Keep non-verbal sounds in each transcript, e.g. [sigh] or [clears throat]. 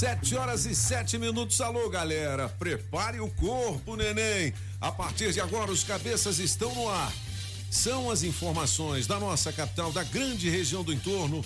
Sete horas e sete minutos. Alô, galera. Prepare o corpo, neném. A partir de agora, os cabeças estão no ar. São as informações da nossa capital, da grande região do entorno,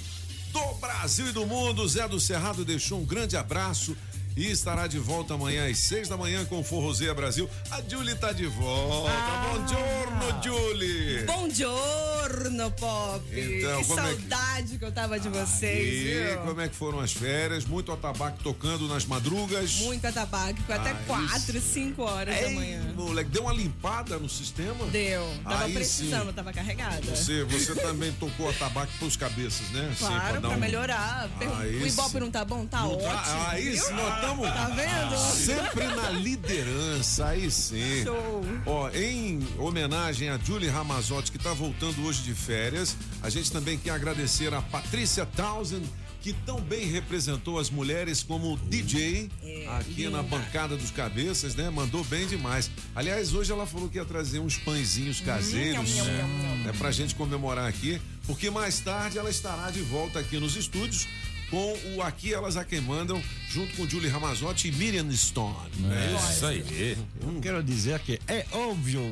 do Brasil e do mundo. Zé do Cerrado deixou um grande abraço e estará de volta amanhã às seis da manhã com o Forrozeia Brasil. A Julie tá de volta. Ah. Bom giorno, Julie. Bom giorno, Pop. Então, que saudade é que... que... eu tava de vocês, e como é que foram as férias? Muito atabaque tocando nas madrugas. Muito atabaque, foi até quatro, cinco horas Ei, da manhã. Moleque, deu uma limpada no sistema? Deu. Tava Aí precisando, sim. tava carregada. Você, você também tocou atabaque pros cabeças, né? Claro, sim, pra, pra um... melhorar. Aí o Ibope não tá bom? Tá não ótimo. Tá... Aí sim, estamos. Tá vendo? Sempre na liderança, aí sim. Show. Ó, em homenagem a Julie Ramazotti, que tá voltando hoje de férias, a gente também quer agradecer a Patrícia Townsend que tão bem representou as mulheres como DJ é, aqui linda. na bancada dos cabeças, né? Mandou bem demais. Aliás, hoje ela falou que ia trazer uns pãezinhos caseiros hum, é, pra gente comemorar aqui, porque mais tarde ela estará de volta aqui nos estúdios com o Aqui Elas a Quem Mandam, junto com Julie Ramazotti e Miriam Stone. É isso aí. Hum. Quero dizer que é óbvio,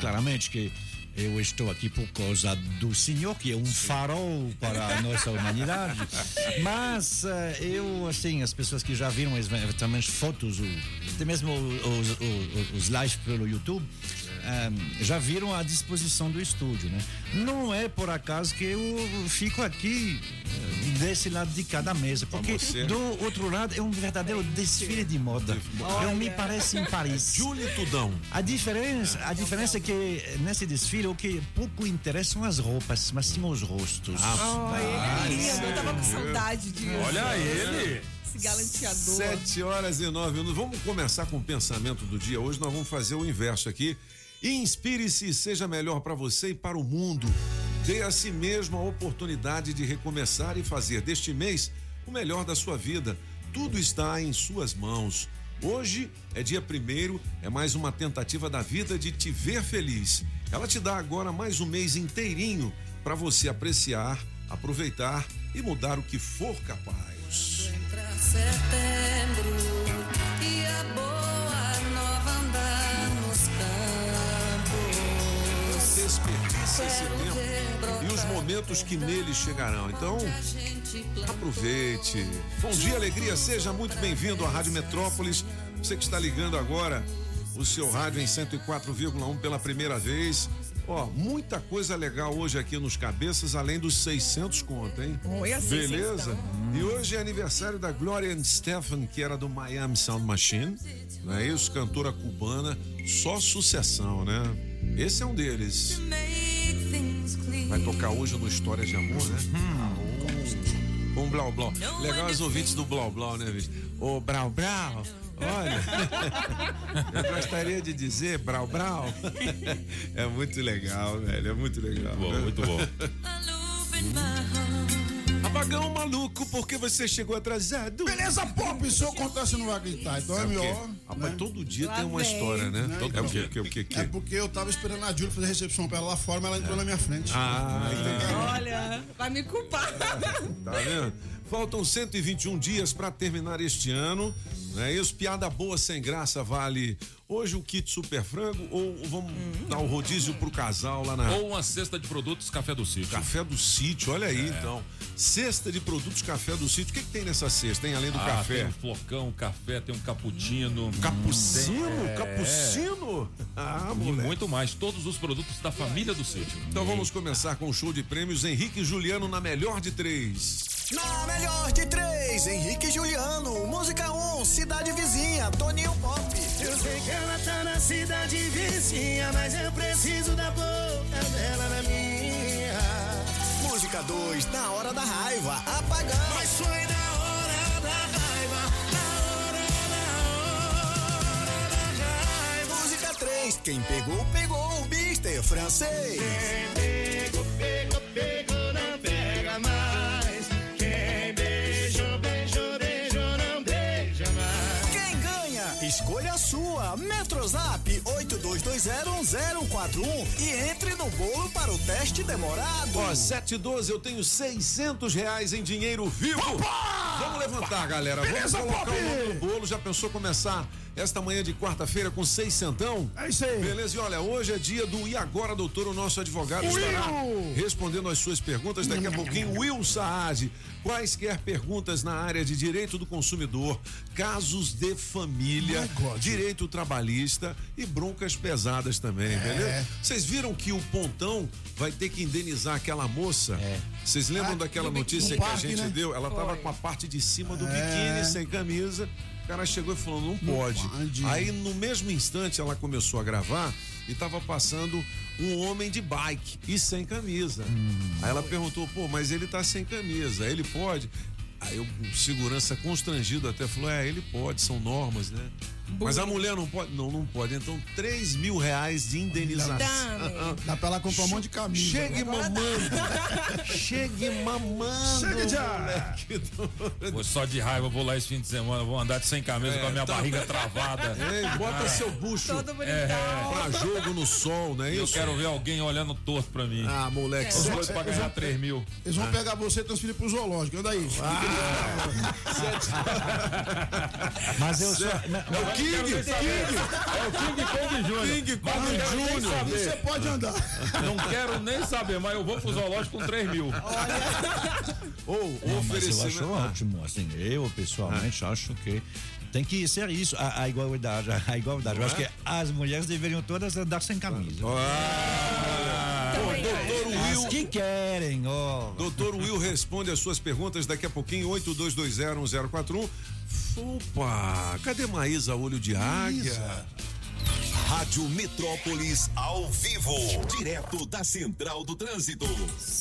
claramente, que eu estou aqui por causa do Senhor, que é um farol para a nossa humanidade. [laughs] Mas uh, eu, assim, as pessoas que já viram também as fotos, até mesmo os, os, os lives pelo YouTube, já viram a disposição do estúdio, né? Não é por acaso que eu fico aqui uh, desse lado de cada mesa, porque do outro lado é um verdadeiro desfile de moda. Eu me parece em Paris. [laughs] Julie Tudão. A diferença, a diferença é que nesse desfile o que pouco interessa são as roupas, mas sim os rostos. Ah, ah, ele é lindo. Eu tava com saudade de Olha ele esse galanteador. Sete horas e nove minutos. Vamos começar com o pensamento do dia. Hoje nós vamos fazer o inverso aqui. Inspire-se e seja melhor para você e para o mundo. Dê a si mesmo a oportunidade de recomeçar e fazer deste mês o melhor da sua vida. Tudo está em suas mãos. Hoje é dia primeiro, é mais uma tentativa da vida de te ver feliz. Ela te dá agora mais um mês inteirinho para você apreciar, aproveitar e mudar o que for capaz. Desperdice esse tempo e os momentos que nele chegarão. Então, aproveite. Bom dia, alegria, seja muito bem-vindo à Rádio Metrópolis. Você que está ligando agora o seu rádio em 104,1 pela primeira vez. Ó, muita coisa legal hoje aqui nos cabeças, além dos 600 conto, hein? Oi, assim, Beleza? Hum. E hoje é aniversário da Gloria Stefan, que era do Miami Sound Machine, não é isso? Cantora cubana, só sucessão, né? Esse é um deles. Vai tocar hoje no História de Amor, né? Hum. Com Blau Blau. Legal os ouvintes do Blau Blau, né, bicho? Ô, Brau Brau. Olha, [laughs] eu gostaria de dizer, Brau Brau, [laughs] é muito legal, velho, é muito legal. Muito bom, muito bom. [laughs] Apagão maluco, porque você chegou atrasado. Beleza, pop, se eu contar, você não vai gritar. Então é, é melhor. Rapaz, né? todo dia Lá tem uma vem. história, né? né? Todo é dia. Porque, porque, porque, é porque eu tava esperando a Júlia fazer recepção pra ela lá fora, mas ela entrou é. na minha frente. Ah, Olha, vai me culpar. Tá vendo? Faltam 121 dias para terminar este ano. Não é isso? Piada boa sem graça vale hoje o kit super frango ou vamos hum. dar o rodízio pro casal lá na. Ou uma cesta de produtos Café do Sítio. Café do Sítio, olha aí é. então. Cesta de produtos Café do Sítio. O que, que tem nessa cesta, hein? Além do ah, café? Tem um flocão, café, tem um cappuccino. Capucino? É. Capucino? Ah, moleque. E muito mais. Todos os produtos da família do Sítio. Então vamos começar com o show de prêmios Henrique e Juliano na melhor de três. Na melhor de três, Henrique e Juliano. Música 1, um, Cidade Vizinha, Toninho Pop. Eu sei que ela tá na cidade vizinha, mas eu preciso da boca dela na minha. Música 2, na hora da raiva, apagão. Mas foi na hora da raiva, na hora, na hora da raiva. Música 3, quem pegou, pegou, Mister Francês. Quem pegou, pegou, pegou, sua. Metrozap 82201041 e entre no bolo para o teste demorado. Ó, 7 e 12, eu tenho 600 reais em dinheiro vivo. Vamos levantar, galera. Beleza, Vamos colocar Pop! o nome no bolo. Já pensou começar esta manhã de quarta-feira com seis centão? É isso aí. Beleza? E olha, hoje é dia do E Agora, doutor? O nosso advogado estará Will! respondendo as suas perguntas. Daqui a pouquinho, Will Saad. Quaisquer perguntas na área de direito do consumidor, casos de família, direito trabalhista e broncas pesadas também, beleza? Vocês viram que o Pontão vai ter que indenizar aquela moça? Vocês lembram Ah, daquela notícia no que a parque, gente né? deu? Ela tava Foi. com a parte de cima do É. biquíni, sem camisa. O cara chegou e falou: não pode. pode. Aí, no mesmo instante, ela começou a gravar e tava passando um homem de bike e sem camisa. Aí ela perguntou: pô, mas ele tá sem camisa, ele pode? Aí o segurança constrangido até falou: é, ele pode, são normas, né? Mas a mulher não pode? Não, não pode. Então, 3 mil reais de indenização. Dame. Dá pra ela comprar um monte de camisa. Chegue mamando. Chegue mamando. Chega já. moleque. Vou só de raiva, vou lá esse fim de semana, vou andar de sem camisa É, com a minha tá. barriga travada. [laughs] Ei, bota seu bucho Todo bonitão. pra jogo no sol, não é Eu isso? quero ver alguém olhando torto pra mim. Ah, moleque. Os cê- dois pra ganhar 3 mil. Eles vão pegar você e transferir pro zoológico. Anda aí. [laughs] Mas eu só. É o King, King, É o King Kong [laughs] Júnior. King Kong Júnior. Você pode andar. Não quero nem saber, mas eu vou pro zoológico com 3 mil. Ou Não, mas eu acho oferecimento. ótimo. Assim, eu pessoalmente acho que tem que ser isso, a, a igualdade. A igualdade. Eu acho que as mulheres deveriam todas andar sem camisa. Ah, Ô, doutor As Will. que querem, ó. Doutor Will responde as suas perguntas daqui a pouquinho, 82201041. Opa, cadê Maísa Olho de Águia? Rádio Metrópolis ao vivo, direto da Central do Trânsito.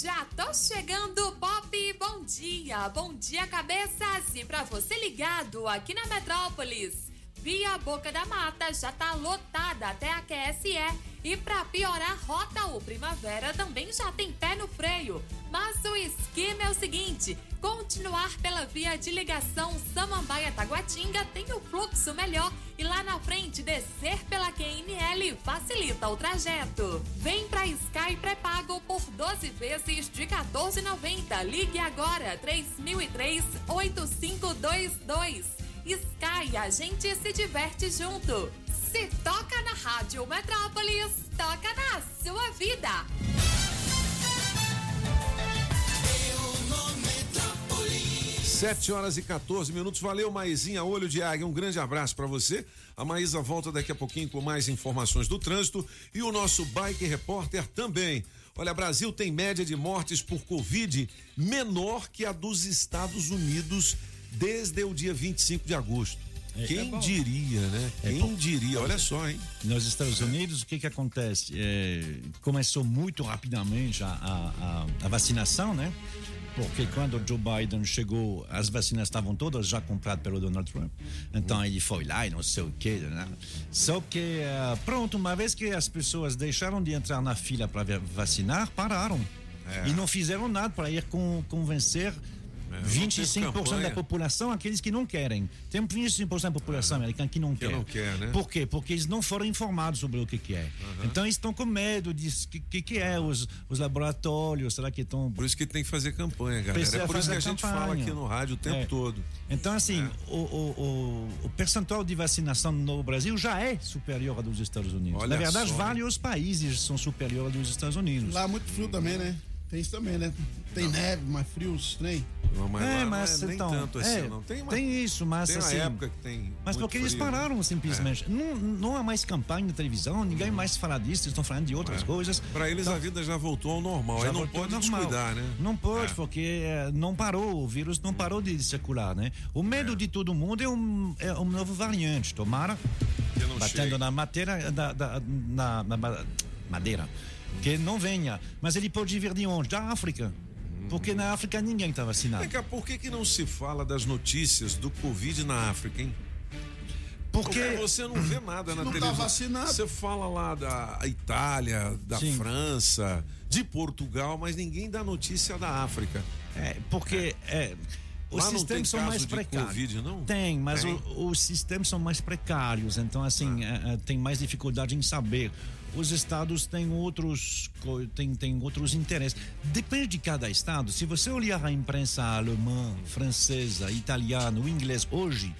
Já tô chegando, Pop. Bom dia, bom dia, cabeças. E pra você ligado aqui na Metrópolis, via Boca da Mata já tá lotada até a QSE. E pra piorar rota, o Primavera também já tem pé no freio. Mas o esquema é o seguinte: continuar pela via de ligação Samambaia-Taguatinga tem o fluxo melhor e lá na frente descer pela QNL facilita o trajeto. Vem pra Sky pré-pago por 12 vezes de 14,90. Ligue agora 3003-8522. Sky, a gente se diverte junto. Se toca na Rádio Metrópolis, toca na sua vida. Sete horas e 14 minutos. Valeu, Maisinha Olho de Águia. Um grande abraço pra você. A Maísa volta daqui a pouquinho com mais informações do trânsito e o nosso Bike Repórter também. Olha, Brasil tem média de mortes por Covid menor que a dos Estados Unidos desde o dia 25 de agosto. Quem diria, né? Quem diria? Olha só, hein? Nos Estados Unidos, o que que acontece? É, começou muito rapidamente a, a, a, a vacinação, né? Porque quando o Joe Biden chegou, as vacinas estavam todas já compradas pelo Donald Trump. Então ele foi lá e não sei o quê, né? Só que, eh, pronto, uma vez que as pessoas deixaram de entrar na fila para vacinar, pararam. E não fizeram nada para ir convencer 25% campanha. da população, aqueles que não querem. Tem 25% da população americana que não Que quer. não quer, né? Por quê? Porque eles não foram informados sobre o que, que é. Então eles estão com medo de que, que, que é os, os laboratórios, será que estão. Por isso que tem que fazer campanha, galera. Precisa é por isso que a gente campanha. fala aqui no rádio o tempo É. todo. Então, assim, É. o, o, o, o percentual de vacinação no Brasil já é superior ao dos Estados Unidos. Olha Na verdade, só. vários países são superiores aos dos Estados Unidos. Lá é muito frio também, né? Tem isso também, né? Tem neve, mais frio, estranho. Não, mas é, lá mas não é então, nem tanto assim, é, não. Tem, uma, tem isso, mas tem uma assim, época que tem. Mas porque eles frio, né? pararam simplesmente. Não, não há mais campanha na televisão, ninguém mais fala disso, eles estão falando de outras coisas. Pra eles a vida já voltou ao normal. Já Aí não voltou pode ao normal. descuidar, né? Não pode, É. porque eh, não parou, o vírus não parou de circular, né? O medo de todo mundo é um, é um novo variante, tomara, não batendo chegue. na madeira, da- na, na ma- madeira, que não venha. Mas ele pode vir de onde? Da África. Porque na África ninguém está vacinado. Vem cá, por que, que não se fala das notícias do Covid na África, hein? Porque, Porque você não vê nada na Não tá televisão. vacinado. Você fala lá da Itália, da Sim. França, de Portugal, mas ninguém dá notícia da África. é, porque é, os Lá não tem sistemas são caso mais precários. Covid, não? Tem, mas Tem? o- os sistemas são mais precários, então assim é, é, tem mais dificuldade em saber. Os estados têm outros têm, têm outros interesses. Depende de cada estado. Se você olhar a imprensa alemã, francesa, italiana, o inglês hoje,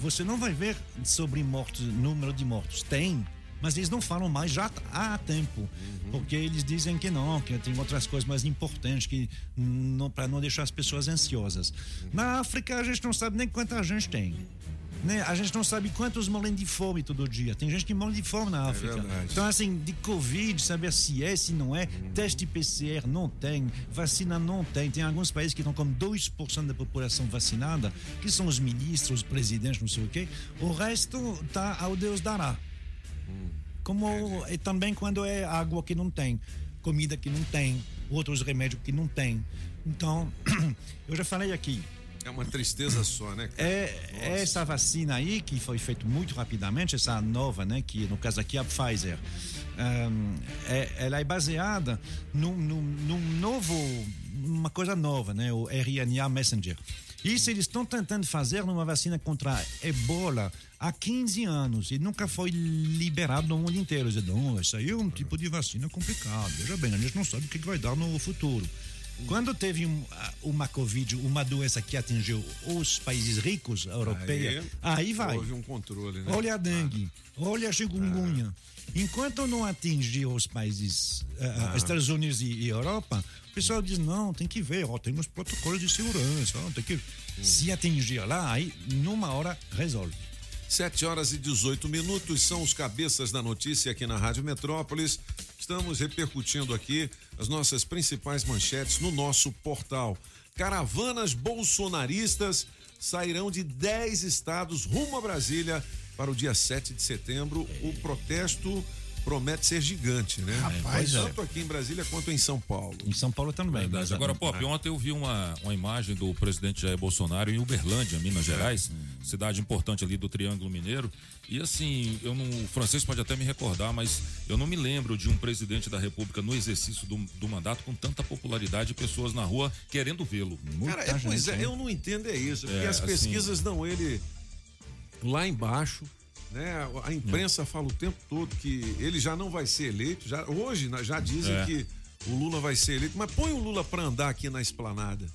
você não vai ver sobre mortos, número de mortos. Tem, mas eles não falam mais já há tempo, porque eles dizem que não, que tem outras coisas mais importantes que para não deixar as pessoas ansiosas. Na África a gente não sabe nem quanta gente tem. Né? A gente não sabe quantos morrem de fome todo dia. Tem gente que morre de fome na África. verdade. então, assim, de Covid, saber se é, se não é, teste PCR não tem, vacina não tem. Tem alguns países que estão com 2% da população vacinada, que são os ministros, os presidentes, não sei o quê. O resto tá ao Deus dará. Como é também quando é água que não tem, comida que não tem, outros remédios que não tem. Então, [clears throat] eu já falei aqui, É uma tristeza só, né? cara? é essa vacina aí que foi feita muito rapidamente, essa nova, né, que no caso aqui é a Pfizer, ahn, é- ela é baseada num, num, num novo, uma coisa nova, né, o RNA messenger. Isso eles estão tentando fazer numa vacina contra a Ebola há 15 anos e nunca foi liberado no mundo inteiro. Dizem, não, isso aí é um tipo de vacina complicado. Veja bem, a gente não sabe o que vai dar no futuro. Quando teve um, ah, uma Covid, uma doença que atingiu os países ricos, europeia, aí, vai. Houve um controle, né? Olha a dengue, olha a chikungunya. Enquanto não atingir os países, ah, ah, Estados Unidos e, e Europa, o pessoal diz: não, tem que ver, ó, tem os protocolos de segurança, ó, tem que. Se atingir lá, aí numa hora resolve. 7 horas e 18 minutos são os cabeças da notícia aqui na Rádio Metrópolis. Estamos repercutindo aqui as nossas principais manchetes no nosso portal. Caravanas bolsonaristas sairão de 10 estados rumo a Brasília para o dia 7 de setembro. O protesto promete ser gigante, né? Pois é. Tanto aqui em Brasília quanto em São Paulo. Em São Paulo também. Verdade. mas, Agora, ah, Pop, ontem eu vi uma, uma imagem do presidente Jair Bolsonaro em Uberlândia, Minas Gerais, cidade importante ali do Triângulo Mineiro. E assim, eu não, o francês pode até me recordar, mas eu não me lembro de um presidente da República no exercício do, do mandato com tanta popularidade e pessoas na rua querendo vê-lo. Cara, é, pois é, eu não entendo é isso, porque É, as assim- pesquisas dão ele lá embaixo, né? A imprensa fala o tempo todo que ele já não vai ser eleito, já hoje já dizem É. que o Lula vai ser eleito, mas põe o Lula pra andar aqui na esplanada.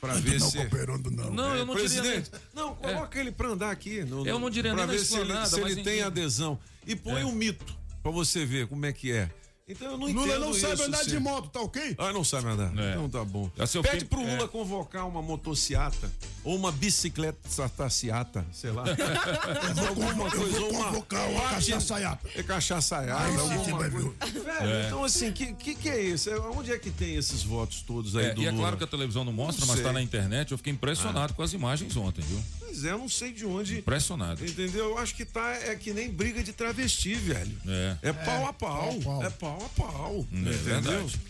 Pra [laughs] ver não se cooperando, não. Não, É, eu não diria nem- presidente, não, coloca ele pra andar aqui. No, Eu não diria pra nem ver se ele, se mas ele em- tem adesão. E põe É. um mito pra você ver como é que é. Então eu não entendo Lula não sabe isso, andar de Cê. moto, tá ok? Ah, não sabe andar. É. Então tá bom. Assim, Pede fiquei- pro Lula é. convocar uma motociata ou uma bicicleta sataciata, sei lá. [laughs] alguma coisa, ou uma convocar uma cachaçaiata. É cachaçaiata, sim alguma coisa. Velho, então assim, que, que que é isso? É, Onde é que tem esses votos todos aí É, do e é Lula? claro que a televisão não mostra, Não mas tá na internet. Eu fiquei impressionado com as imagens ontem, viu? Pois é, eu não sei de onde. Impressionado. Entendeu? Eu acho que tá é que nem briga de travesti, velho. É. É pau a pau. pau a pau. É pau a pau. É entendeu? verdade.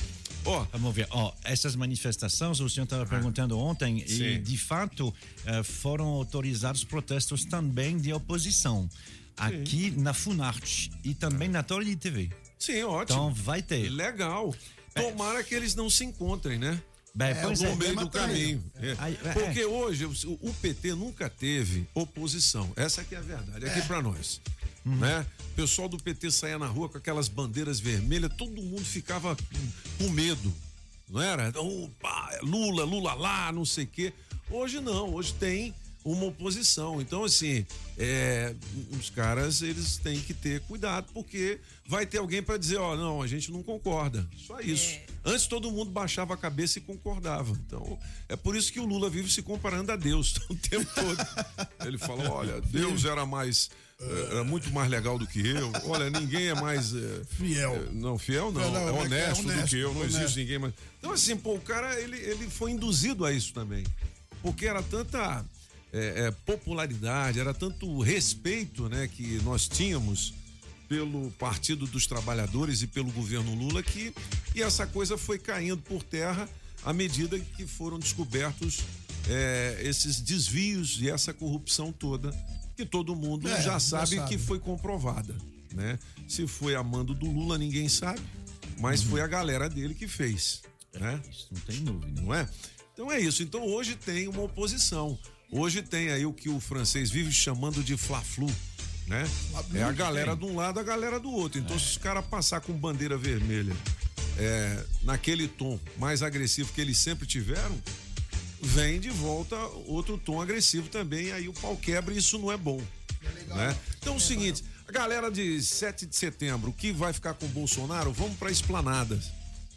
Ó, Vamos ver. Ó, essas manifestações, o senhor estava perguntando ontem, e Sim. de fato eh, foram autorizados protestos também de oposição. Aqui na Funarte e também na Torre de TV. sim, ótimo. Então vai ter. Legal. Tomara que eles não se encontrem, né? Bem, pois no é. meio do caminho. É. Aí, é. Porque hoje o o PT nunca teve oposição. Essa que é a verdade. Aqui pra nós. Uhum. Né? O pessoal do PT saía na rua com aquelas bandeiras vermelhas, todo mundo ficava com medo. Não era? Opa, Lula, Lula lá, não sei o quê. Hoje não, hoje tem uma oposição. Então, assim, é, os caras eles têm que ter cuidado, porque vai ter alguém para dizer, ó, não, a gente não concorda. Só isso. Antes todo mundo baixava a cabeça e concordava. Então, é por isso que o Lula vive se comparando a Deus [laughs] o tempo todo. Ele fala, olha, Deus era mais. eh, Era muito mais legal do que eu. Olha, ninguém é mais. eh, Fiel. eh, Não, fiel não. Não, não, é é que é honesto, do honesto, que eu. Não honesto. existe ninguém mais. Então, assim, pô, o cara, ele, ele foi induzido a isso também. Porque era tanta eh, eh, popularidade, era tanto respeito, né, que nós tínhamos pelo Partido dos Trabalhadores e pelo governo Lula que e essa coisa foi caindo por terra à medida que foram descobertos é, esses desvios e essa corrupção toda que todo mundo É, já já sabe, sabe. que foi comprovada, né? Se foi a mando do Lula, ninguém sabe, mas foi a galera dele que fez, né? Isso não tem dúvida. Não é? Então é isso. Então hoje tem uma oposição. Hoje tem aí o que o francês vive chamando de fla-flu, né? É a galera de um lado, a galera do outro. Então se os caras passar com bandeira vermelha é, naquele tom mais agressivo que eles sempre tiveram, vem de volta outro tom agressivo também, aí o pau quebra e isso não é bom. Né? Então é o seguinte, a galera de 7 de setembro, que vai ficar com o Bolsonaro, vamos para esplanadas.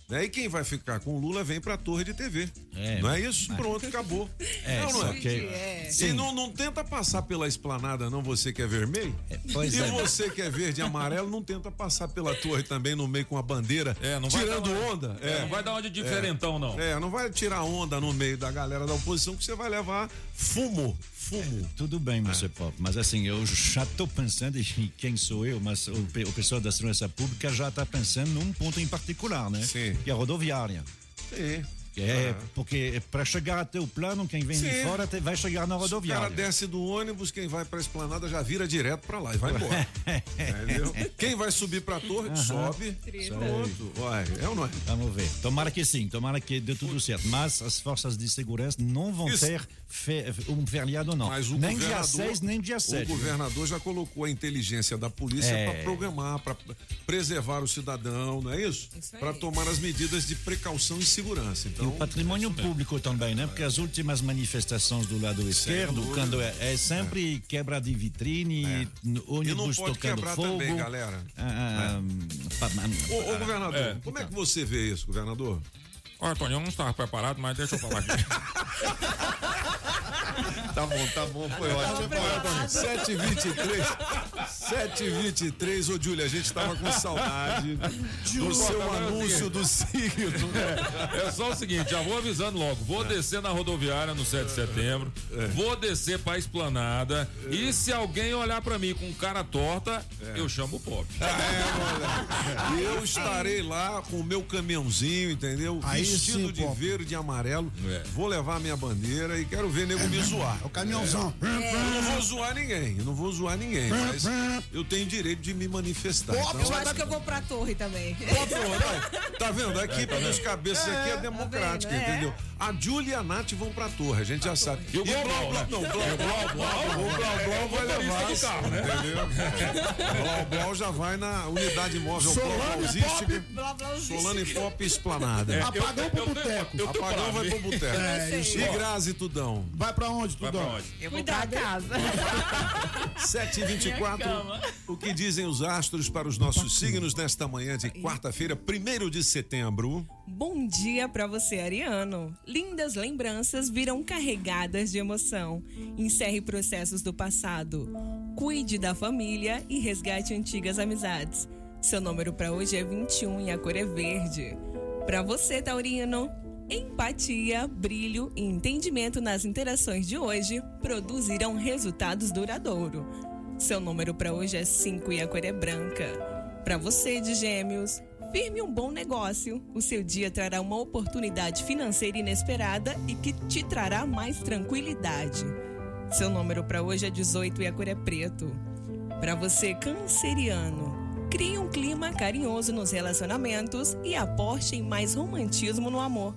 Né? E quem vai ficar com o Lula vem pra torre de TV. É, não é isso? Pronto, [laughs] acabou. É, não, não é? que- É. E não, não tenta passar pela esplanada, não, você que é vermelho. pois e é. você que é verde e amarelo, não tenta passar pela torre também no meio com a bandeira, É, não vai tirando uma- onda. É, não vai dar uma de diferentão, não. É, não vai tirar onda no meio da galera da oposição que você vai levar fumo, fumo. Tudo bem, Mr. Pop, mas assim, eu já estou pensando, e quem sou eu, mas o, o pessoal da segurança pública já está pensando num ponto em particular, né? Sim. É a rodoviária. Sim. É, Ah. porque para chegar até o plano, quem vem Sim. de fora te- vai chegar na Se o cara rodoviária. desce do ônibus, quem vai pra esplanada já vira direto pra lá e vai embora. [laughs] Entendeu? Quem vai subir pra torre, sobe. Pronto. Uai, é ou não é? Vamos ver. Tomara que sim, tomara que dê tudo certo. Mas as forças de segurança não vão Isso. ter fe- um feriado, não. Mas o nem dia governador, 6, nem dia 7. O governador já colocou a inteligência da polícia É. para programar, para preservar o cidadão, não é isso? Isso. Para tomar as medidas de precaução e segurança. Então, E o patrimônio público também, né? Porque as últimas manifestações do lado esquerdo, quando é, é sempre quebra de vitrine, É. ônibus tocando quebrar fogo. também, galera. Ah, pa- ô, ô, governador, É. como é que você vê isso, governador? Olha, Tony, eu não estava preparado, mas deixa eu falar aqui. [laughs] Tá bom, tá bom, foi ótimo. 7h23. 7h23. Ô, Júlia, a gente tava com saudade do seu anúncio do signo. [laughs] É só o seguinte, já vou avisando logo. Vou descer na rodoviária no 7 de setembro, vou descer pra esplanada e se alguém olhar pra mim com cara torta, eu chamo o pop. É, moleque. E eu estarei lá com o meu caminhãozinho, entendeu? Aí Vestido de verde e amarelo. É. Vou levar a minha bandeira e quero ver nego me zoar. É o caminhãozão. Eu não vou zoar ninguém, eu não vou zoar ninguém, mas eu tenho direito de me manifestar. Pô, Então, Eu acho que eu vou pra torre também. Pô, aí. Tá vendo? A equipe dos cabeças aqui é democrática, vendo? É. entendeu? A Júlia e a Nath vão pra torre, a gente já sabe. E o Blau Blau? Não, o Blau Blau, Blau Blau vai levar. do carro, né? Entendeu? O Blau [laughs] Blau já vai na unidade móvel. Blá, blá, blá. Solano e Pop Esplanada. Apagão pro boteco. eu Apagão vai pro boteco. É. E Grazi Tudão. Vai pra onde, Vai Tudão? pra onde? Eu vou pra casa. [laughs] 7h24. O que dizem os astros para os nossos signos nesta manhã de quarta-feira, 1 de setembro? Bom dia pra você, Ariano. Lindas lembranças virão carregadas de emoção. Encerre processos do passado. Cuide da família e resgate antigas amizades. Seu número pra hoje é 21 e a cor é verde. Pra você, Taurino, empatia, brilho e entendimento nas interações de hoje produzirão resultados duradouros. Seu número pra hoje é 5 e a cor é branca. Para você de Gêmeos, firme um bom negócio. O seu dia trará uma oportunidade financeira inesperada e que te trará mais tranquilidade. Seu número para hoje é 18 e a cor é preto. Para você canceriano, crie um clima carinhoso nos relacionamentos e aposte em mais romantismo no amor.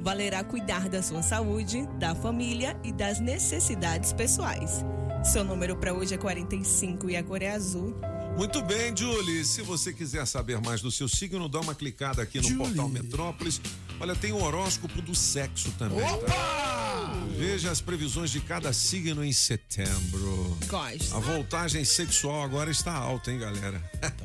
Valerá cuidar da sua saúde, da família e das necessidades pessoais. Seu número para hoje é 45 e a cor é azul. Muito bem, Julie. Se você quiser saber mais do seu signo, dá uma clicada aqui no Julie. portal Metrópolis. Olha, tem o horóscopo do sexo também. Tá? Veja as previsões de cada signo em setembro. Gosto. A voltagem sexual agora está alta, hein, galera?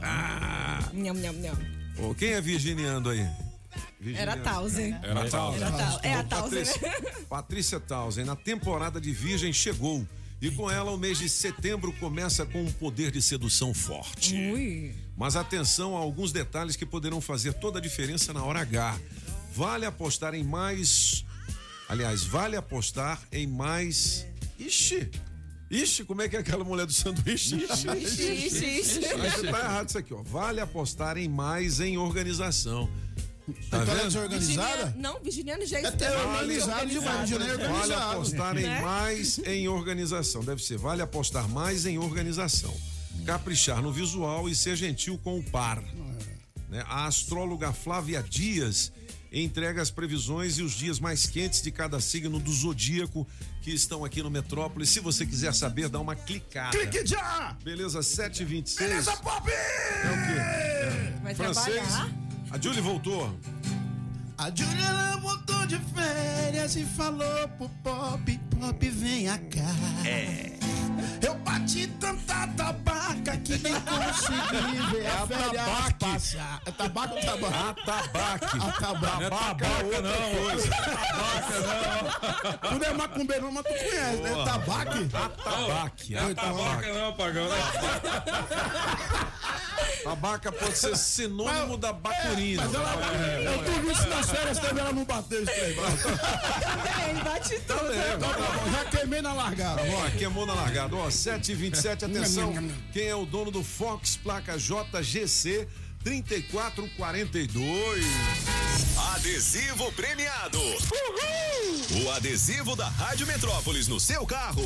[laughs] Nham, nham, nham. Ô, quem é virginiando aí? Era Virginiano. Tausen. Era tal. Era tal. É a Tausen, né? Patrícia, Patrícia Tausen, na temporada de Virgem chegou. E com ela, o mês de setembro começa com um poder de sedução forte. Ui. Mas atenção a alguns detalhes que poderão fazer toda a diferença na hora H. Vale apostar em mais. Aliás, vale apostar em mais. Ixi! Ixi, como é que é aquela mulher do sanduíche? Ixi, Ixi, ixi. Acho que tá errado isso aqui, ó. Vale apostar em mais em organização. Tá Vitória vendo? desorganizada? Virginiano- Não, Virginiano já É está muito organizado demais, Virginiano é Vale organizado. apostar em Né? mais em organização. Deve ser, vale apostar mais em organização. Caprichar no visual e ser gentil com o par. Né? A astróloga Flávia Dias entrega as previsões e os dias mais quentes de cada signo do zodíaco que estão aqui no Metrópolis. Se você quiser saber, dá uma clicada. Clique já! Beleza, 7h26. Beleza, Pop! É o quê? Vai Francês. trabalhar? A Julie voltou. A Juliana voltou de férias e falou pro Pop, Pop, vem cá. É. Eu bati tanta tabaca que nem consegui ver a férias passar. É tabaco ou tabaco? Atabaque. A tabaco. Não é tabaca, não. Tu não é macumbeiro, não, mas tu conhece, né? Tabaque? Atabaque. Não é tabaca, não, pagão. [laughs] né? Tabaca pode ser sinônimo da bacurina. Mas ela, eu tô vendo se nas férias também ela não bateu esse trem. Também, bate tudo. Também, Tá bom, já queimei na largada. Ó, queimou na largada. Ó, 7h27, atenção. Quem é o dono do Fox placa JGC 3442? Adesivo premiado. O adesivo da Rádio Metrópolis no seu carro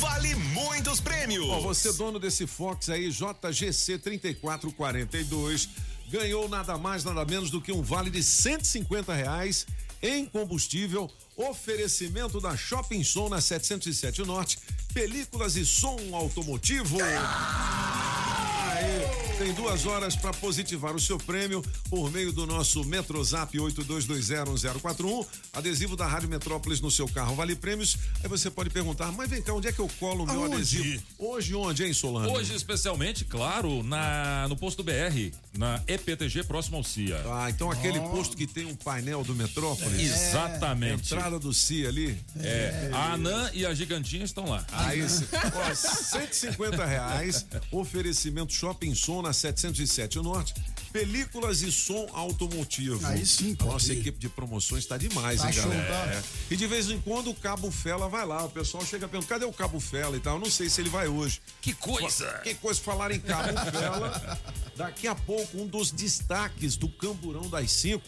vale muitos prêmios. Ó, você dono desse Fox aí, JGC 3442, ganhou nada mais, nada menos do que um vale de 150 reais em combustível. Oferecimento da Shopping Som na 707 Norte, películas e som automotivo. Aê, tem duas horas para positivar o seu prêmio por meio do nosso Metrozap 82201041, adesivo da Rádio Metrópolis no seu carro. Vale prêmios. Aí você pode perguntar, mas vem cá, onde é que eu colo o meu Aonde? adesivo? Hoje onde, hein, Solano? Hoje, especialmente, claro, na, no posto BR, na EPTG próximo ao CIA. Ah, então aquele posto que tem um painel do Metrópolis. Exatamente. Entrada do CIA ali. É, a Anã e a Gigantinha estão lá. Cê- [laughs] ó, 150 reais. Oferecimento Shopping Som na 707 Norte. Películas e som automotivo. Aí sim, A nossa equipe de promoções está demais, Tá hein, show, galera? tá? É. E de vez em quando o Cabo Fela vai lá. O pessoal chega perguntando, cadê o Cabo Fela e tal? Eu não sei se ele vai hoje. Que coisa! Que coisa falar em Cabo Fela. Daqui a pouco, um dos destaques do Camburão das Cinco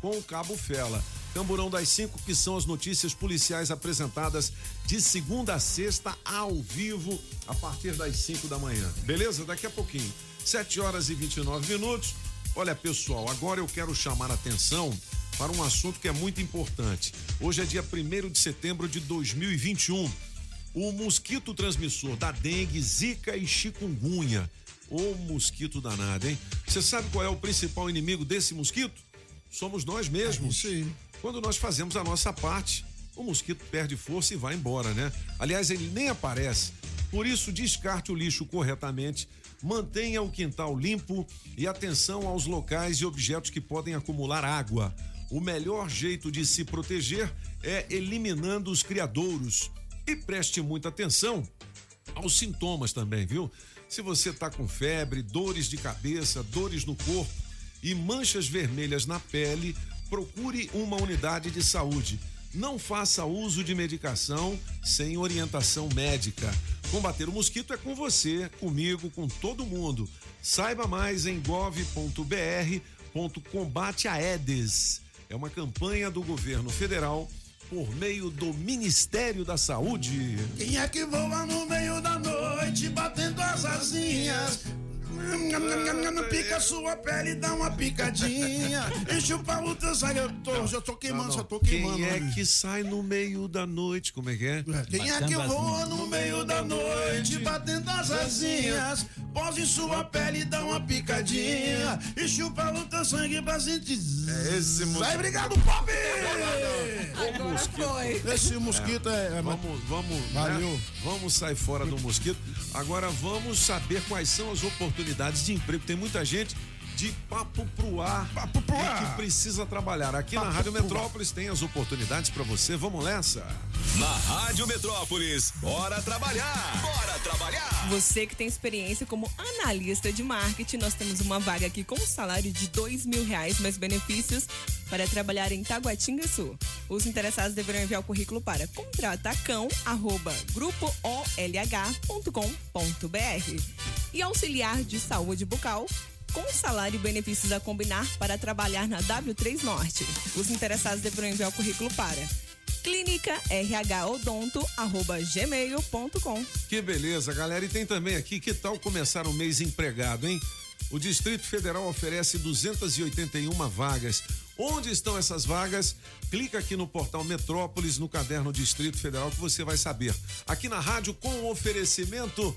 com o Cabo Fela. Camburão das Cinco, que são as notícias policiais apresentadas de segunda a sexta, ao vivo, a partir das 5 da manhã. Beleza? Daqui a pouquinho. 7 horas e 29 minutos. Olha, pessoal, agora eu quero chamar a atenção para um assunto que é muito importante. Hoje é dia 1 de setembro de 2021 o mosquito transmissor da dengue, zika e chikungunya. Ô mosquito danado, hein? Você sabe qual é o principal inimigo desse mosquito? Somos nós mesmos. É. Quando nós fazemos a nossa parte, o mosquito perde força e vai embora, né? Aliás, ele nem aparece. Por isso, descarte o lixo corretamente, mantenha o quintal limpo e atenção aos locais e objetos que podem acumular água. O melhor jeito de se proteger é eliminando os criadouros. E preste muita atenção aos sintomas também, viu? Se você tá com febre, dores de cabeça, dores no corpo e manchas vermelhas na pele, procure uma unidade de saúde. Não faça uso de medicação sem orientação médica. Combater o mosquito é com você, comigo, com todo mundo. Saiba mais em gov.br.combate a Aedes. É uma campanha do governo federal por meio do Ministério da Saúde. Quem é que voa no meio da noite, batendo as asinhas? Pica sua pele, dá uma picadinha. [laughs] E chupa o teu sangue. Eu tô, já tô queimando, já tô queimando. Quem é que sai no meio da noite? Como é que é? Quem é que voa no meio da noite, batendo as asinhas? Pose em sua pele, dá uma picadinha. E chupa o teu sangue pra sentir. É esse mosquito. Vai, obrigado, Pop! Agora foi. Esse mosquito é. é Vamos, vamos, Valeu. né? Vamos sair fora do mosquito. Agora vamos saber quais são as oportunidades de emprego. Tem muita gente de papo pro ar, Papo pro e ar. que precisa trabalhar. Aqui na Papo Rádio pro ar. Metrópolis tem as oportunidades para você. Vamos nessa. Na Rádio Metrópolis, bora trabalhar! Bora trabalhar! Você que tem experiência como analista de marketing, nós temos uma vaga aqui com um salário de dois mil reais mais benefícios para trabalhar em Taguatinga Sul. Os interessados deverão enviar o currículo para contratacão@grupoolh.com.br e auxiliar de saúde bucal com salário e benefícios a combinar para trabalhar na W3 Norte. Os interessados deverão enviar o currículo para clínicarhodonto.gmail.com Que beleza, galera. E tem também aqui, que tal começar um mês empregado, hein? O Distrito Federal oferece 281 vagas. Onde estão essas vagas? Clica aqui no portal Metrópolis, no caderno Distrito Federal, que você vai saber. Aqui na rádio, com oferecimento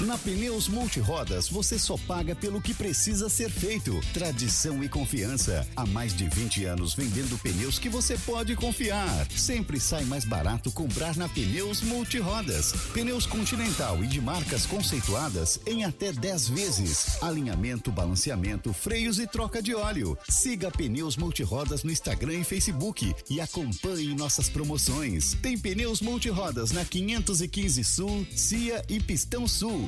Na Pneus Multirodas, você só paga pelo que precisa ser feito. Tradição e confiança. Há mais de 20 anos vendendo pneus que você pode confiar. Sempre sai mais barato comprar na Pneus Multirodas. Pneus Continental e de marcas conceituadas em até 10 vezes. Alinhamento, balanceamento, freios e troca de óleo. Siga Pneus Multirodas no Instagram e Facebook e acompanhe nossas promoções. Tem Pneus Multirodas na 515 Sul, Cia e Pistão Sul,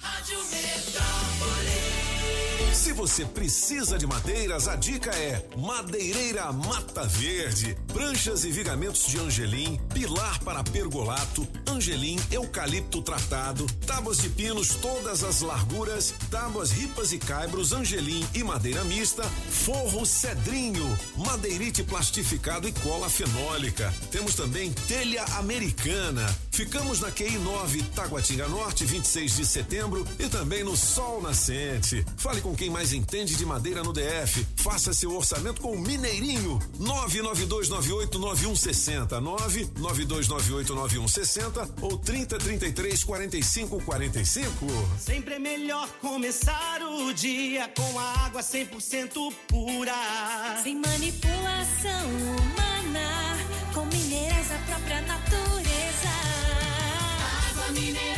Rádio. Se você precisa de madeiras, a dica é Madeireira Mata Verde. Pranchas e vigamentos de angelim, pilar para pergolato, angelim, eucalipto tratado, tábuas de pinos todas as larguras, tábuas ripas e caibros, angelim e madeira mista, forro cedrinho, madeirite plastificado e cola fenólica. Temos também telha americana. Ficamos na QI 9, Taguatinga Norte, 26 de setembro e também no Sol Nascente. Fale com quem mais entende de madeira no DF. Faça seu orçamento com o Mineirinho. 992989160. 992989160 ou 3033 4545. Sempre é melhor começar o dia com a água 100% pura. Sem manipulação humana, com minerais da própria natureza. Água mineral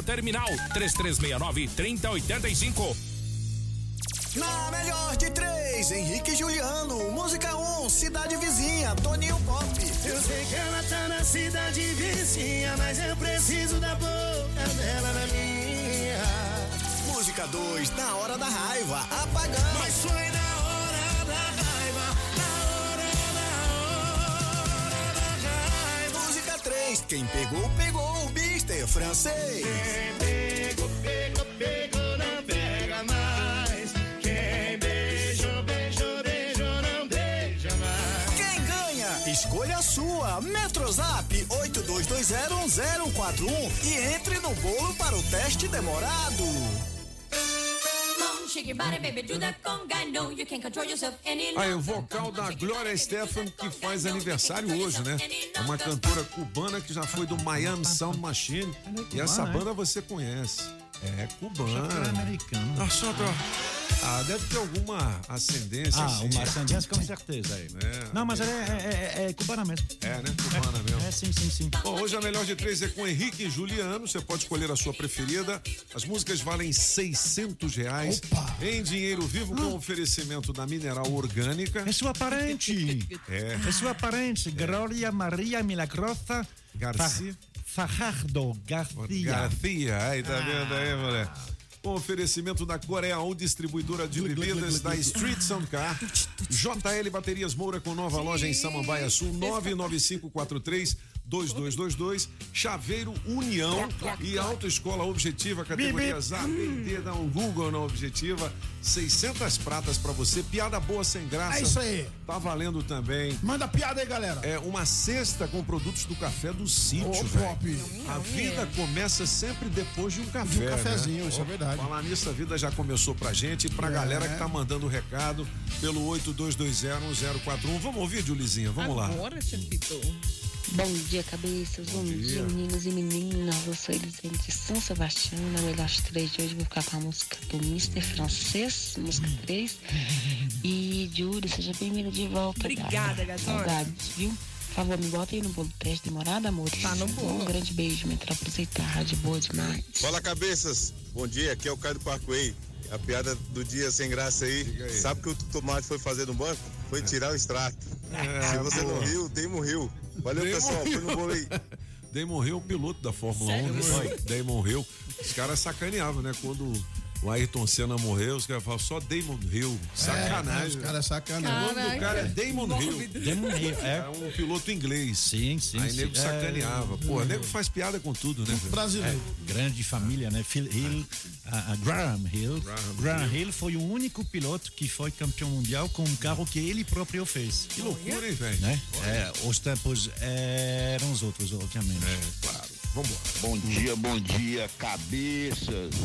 terminal 3369 3085. Na melhor de três, Henrique e Juliano. Música 1, um, Cidade Vizinha, Toninho Pop. Eu sei que ela tá na cidade vizinha, mas eu preciso da boca dela na minha. Música 2, Na Hora da Raiva, Apagão. Mas foi na 3, Quem Pegou, Pegou, Mister Francês. Quem pegou, pegou, pegou, não pega mais. Quem beijou, beijou, beijou, não beija mais. Quem ganha? Escolha a sua. Metrozap 82201041 e entre no bolo para o teste demorado. Aí, longer. o vocal da Glória Stefan, que faz aniversário hoje, né? É uma cantora cubana que já foi do Miami Sound Machine. E essa banda você conhece. É Só que ela é cubana. americana. Ah, só pra- Ah, deve ter alguma ascendência. Ah, assim. uma ascendência com certeza. É. É, Não, mas ela é, é, é, é cubana mesmo. É, né? Cubana mesmo. É, sim, sim, sim. Bom, hoje a melhor de três é com Henrique e Juliano. Você pode escolher a sua preferida. As músicas valem 600 reais em dinheiro vivo com oferecimento da Mineral Orgânica. É sua parente. [laughs] É. É sua parente. Glória Maria Milagrosa Garcia. Fa- Fajardo Garcia. Garcia, aí tá vendo aí, moleque? Com oferecimento da Coreal, distribuidora de bebidas da Street Soundcar. JL Baterias Moura com nova loja em Samambaia Sul, 99543 2222, Chaveiro União e Autoescola Objetiva, categorias A, B e D, dá um Google na Objetiva, 600 pratas pra você, piada boa sem graça. É isso aí. Tá valendo também. Manda piada aí, galera. É uma cesta com produtos do café do sítio, Ô, velho. top. A vida começa sempre depois de um café. De um cafezinho, né? isso é verdade. Falar nisso, a vida já começou pra gente e pra galera que tá mandando recado pelo 82201041. Vamos ouvir, Julizinha? Vamos lá. Agora. Bom dia, cabeças. Bom, dia. dia. meninos e meninas. Eu sou Elisene de São Sebastião. Na melhor três de hoje, vou ficar com a música do Mr. Francês, música 3. E, Júlio, seja bem-vindo de volta. Obrigada, gatona. Saudades, viu? Por favor, me bota aí no bolo teste demorado, amor. Tá no bolo. Um grande beijo, Metrópolis e tarde. Boa demais. Fala cabeças, bom dia, aqui é o Caio do Parkway. A piada do dia sem graça aí. Sabe o que o tomate foi fazer no banco? Foi tirar o extrato. Se você não riu, Damon riu. Valeu, Damon pessoal. Foi Hill. no bolo aí. [laughs] Damon Hill, piloto da Fórmula Sério? 1. né? Damon Hill. Os caras sacaneavam, né? Quando o Ayrton Senna morreu, os caras falavam só Damon Hill. Sacanagem. Os caras O sacanagem. nome do cara é Damon Hill. Demon Hill, É é. um piloto inglês. Sim, sim. Aí sim. nego É, sacaneava. Pô, nego faz piada com tudo, né? Brasileiro. grande família, né? Phil Hill, a, a Graham Hill. Graham, Hill foi o único piloto que foi campeão mundial com um carro que ele próprio fez. Que loucura, hein, velho? Né? É, os tempos eram os outros, obviamente. É, claro. Bom dia, bom dia, cabeças.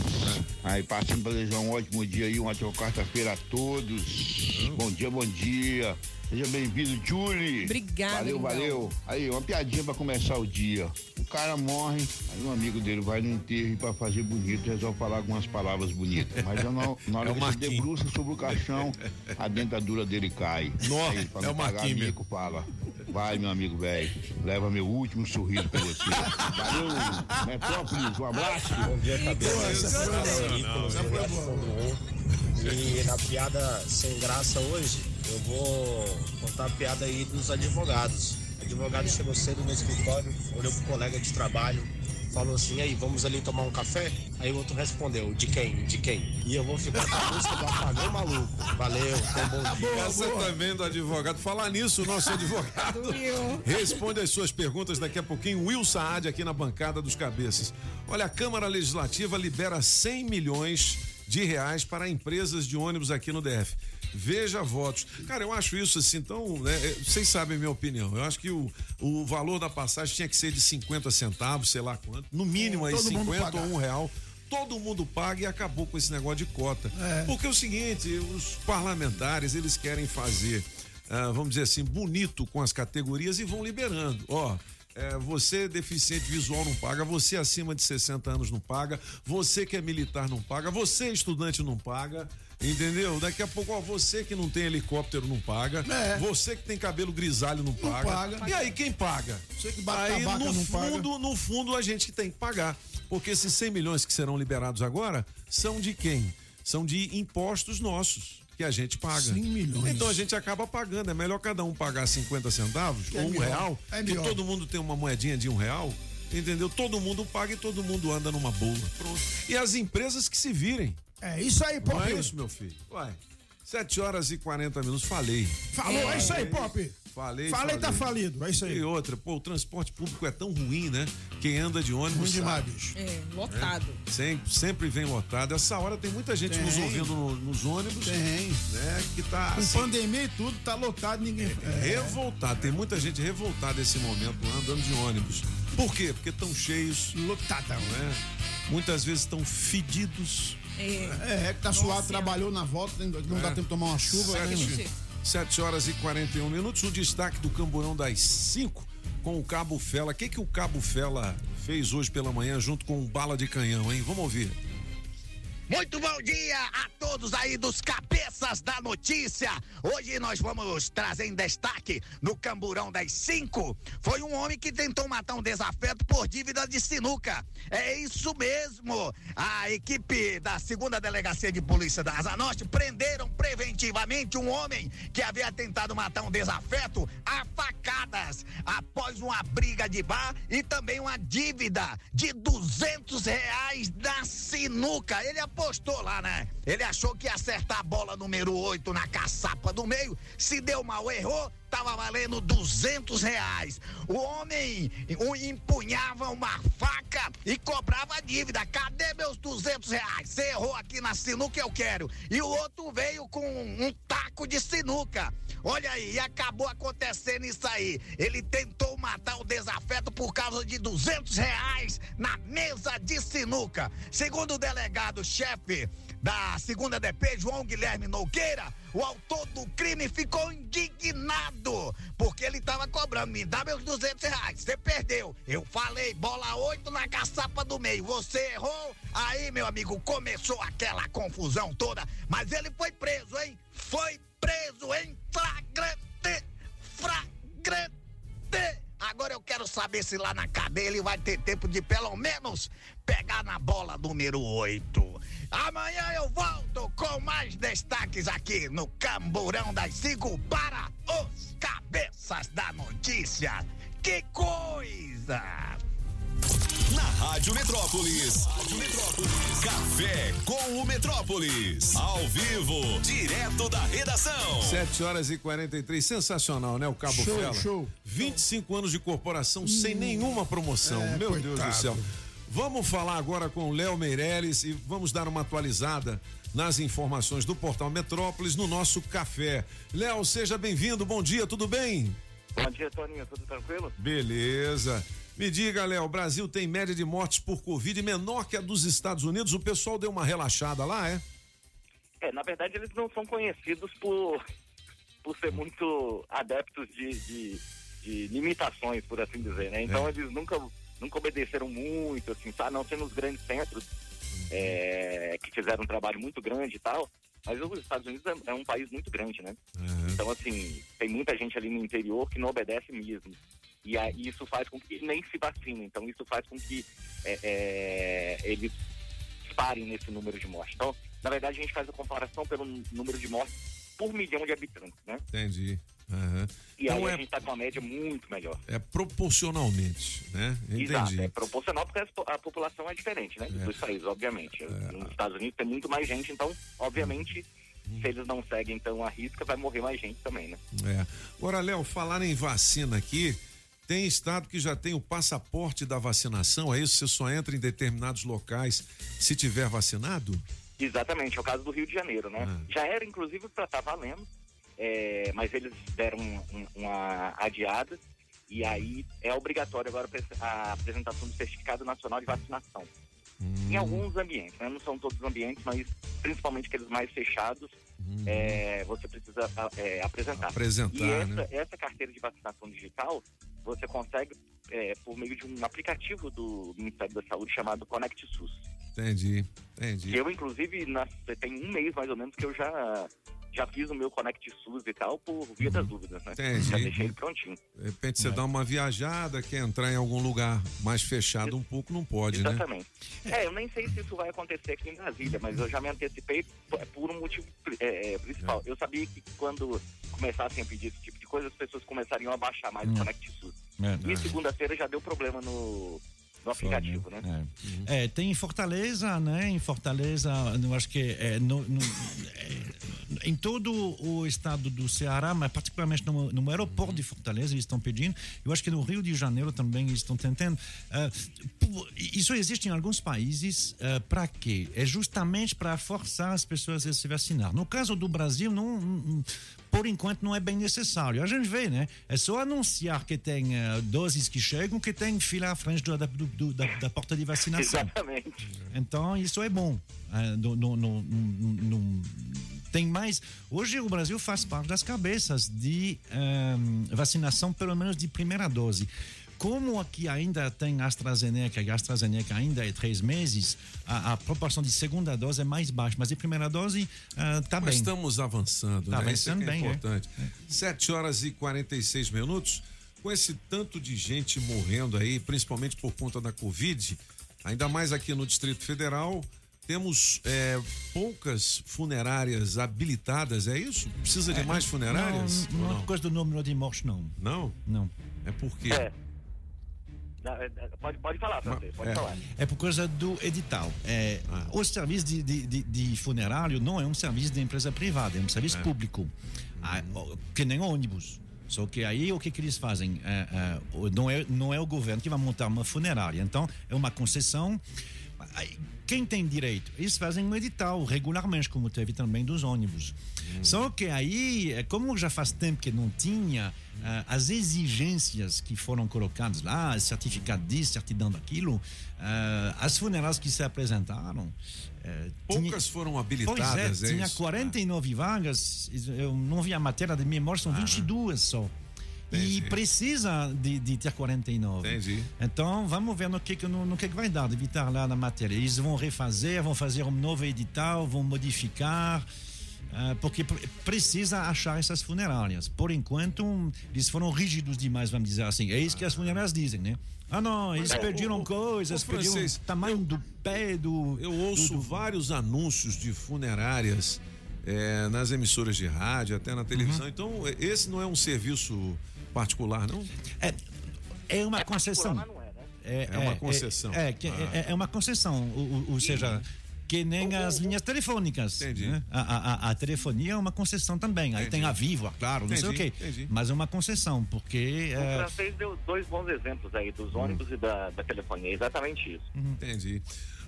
Aí, passando para desejar um ótimo dia aí, uma ótima quarta-feira a todos. Bom dia, bom dia. Seja bem-vindo, Julie. Obrigada, Valeu, lindão. valeu. Aí, uma piadinha para começar o dia. O cara morre, aí um amigo dele vai no enterro e para fazer bonito resolve falar algumas palavras bonitas. Mas já na, na hora É que ele debruça sobre o caixão, a dentadura dele cai. Nó, Aí, pra é não o pagar Marquinhos mico, fala. Vai, meu amigo velho, leva meu último sorriso pra você. Valeu, Metrópolis, um abraço. Bom dia, cabeça. Essa foi boa. E na piada sem graça hoje, eu vou contar a piada aí dos advogados. O advogado chegou cedo no escritório, olhou pro colega de trabalho, falou assim, "E aí, vamos ali tomar um café? Aí o outro respondeu, de quem? De quem? E eu vou ficar com a música do apagão maluco. Valeu, um bom dia. Essa também do advogado. Falar nisso, o nosso advogado responde as suas perguntas daqui a pouquinho. Will Saad aqui na bancada dos cabeças. Olha, a Câmara Legislativa libera 100 milhões de reais para empresas de ônibus aqui no DF. Veja votos. Cara, eu acho isso assim, então, né, é, vocês sabem a minha opinião. Eu acho que o, o valor da passagem tinha que ser de 50 centavos, sei lá quanto. No mínimo aí Todo mundo 50 pagar. ou um real. Todo mundo paga e acabou com esse negócio de cota. É. Porque é o seguinte, os parlamentares, eles querem fazer, ah, vamos dizer assim, bonito com as categorias e vão liberando. Ó, é, você deficiente visual não paga, você acima de 60 anos não paga, você que é militar não paga, você estudante não paga. Entendeu? Daqui a pouco, ó, você que não tem helicóptero não paga, É. você que tem cabelo grisalho não paga. paga. E aí, quem paga? Você que bate Aí, no não paga. fundo, no fundo, a gente que tem que pagar. Porque esses 100 milhões que serão liberados agora são de quem? São de impostos nossos, que a gente paga. 100 milhões. Então a gente acaba pagando. É melhor cada um pagar 50 centavos é ou um melhor. real, É que todo mundo tem uma moedinha de um real. Entendeu? Todo mundo paga e todo mundo anda numa boa. Pronto. E as empresas que se virem. É isso aí, Não Pop. é isso, meu filho? Uai. 7 horas e 40 minutos. Falei. Falou, é isso aí, Pop. Falei, tá falei, tá falido. É isso aí. E outra, pô, o transporte público é tão ruim, né? Quem anda de ônibus. Ruim demais, bicho. É, lotado. É? Sempre, sempre vem lotado. Essa hora tem muita gente tem. nos ouvindo no, nos ônibus. Tem. Né? Que tá. Com assim, pandemia e tudo, tá lotado, ninguém. É, é. é. Revoltado. Tem muita gente revoltada nesse momento, andando de ônibus. Por quê? Porque estão cheios. Lotadão. Né? Muitas vezes estão fedidos. É. é, é, que tá suado, trabalhou na volta, né, não dá é. tempo de tomar uma chuva. Sete, né? 7 horas e 41 minutos. O destaque do Camburão das 5 com o Cabo Fela. O que, que o Cabo Fela fez hoje pela manhã junto com o Bala de Canhão, hein? Vamos ouvir. Muito bom dia a todos aí dos cabeças da notícia. Hoje nós vamos trazer em destaque no Camburão das 5. Foi um homem que tentou matar um desafeto por dívida de sinuca. É isso mesmo. A equipe da segunda delegacia de polícia da Asa Norte prenderam preventivamente um homem que havia tentado matar um desafeto a facadas após uma briga de bar e também uma dívida de 200 reais da sinuca. Ele apostou lá, né? Ele achou que ia acertar a bola número 8 na caçapa do meio. Se deu mal, errou. Tava valendo 200 reais. O homem empunhava uma faca e cobrava dívida. Cadê meus 200 reais? Você errou aqui na sinuca, eu quero. E o outro veio com um taco de sinuca. Olha aí, acabou acontecendo isso aí. Ele tentou matar o desafeto por causa de 200 reais na mesa de sinuca. Segundo o delegado-chefe da segunda DP, João Guilherme Nogueira, o autor do crime ficou indignado porque ele estava cobrando. Me dá meus 200 reais. Você perdeu. Eu falei, bola 8 na caçapa do meio. Você errou. Aí, meu amigo, começou aquela confusão toda. Mas ele foi preso, hein? Foi preso em flagrante. Flagrante. Agora eu quero saber se lá na cadeia ele vai ter tempo de pelo menos pegar na bola número 8. Amanhã eu volto com mais destaques aqui no Camburão das Cinco para os cabeças da notícia. Que coisa! Na Rádio Metrópolis. Rádio Metrópolis. Café com o Metrópolis. Ao vivo, direto da redação. 7 horas e 43. Sensacional, né? O Cabo Show, Fela. show. 25 anos de corporação sem nenhuma promoção. É, Meu Deus coitado. do céu. Vamos falar agora com o Léo Meirelles e vamos dar uma atualizada nas informações do Portal Metrópolis no nosso café. Léo, seja bem-vindo. Bom dia, tudo bem? Bom dia, Toninho. Tudo tranquilo? Beleza. Me diga, Léo, o Brasil tem média de mortes por Covid menor que a dos Estados Unidos. O pessoal deu uma relaxada lá, é? É, na verdade, eles não são conhecidos por, por ser muito adeptos de, de, de limitações, por assim dizer, né? Então, É. eles nunca, nunca obedeceram muito, assim, sabe? Não sendo os grandes centros é, que fizeram um trabalho muito grande e tal. Mas os Estados Unidos é, é um país muito grande, né? Então, assim, tem muita gente ali no interior que não obedece mesmo. E aí isso faz com que nem se vacine. Então, isso faz com que é, é, eles parem nesse número de mortes. Então, na verdade, a gente faz a comparação pelo número de mortes por milhão de habitantes, né? Entendi. Aham. E Então aí é, a gente tá com uma média muito melhor. é proporcionalmente, né? Exato, Entendi. é proporcional porque a população é diferente, né? Dos países, obviamente. Nos Estados Unidos tem muito mais gente, então, obviamente, se eles não seguem então a risca, vai morrer mais gente também, né? É. Agora, Léo, falar em vacina aqui, tem estado que já tem o passaporte da vacinação, é isso? Você só entra em determinados locais se tiver vacinado? Exatamente, é o caso do Rio de Janeiro, né? Ah. Já era, inclusive, para estar valendo, é, mas eles deram um- um- uma adiada e aí é obrigatório agora a apresentação do Certificado Nacional de Vacinação. Hum. Em alguns ambientes, né? Não são todos os ambientes, mas principalmente aqueles mais fechados, é, você precisa é, apresentar. Hum. Apresentar, E essa, né? essa carteira de vacinação digital, você consegue é, por meio de um aplicativo do Ministério da Saúde chamado Conect SUS. Entendi, entendi. Que eu, inclusive, na, tem um mês mais ou menos que eu já, já fiz o meu Connect SUS e tal por via das dúvidas, né? Entendi. Já deixei ele prontinho. De repente você dá uma viajada, quer entrar em algum lugar mais fechado um pouco, não pode, né? Exatamente. É, eu nem sei se isso vai acontecer aqui em Brasília, mas eu já me antecipei por um motivo é, é, principal. Eu sabia que quando começassem a pedir esse tipo de coisa, as pessoas começariam a baixar mais o Connect SUS. É, E é. segunda-feira já deu problema no, no aplicativo, né? É. É, tem em Fortaleza, né? Em Fortaleza, eu acho que é, no- no- é, em todo o estado do Ceará, mas particularmente no, no aeroporto de Fortaleza, eles estão pedindo. Eu acho que no Rio de Janeiro também eles estão tentando. Pu- isso existe em alguns países. para quê? É justamente para forçar as pessoas a se vacinar. No caso do Brasil, não. Por enquanto não é bem necessário. A gente vê, né? É só anunciar que tem eh, doses que chegam, que tem fila à frente do- da, do- da, da porta de vacinação. Exatamente. Então, isso é bom. Eh, no- no- no- no- tem mais. Hoje o Brasil faz parte das cabeças de ehm, vacinação, pelo menos de primeira dose. Como aqui ainda tem AstraZeneca, e a AstraZeneca ainda é três meses, a, a proporção de segunda dose é mais baixa, mas de primeira dose está Mas bem. estamos avançando, Tá né? Isso é avançando que é bem, é. importante. 7 horas e 46 minutos. Com esse tanto de gente morrendo aí, principalmente por conta da Covid, ainda mais aqui no Distrito Federal, temos é, poucas funerárias habilitadas, é isso? Precisa de mais funerárias? Não, ou não é não? por causa do número de mortes, não. Não? Não. É porque. É. É, é, Pode, pode falar, Francês, pode é. falar. É por causa do edital. É, Ah. O serviço de, de, de- de funerário não é um serviço de empresa privada, é um serviço É. público. Ah, que nem ônibus. Só que aí o que, que eles fazem? É, é, não, é, não é o governo que vai montar uma funerária. Então, é uma concessão. Quem tem direito? Eles fazem um edital regularmente, como teve também dos ônibus. Só que aí, como já faz tempo que não tinha ah, as exigências que foram colocadas lá, certificado disso, certidão daquilo, ah, as funerárias que se apresentaram. eh, Poucas tinha- foram habilitadas, Pois é é, tinha isso? 49 vagas, eu não vi a matéria de memória, são 22 só. E precisa de, de ter 49. Entendi. Então, vamos ver no que, que- no, no que, que vai dar, de evitar lá na matéria. Eles vão refazer, vão fazer um novo edital, vão modificar, ah, porque pre- precisa achar essas funerárias. Por enquanto, eles foram rígidos demais, vamos dizer assim. É isso que as funerárias dizem, né? Ah, não, eles É, pediram ô, ô, coisas, francês, o tamanho do pé, do. Eu ouço vários anúncios de funerárias é, nas emissoras de rádio, até na televisão. Então, é, esse não é um serviço particular, não? É, é uma concessão. mas não é, né? É uma concessão. É, que- Ah. é- é uma concessão, ou- ou seja, que nem as linhas telefônicas. Entendi. né? A, a- a- a telefonia é uma concessão também. Aí tem a Vivo, claro, não sei o Entendi, quê. entendi. Mas é uma concessão, porque. O é, francês deu dois bons exemplos aí, dos ônibus e da, da telefonia, exatamente isso. Entendi.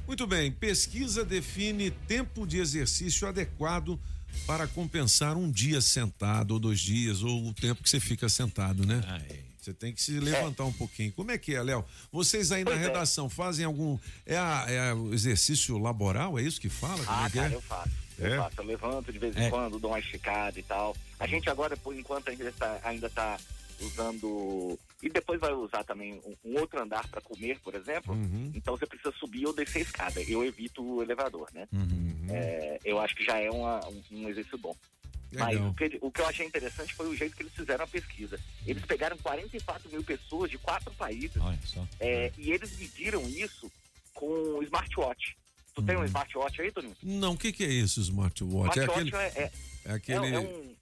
Muito bem. Pesquisa define tempo de exercício adequado para compensar um dia sentado, ou dois dias, ou o tempo que você fica sentado, né? Você tem que se levantar um pouquinho. Como é que é, Léo? Vocês aí na Pois é. redação fazem algum. É, a- é o exercício laboral? É isso que fala? Como Ah, é cara, é? eu faço. É? Eu faço, eu levanto de vez em É. quando, dou uma esticada e tal. A gente agora, por enquanto, ainda está, ainda tá usando. E depois vai usar também um, um outro andar para comer, por exemplo. Uhum. Então você precisa subir ou descer a escada. Eu evito o elevador, né? Uhum. É, eu acho que já é uma- um, um exercício bom. Mas o que, o que eu achei interessante foi o jeito que eles fizeram a pesquisa. Eles pegaram 44 mil pessoas de quatro países é, e eles mediram isso com o smartwatch. Tu tem um smartwatch aí, Toninho? Não, o que, que é isso, smartwatch? É Smartwatch aquele. é, é, É aquele. é, é um,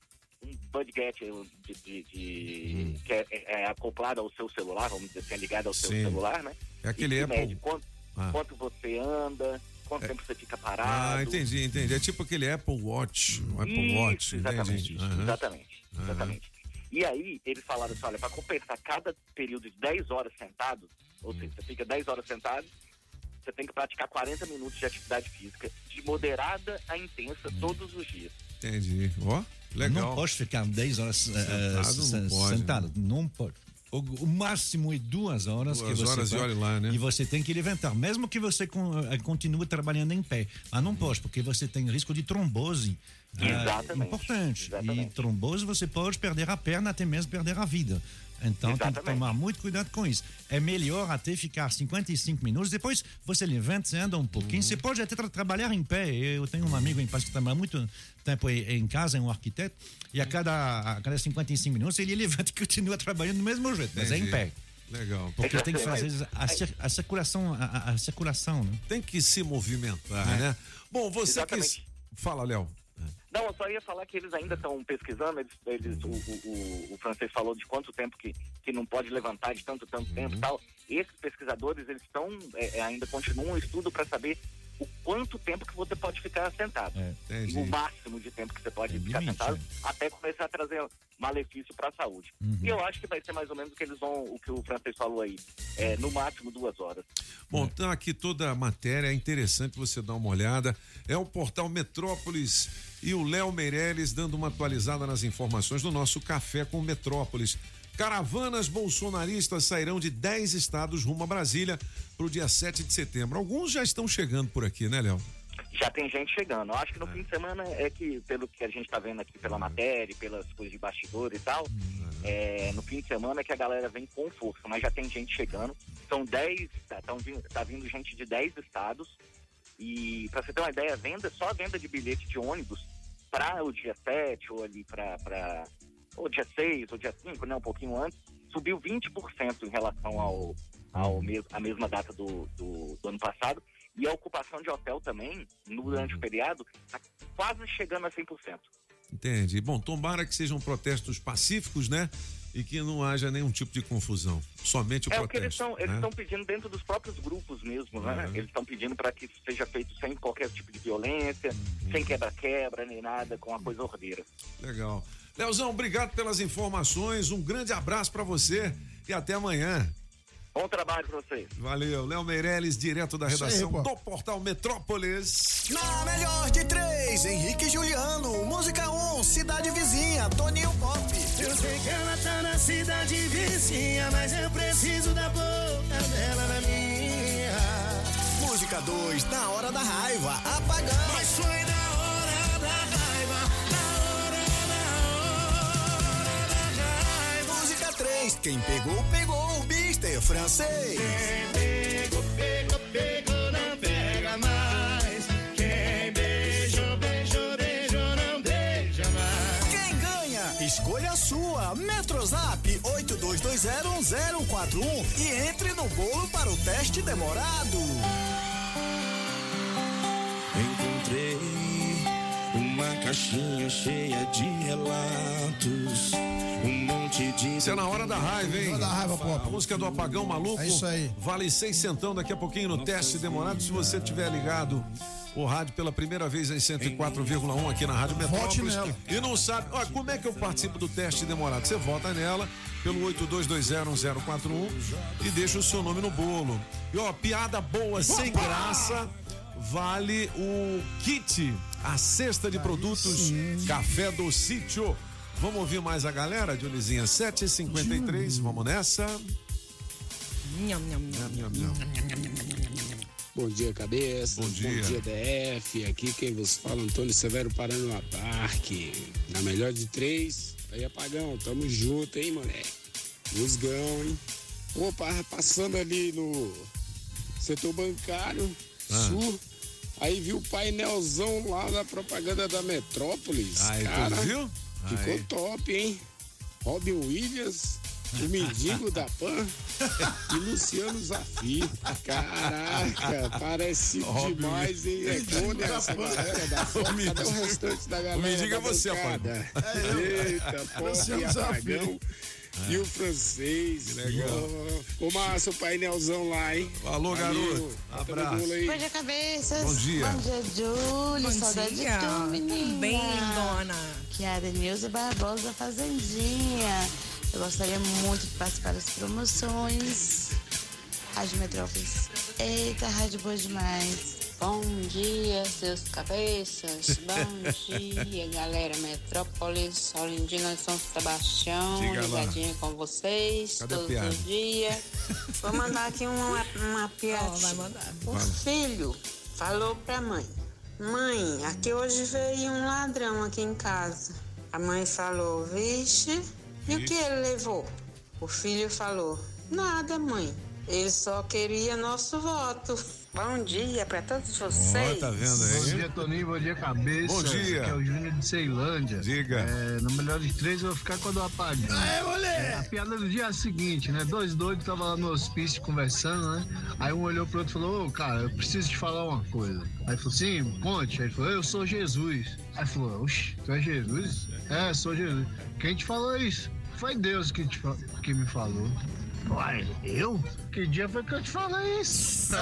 um budget de, de- de- que é, é- é acoplado ao seu celular, vamos dizer assim, é ligado ao seu Sim. celular, né? É aquele que Apple- mede quanto, Ah. quanto você anda, quanto tempo você fica parado. Ah, entendi, entendi. É tipo aquele Apple Watch. O Apple Isso, Watch, exatamente, entendi. Aham. exatamente, exatamente. E aí, eles falaram assim, olha, para compensar cada período de 10 horas sentado, ou Hum. seja, você fica 10 horas sentado, você tem que praticar 40 minutos de atividade física, de moderada a intensa, Hum. todos os dias. Entendi. Ó, legal. Não pode ficar 10 horas eh, Sentado, eh, não pode, sentado. Não pode. O, o máximo é duas horas Duas que você horas e olhe lá, né? E você tem que levantar, mesmo que você eh, continue trabalhando em pé. Mas não pode, porque você tem risco de trombose. ah, Exatamente, importante. exatamente. E trombose você pode perder a perna, até mesmo perder a vida. Então tem que Exatamente. tomar muito cuidado com isso. É melhor até ficar 55 minutos, depois você levanta, você anda um pouquinho. Você pode até tra- trabalhar em pé. Eu tenho um amigo em paz que trabalha muito tempo em casa, é um arquiteto, e a cada, a cada 55 minutos ele [laughs] levanta e continua trabalhando do mesmo jeito, mas é em pé. Legal. Porque tem que fazer a, cir- a circulação, a, a- a circulação, né? Tem que se movimentar, É. né? Bom, você Exatamente. que. Fala, Léo. Não, eu só ia falar que eles ainda estão pesquisando, eles, eles- o, o, o- o francês falou de quanto tempo que, que não pode levantar de tanto, tanto tempo Uhum. e tal. Esses pesquisadores, eles estão, é, é, ainda continuam um estudo para saber o quanto tempo que você pode ficar sentado. É. E o máximo de tempo que você pode ficar limite, sentado, né? até começar a trazer malefício para a saúde. Uhum. E eu acho que vai ser mais ou menos o que eles vão, o que o francês falou aí, é, no máximo duas horas. Bom, então aqui toda a matéria, é interessante você dar uma olhada. É o portal Metrópolis e o Léo Meirelles dando uma atualizada nas informações do nosso Café com Metrópolis. Caravanas bolsonaristas sairão de 10 estados rumo a Brasília para o dia 7 de setembro. Alguns já estão chegando por aqui, né, Léo? Já tem gente chegando. Eu acho que no fim de semana é que, pelo que a gente está vendo aqui pela matéria, e pelas coisas de bastidor e tal, é, no fim de semana que a galera vem com força, mas já tem gente chegando. São 10, tá, tão tá vindo gente de 10 estados. E para você ter uma ideia, a venda, só a venda de bilhete de ônibus para o dia 7 ou ali para ou dia 6 ou dia 5, né, um pouquinho antes, subiu 20% em relação ao, ao mes, a mesma data do, do, do ano passado. E a ocupação de hotel também, durante o feriado, está quase chegando a 100%. Entendi. Bom, tomara que sejam protestos pacíficos, né? E que não haja nenhum tipo de confusão. Somente o é o que eles protesto. estão eles né? pedindo dentro dos próprios grupos mesmo, né? Uhum. Eles estão pedindo para que isso seja feito sem qualquer tipo de violência, Uhum. sem quebra-quebra nem nada, com uma coisa ordeira. Legal. Leozão, obrigado pelas informações. Um grande abraço para você e até amanhã. Bom trabalho para vocês. Valeu. Léo Meirelles, direto da redação pô. do Portal Metrópolis. Na melhor de três, Henrique e Juliano. Música 1, Cidade Vizinha, Toninho Pop. Eu sei que ela tá na cidade vizinha, mas eu preciso da boca dela na minha. Música 2, Na Hora da Raiva, Apagão. Quem pegou, pegou, Mister Francês. Quem pegou, pegou, pegou, não pega mais. Quem beijou, beijou, beijou, não beija mais. Quem ganha? Escolha a sua. Metrozap 82201041 e entre no bolo para o teste demorado. Encontrei uma caixinha cheia de relatos. Isso é na hora da raiva, hein? Hora da raiva, pô. A música do apagão maluco. É isso aí. Vale seis centão daqui a pouquinho no teste demorado. Se você tiver ligado o rádio pela primeira vez em 104,1 aqui na Rádio Metrópolis. nela. E não sabe, ó, como é que eu participo do teste demorado? Você vota nela pelo 82201041 e deixa o seu nome no bolo. E ó, piada boa, sem graça, vale o kit, a cesta de produtos Café do Sítio. Vamos ouvir mais a galera, Dionizinha? 7h53, vamos nessa. Nham, nham, nham. Bom dia, cabeça. Bom dia. DF. Aqui quem vos fala, Antônio Severo Paranoá Parque. Na melhor de três. Aí, apagão, tamo junto, hein, moleque? Musgão, hein? Opa, passando ali no setor bancário, Ah. sul. Aí viu o painelzão lá da propaganda da Metrópolis. Aí, tu Cara, ficou top, hein? Robin Williams, o mendigo da Pan [laughs] e Luciano Zafi. Caraca, parece demais, hein? É bom, né? Essa galera da [laughs] Pan. Cadê o mendigo- restante da galera? o mendigo é você, bancada? Apagão. Eita, pop Luciano Zafi. E o francês. legal. Oh, Ficou massa o painelzão lá, hein? Alô, garoto. Tá Abraço. Bom dia, cabeças. Bom dia. Bom dia, Júlio. Saudade dia. de tu, menina. Bem, dona. Que é a Denilze Barbosa da Fazendinha. Eu gostaria muito de participar das promoções. Rádio Metrópolis. Eita, rádio boa demais. Bom dia, seus cabeças. Bom [laughs] dia, galera Metrópolis, Olindina de São Sebastião, Diga lá. ligadinha com vocês Cadê a todos os dias. [laughs] Vou mandar aqui uma, uma piada. Ó, vai mandar. O Fala. filho falou pra mãe: Mãe, aqui hoje veio um ladrão aqui em casa. A mãe falou: Vixe, e o que ele levou? O filho falou: Nada, mãe. Ele só queria nosso voto. Bom dia pra todos vocês. Ó, tá vendo aí? Bom dia, Toninho. Bom dia, cabeça. Bom dia. Aqui é o Júnior de Ceilândia. Diga. É, no melhor de três, eu vou ficar com a do apagão. Aê, moleque! É, a piada do dia é a seguinte, né? Dois doidos estavam lá no hospício conversando, né? Aí um olhou pro outro e falou: Ô, cara, eu preciso te falar uma coisa. Aí falou: Sim, conte. Aí ele falou: Eu sou Jesus. Aí falou: Oxe, tu é Jesus? É, sou Jesus. Quem te falou isso? Foi Deus que, te, que me falou. Uai, eu? Que dia foi que eu te falei isso? [laughs]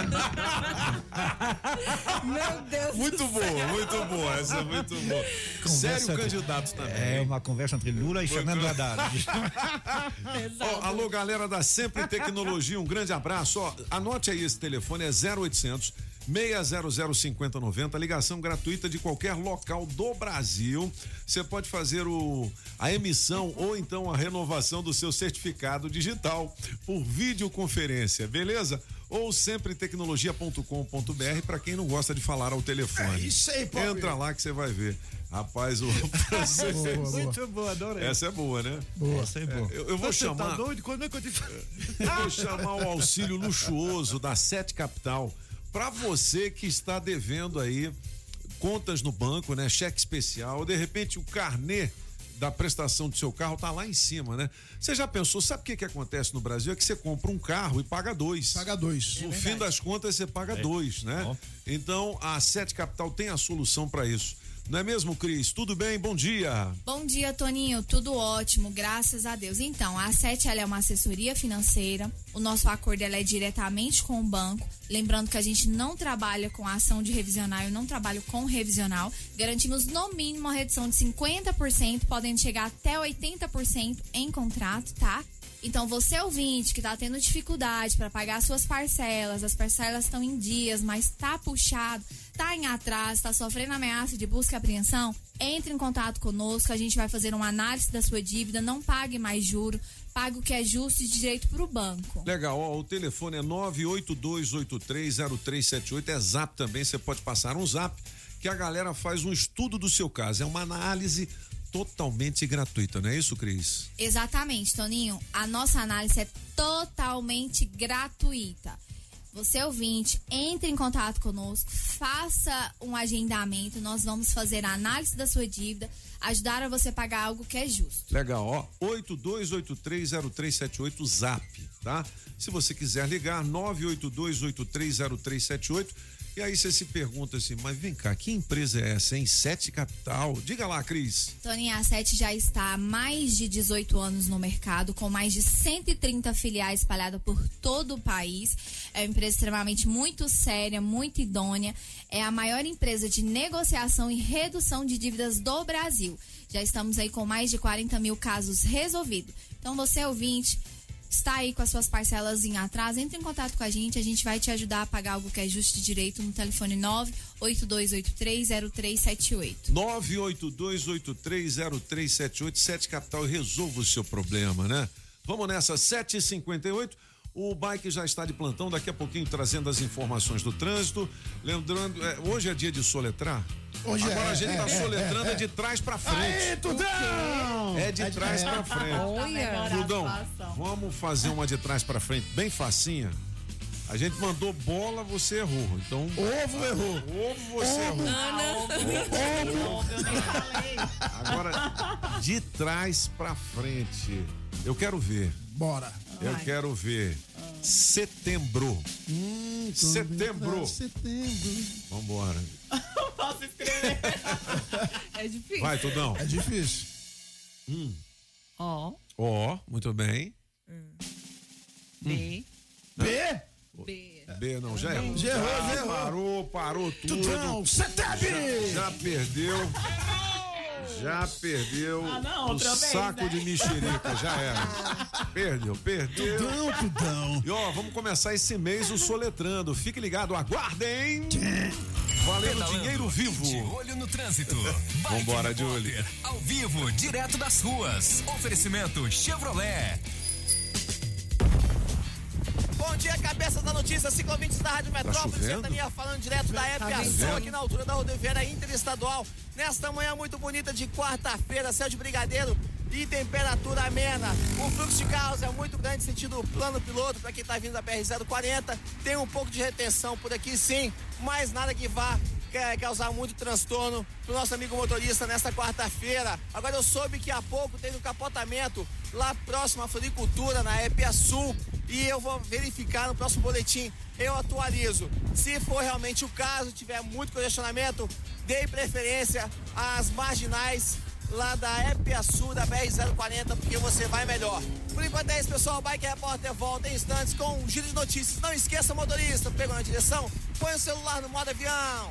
Meu Deus Muito do boa, céu. muito boa, essa é muito boa. Sério de- candidato também. É uma conversa entre Lula e Fernando Haddad. [laughs] Ó, alô, galera da Sempre Tecnologia, um grande abraço. Ó, anote aí esse telefone, é 0800 6005090, ligação gratuita de qualquer local do Brasil. Você pode fazer o, a emissão ou então a renovação do seu certificado digital por videoconferência, beleza? Ou sempre tecnologia.com.br para quem não gosta de falar ao telefone. É isso aí, Paulo. Entra lá que você vai ver. Rapaz, o francês. Boa, boa. Muito boa, adorei. Essa é boa, né? Boa. Essa é boa. Eu, eu vou Você chamar. Tá doido? Quando é que eu te Eu vou chamar o auxílio luxuoso da Sete Capital para você que está devendo aí contas no banco, né? Cheque especial, de repente o carnê da prestação do seu carro tá lá em cima, né? Você já pensou, sabe o que que acontece no Brasil? É que você compra um carro e paga dois. Paga dois. No fim das contas, você paga É. dois, né? Então, a Sete Capital tem a solução para isso. Não é mesmo, Cris? Tudo bem? Bom dia. Bom dia, Toninho. Tudo ótimo, graças a Deus. Então, a Sete é uma assessoria financeira. O nosso acordo é diretamente com o banco. Lembrando que a gente não trabalha com ação de revisional, eu não trabalho com revisional. Garantimos no mínimo uma redução de 50%, podendo chegar até 80% em contrato, tá? Então, você ouvinte que tá tendo dificuldade para pagar suas parcelas, as parcelas estão em dias, mas tá puxado, tá em atraso, tá sofrendo ameaça de busca e apreensão, entre em contato conosco, a gente vai fazer uma análise da sua dívida, não pague mais juro, pague o que é justo e direito pro banco. Legal, ó, o telefone é 982830378, é zap também, você pode passar um zap, que a galera faz um estudo do seu caso, é uma análise totalmente gratuita, não é isso, Cris? Exatamente, Toninho. A nossa análise é totalmente gratuita. Você ouvinte, entre em contato conosco, faça um agendamento, nós vamos fazer a análise da sua dívida, ajudar a você pagar algo que é justo. Legal, ó, 82830378 zap, tá? Se você quiser ligar, 982830378 e aí você se pergunta assim, mas vem cá, que empresa é essa, hein? Sete Capital. Diga lá, Cris. Toninho, a Sete já está há mais de 18 anos no mercado, com mais de 130 filiais espalhadas por todo o país. É uma empresa extremamente muito séria, muito idônea. É a maior empresa de negociação e redução de dívidas do Brasil. Já estamos aí com mais de 40 mil casos resolvidos. Então, você ouvinte, está aí com as suas parcelas em atraso, entre em contato com a gente, a gente vai te ajudar a pagar algo que é justo de direito no telefone 982830378. 982830378, Sete Capital, resolva o seu problema, né? Vamos nessa, 7h58. O bike já está de plantão, daqui a pouquinho trazendo as informações do trânsito. Lembrando, é, hoje é dia de soletrar? Hoje Agora é, a gente é, tá é, soletrando é, é, de trás pra frente. Aê, Tudão! É de trás É. pra frente. Olha. Tudão, vamos fazer uma de trás pra frente, bem facinha. A gente mandou bola, você errou. Então. Ovo errou. Ovo você errou. Agora, de trás pra frente. Eu quero ver. Bora. Eu Vai. quero ver. Setembro. Hum, Setembro. Setembro. Vambora. [laughs] Posso escrever. [laughs] é difícil. Vai, Tudão. É difícil. Hum. Ó. Ó, muito bem. B. B? B. B não, já errou. Já errou, Já já errou. Parou, parou tudo. Tudão, setembro. Já, já perdeu. Já perdeu Ah, não, o vez, saco né? de mexerica, já era. [laughs] Perdeu, perdeu. Tudão, tudão. E ó, vamos começar esse mês o Soletrando. Fique ligado, aguardem. Valendo Pedalando dinheiro vivo. De olho no trânsito. [laughs] Vambora. Repórter, Ao vivo, direto das ruas. Oferecimento Chevrolet. Bom dia, cabeça da notícia, ciclovintes da Rádio Metrópolis, chovendo? Ventania falando direto da Tá Sul, chovendo? aqui na altura da rodoviária interestadual. Nesta manhã muito bonita de quarta-feira, céu de brigadeiro e temperatura amena. O fluxo de carros é muito grande, sentido plano piloto, para quem está vindo da BR-040. Tem um pouco de retenção por aqui sim, mas nada que vá quer causar muito transtorno pro nosso amigo motorista nesta quarta-feira. Agora eu soube que há pouco teve um capotamento lá próximo à floricultura, na EPA Sul, e eu vou verificar no próximo boletim, eu atualizo. Se for realmente o caso, tiver muito congestionamento, dê preferência às marginais lá da EPA Sul, da BR-040, porque você vai melhor. Por enquanto é isso, pessoal. Bike Repórter volta em instantes com um giro de notícias. Não esqueça, motorista, pegou na direção, põe o celular no modo avião.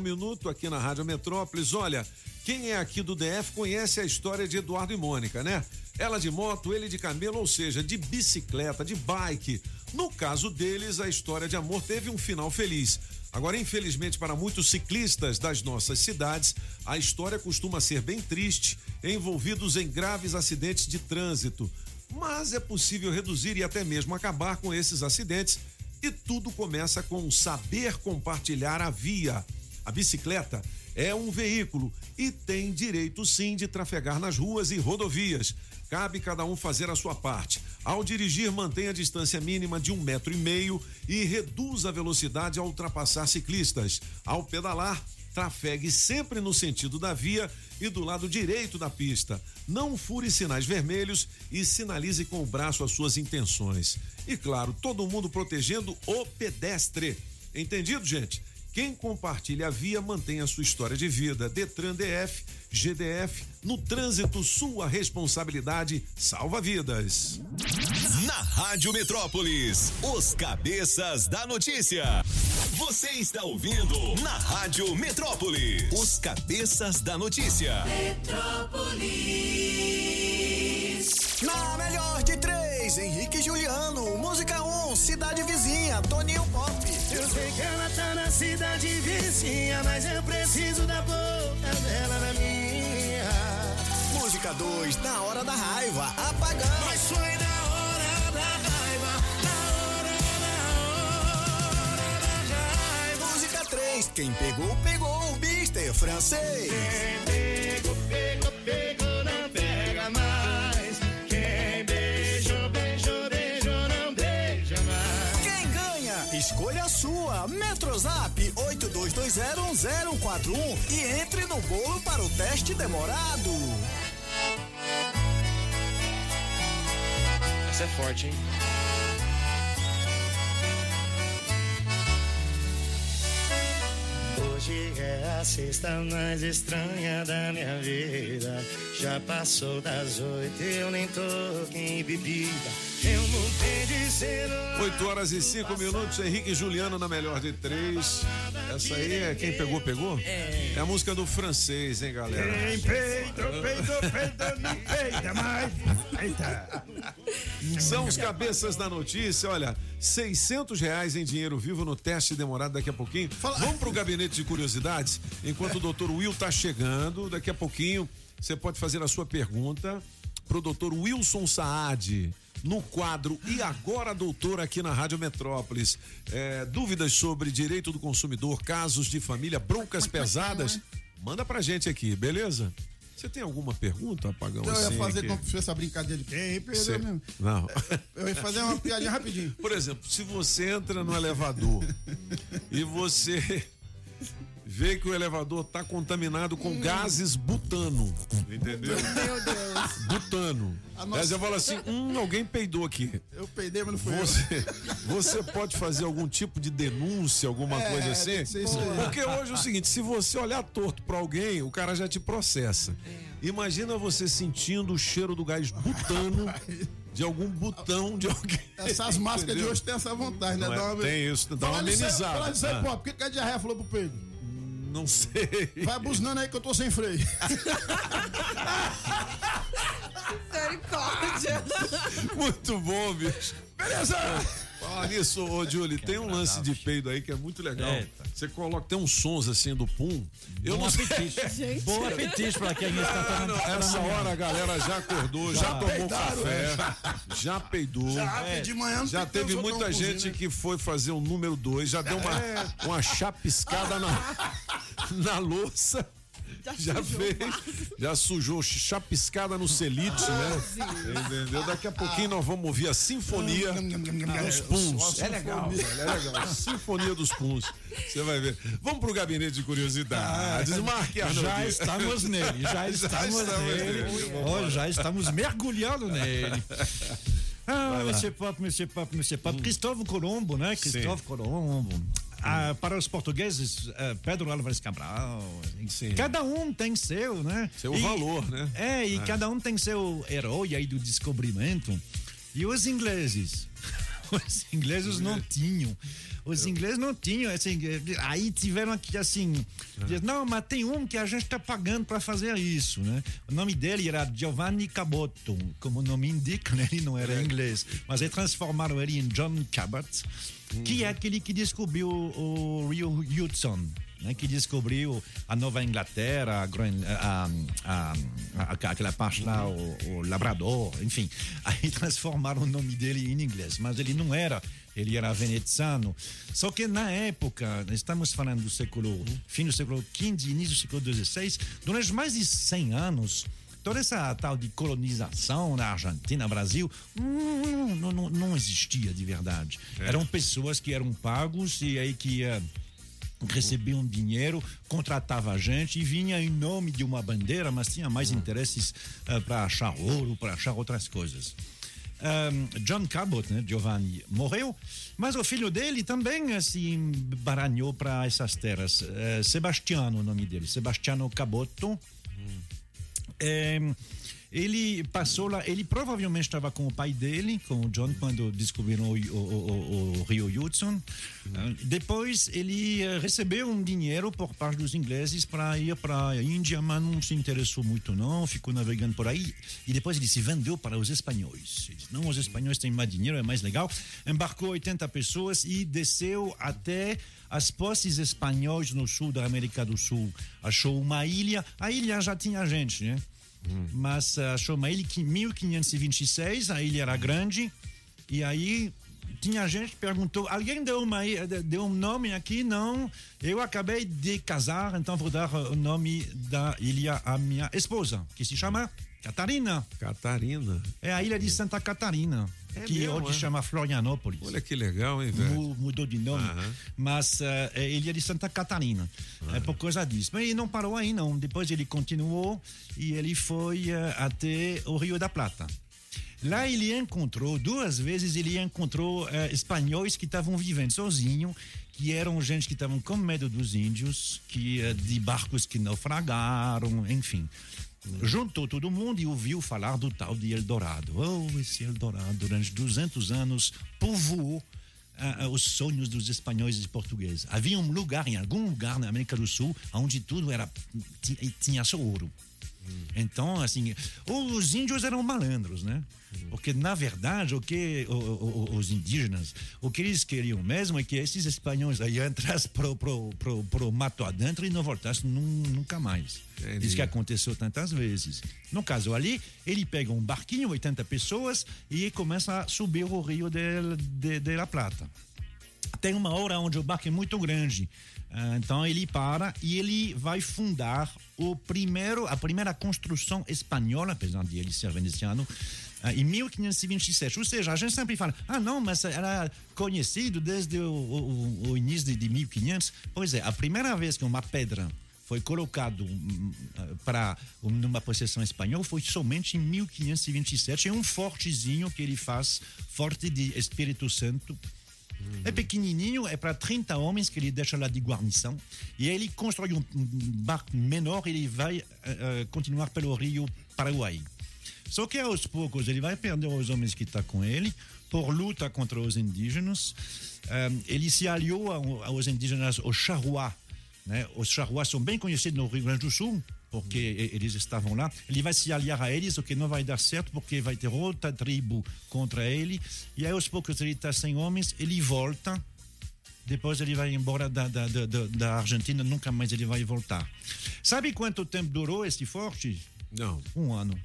um minuto aqui na Rádio Metrópolis. Olha, quem é aqui do DF conhece a história de Eduardo e Mônica, né? Ela de moto, ele de camelo, ou seja, de bicicleta, de bike. No caso deles, a história de amor teve um final feliz. Agora, infelizmente, para muitos ciclistas das nossas cidades, a história costuma ser bem triste, envolvidos em graves acidentes de trânsito. Mas é possível reduzir e até mesmo acabar com esses acidentes e tudo começa com saber compartilhar a via. A bicicleta é um veículo e tem direito sim de trafegar nas ruas e rodovias. Cabe cada um fazer a sua parte. Ao dirigir, mantenha a distância mínima de um metro e meio e reduza a velocidade ao ultrapassar ciclistas. Ao pedalar, trafegue sempre no sentido da via e do lado direito da pista. Não fure sinais vermelhos e sinalize com o braço as suas intenções. E claro, todo mundo protegendo o pedestre. Entendido, gente? Quem compartilha a via mantém a sua história de vida. Detran DF, GDF, no trânsito, sua responsabilidade salva vidas. Na Rádio Metrópolis, os cabeças da notícia. Você está ouvindo na Rádio Metrópolis, os cabeças da notícia. Metrópolis. Na melhor de três, Henrique e Juliano. Música 1, um, Cidade Vizinha, Toninho Pop. Eu sei que ela tá na cidade vizinha, mas eu preciso da boca dela na minha. Música 2, Na Hora da Raiva, Apagão. Mas foi na hora da raiva, na hora, na hora da raiva. Música 3, Quem pegou, pegou, Mister Francês. Quem pegou, pegou, pegou, Metrozap 82201041 e entre no bolo para o teste demorado. Essa é forte, hein? Hoje é a sexta mais estranha da minha vida. Já passou das oito, eu nem toquei em bebida. Eu não tenho de ser. 8 horas e 5 minutos, Henrique e Juliano na melhor de três. Essa aí é quem pegou, pegou? É. É a música do francês, hein, galera? Quem peidou, peidou, peidou, não peida mais. Eita. São os cabeças da notícia. Olha, 600 reais em dinheiro vivo no teste demorado daqui a pouquinho. Vamos pro gabinete de curiosidades. Enquanto o doutor Will tá chegando, daqui a pouquinho você pode fazer a sua pergunta pro doutor Wilson Saad no quadro E Agora Doutor aqui na Rádio Metrópolis. É, dúvidas sobre direito do consumidor, casos de família, broncas pesadas? Manda pra gente aqui, beleza? Você tem alguma pergunta, Apagão? Então, eu ia assim, fazer que- como se fosse a brincadeira de quem perdeu Cê- mesmo. Não. Eu ia fazer uma piadinha rapidinho. Por exemplo, se você entra no elevador [laughs] e você vê que o elevador tá contaminado com Hum. gases butano, entendeu? Meu Deus. [laughs] Butano. A nossa- Aí você fala assim, hum, alguém peidou aqui. Eu peidei, mas não fui Você, você pode fazer algum tipo de denúncia, alguma É, coisa assim? Porque hoje é o seguinte, se você olhar torto pra alguém, o cara já te processa. Imagina você sentindo o cheiro do gás butano [laughs] de algum botão de alguém. Essas máscaras de Entendeu? hoje tem essa vontade, né? É? Tem isso, dá uma amenizada. Falar disso aí, pô, por que, que a diarreia falou pro Pedro? Não sei. Vai buzinando aí que eu tô sem freio. Misericórdia. Muito bom, bicho. Beleza! Falar nisso, ô Julie, tem um lance de peido aí que é muito legal. Eita. Você coloca, tem uns sons assim do pum. Eu Bom não sei. apetite. [laughs] Bom apetite pra quem está Ah, não, tomando- Essa hora a galera já acordou, já, Já tomou peidaram, café, já peidou. Já, porque de manhã Já teve muita gente cozinham, né? que foi fazer o número dois, já deu uma, É. uma chapiscada na, [laughs] na louça. Já, sujou fez, já sujou chapiscada no celite, né? Entendeu? Daqui a pouquinho nós vamos ouvir a sinfonia dos puns. É legal. É legal. Sinfonia dos puns. Você vai ver. Vamos pro gabinete de curiosidades. Marque Arnoldi. Já estamos nele, já [laughs] estamos nele. Oh, já estamos mergulhando [laughs] nele. Ah. Monsieur Pop, Monsieur Pop, Monsieur Pop. Cristóvão Colombo, né? Cristóvão Colombo. Ah, para os portugueses, eh, Pedro Álvares Cabral. Cada um tem seu, né? Seu valor, né? É, e É. cada um tem seu herói aí do descobrimento. E os ingleses? [laughs] Os ingleses não tinham. Os ingleses não tinham, assim, aí tiveram aqui assim, diz, não, mas tem um que a gente está pagando para fazer isso, né? O nome dele era Giovanni Cabotto, como o nome indica, né? ele não era inglês, mas eles transformaram ele em John Cabot, que é aquele que descobriu o Rio Hudson, né, que descobriu a Nova Inglaterra, a- a- a- aquela parte lá, o, o Labrador, enfim. Aí [laughs] transformaram o nome dele em inglês, mas ele não era, ele era veneziano. Só que na época, estamos falando do século, fim do século XV, início do século XVI, durante mais de 100 anos, toda essa tal de colonização na Argentina, Brasil, hum, não, não, não existia de verdade. Eram pessoas que eram pagos e aí que eh, recebiam dinheiro, contratava gente e vinha em nome de uma bandeira, mas tinha mais interesses para achar ouro, para achar outras coisas. Um, John Cabot, né, Giovanni, morreu, mas o filho dele também eh, se baranhou para essas terras. Eh, Sebastiano, o nome dele, Sebastiano Cabotto. É, ele passou lá, ele provavelmente estava com o pai dele, com o John, quando descobriram o, o- o- o Rio Hudson. Ah, Depois ele eh, recebeu um dinheiro por parte dos ingleses para ir para a Índia, mas não se interessou muito não, ficou navegando por aí. E depois ele se vendeu para os espanhóis. Disse, não, os espanhóis têm mais dinheiro, é mais legal. Embarcou 80 pessoas e desceu até as posses espanhóis no sul da América do Sul. Achou uma ilha, a ilha já tinha gente, né? Mas uma ilha em 1526, a ilha era grande, e aí tinha gente que perguntou: alguém deu, uma, i- deu um nome aqui? Não, eu acabei de casar, então vou dar o nome da ilha à minha esposa, que se chama Catarina. Catarina. É a ilha de Santa Catarina, É que mesmo, hoje é? chama Florianópolis. Olha que legal, hein, velho? Mu- Mudou de nome, mas eh, é ilha de Santa Catarina. É por causa disso. Mas ele não parou aí, não. Depois ele continuou e ele foi eh, até o Rio da Plata. Lá ele encontrou, duas vezes ele encontrou eh, espanhóis que estavam vivendo sozinhos, que eram gente que estavam com medo dos índios, que de barcos que naufragaram, enfim. Juntou todo mundo e ouviu falar do tal de Eldorado. Oh, esse Eldorado, durante 200 anos, povoou ah, ah, os sonhos dos espanhóis e portugueses. Havia um lugar, em algum lugar na América do Sul, onde tudo era ti- tinha só ouro. Então, assim, os índios eram malandros, né? Porque, na verdade, o que o- o- os indígenas, o que eles queriam mesmo é que esses espanhóis aí [laughs] entrassem pro, pro, pro, pro mato adentro e não voltassem nun- nunca mais. Entendi. Isso que aconteceu tantas vezes. No caso ali, ele pega um barquinho, 80 pessoas, e começa a subir o rio de, de, de La Plata tem uma hora onde o barco é muito grande. Ah, então ele para e ele vai fundar o primeiro, a primeira construção espanhola, apesar de ele ser veneziano, ah, em 1527. Ou seja, a gente sempre fala, ah, não, mas era conhecido desde o, o- o início de, de 1500. Pois é, a primeira vez que uma pedra foi colocado hum, para numa possessão espanhola foi somente em 1527. É um fortezinho que ele faz, forte de Espírito Santo. É pequenininho, é para 30 homens que ele deixa lá de guarnição. E ele constrói um um barco menor e ele vai eh, continuar pelo rio Paraguai. Só que aos poucos ele vai perder os homens que estão com ele por luta contra os indígenas. Eh, ele se aliou ao- aos indígenas, os charruá. Né? Os charruá são bem conhecidos no Rio Grande do Sul, porque eles estavam lá. Ele vai se aliar a eles, o que não vai dar certo, porque vai ter outra tribo contra ele. E aí, aos poucos, ele está sem homens, ele volta. Depois ele vai embora da, da, da, da- Argentina, nunca mais ele vai voltar. Sabe quanto tempo durou esse forte? Não. Um ano.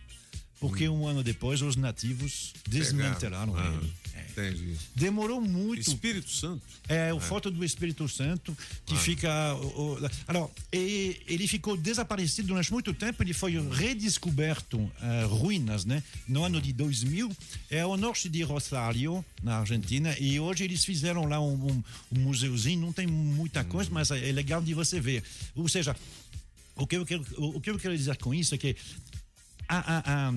Porque um ano depois os nativos desmantelaram Pegaram. ele. É. Entendi. Demorou muito. Espírito Santo? É, o foto do Espírito Santo que Ah. fica. o- o- alors, e- ele ficou desaparecido durante muito tempo. Ele foi redescoberto eh, ruínas, né? No ano de 2000, é ao norte de Rosario, na Argentina. E hoje eles fizeram lá um, um- um museuzinho. Não tem muita coisa, mas é é legal de você ver. Ou seja, o que eu quero, o que eu quero dizer com isso é que a- a- a-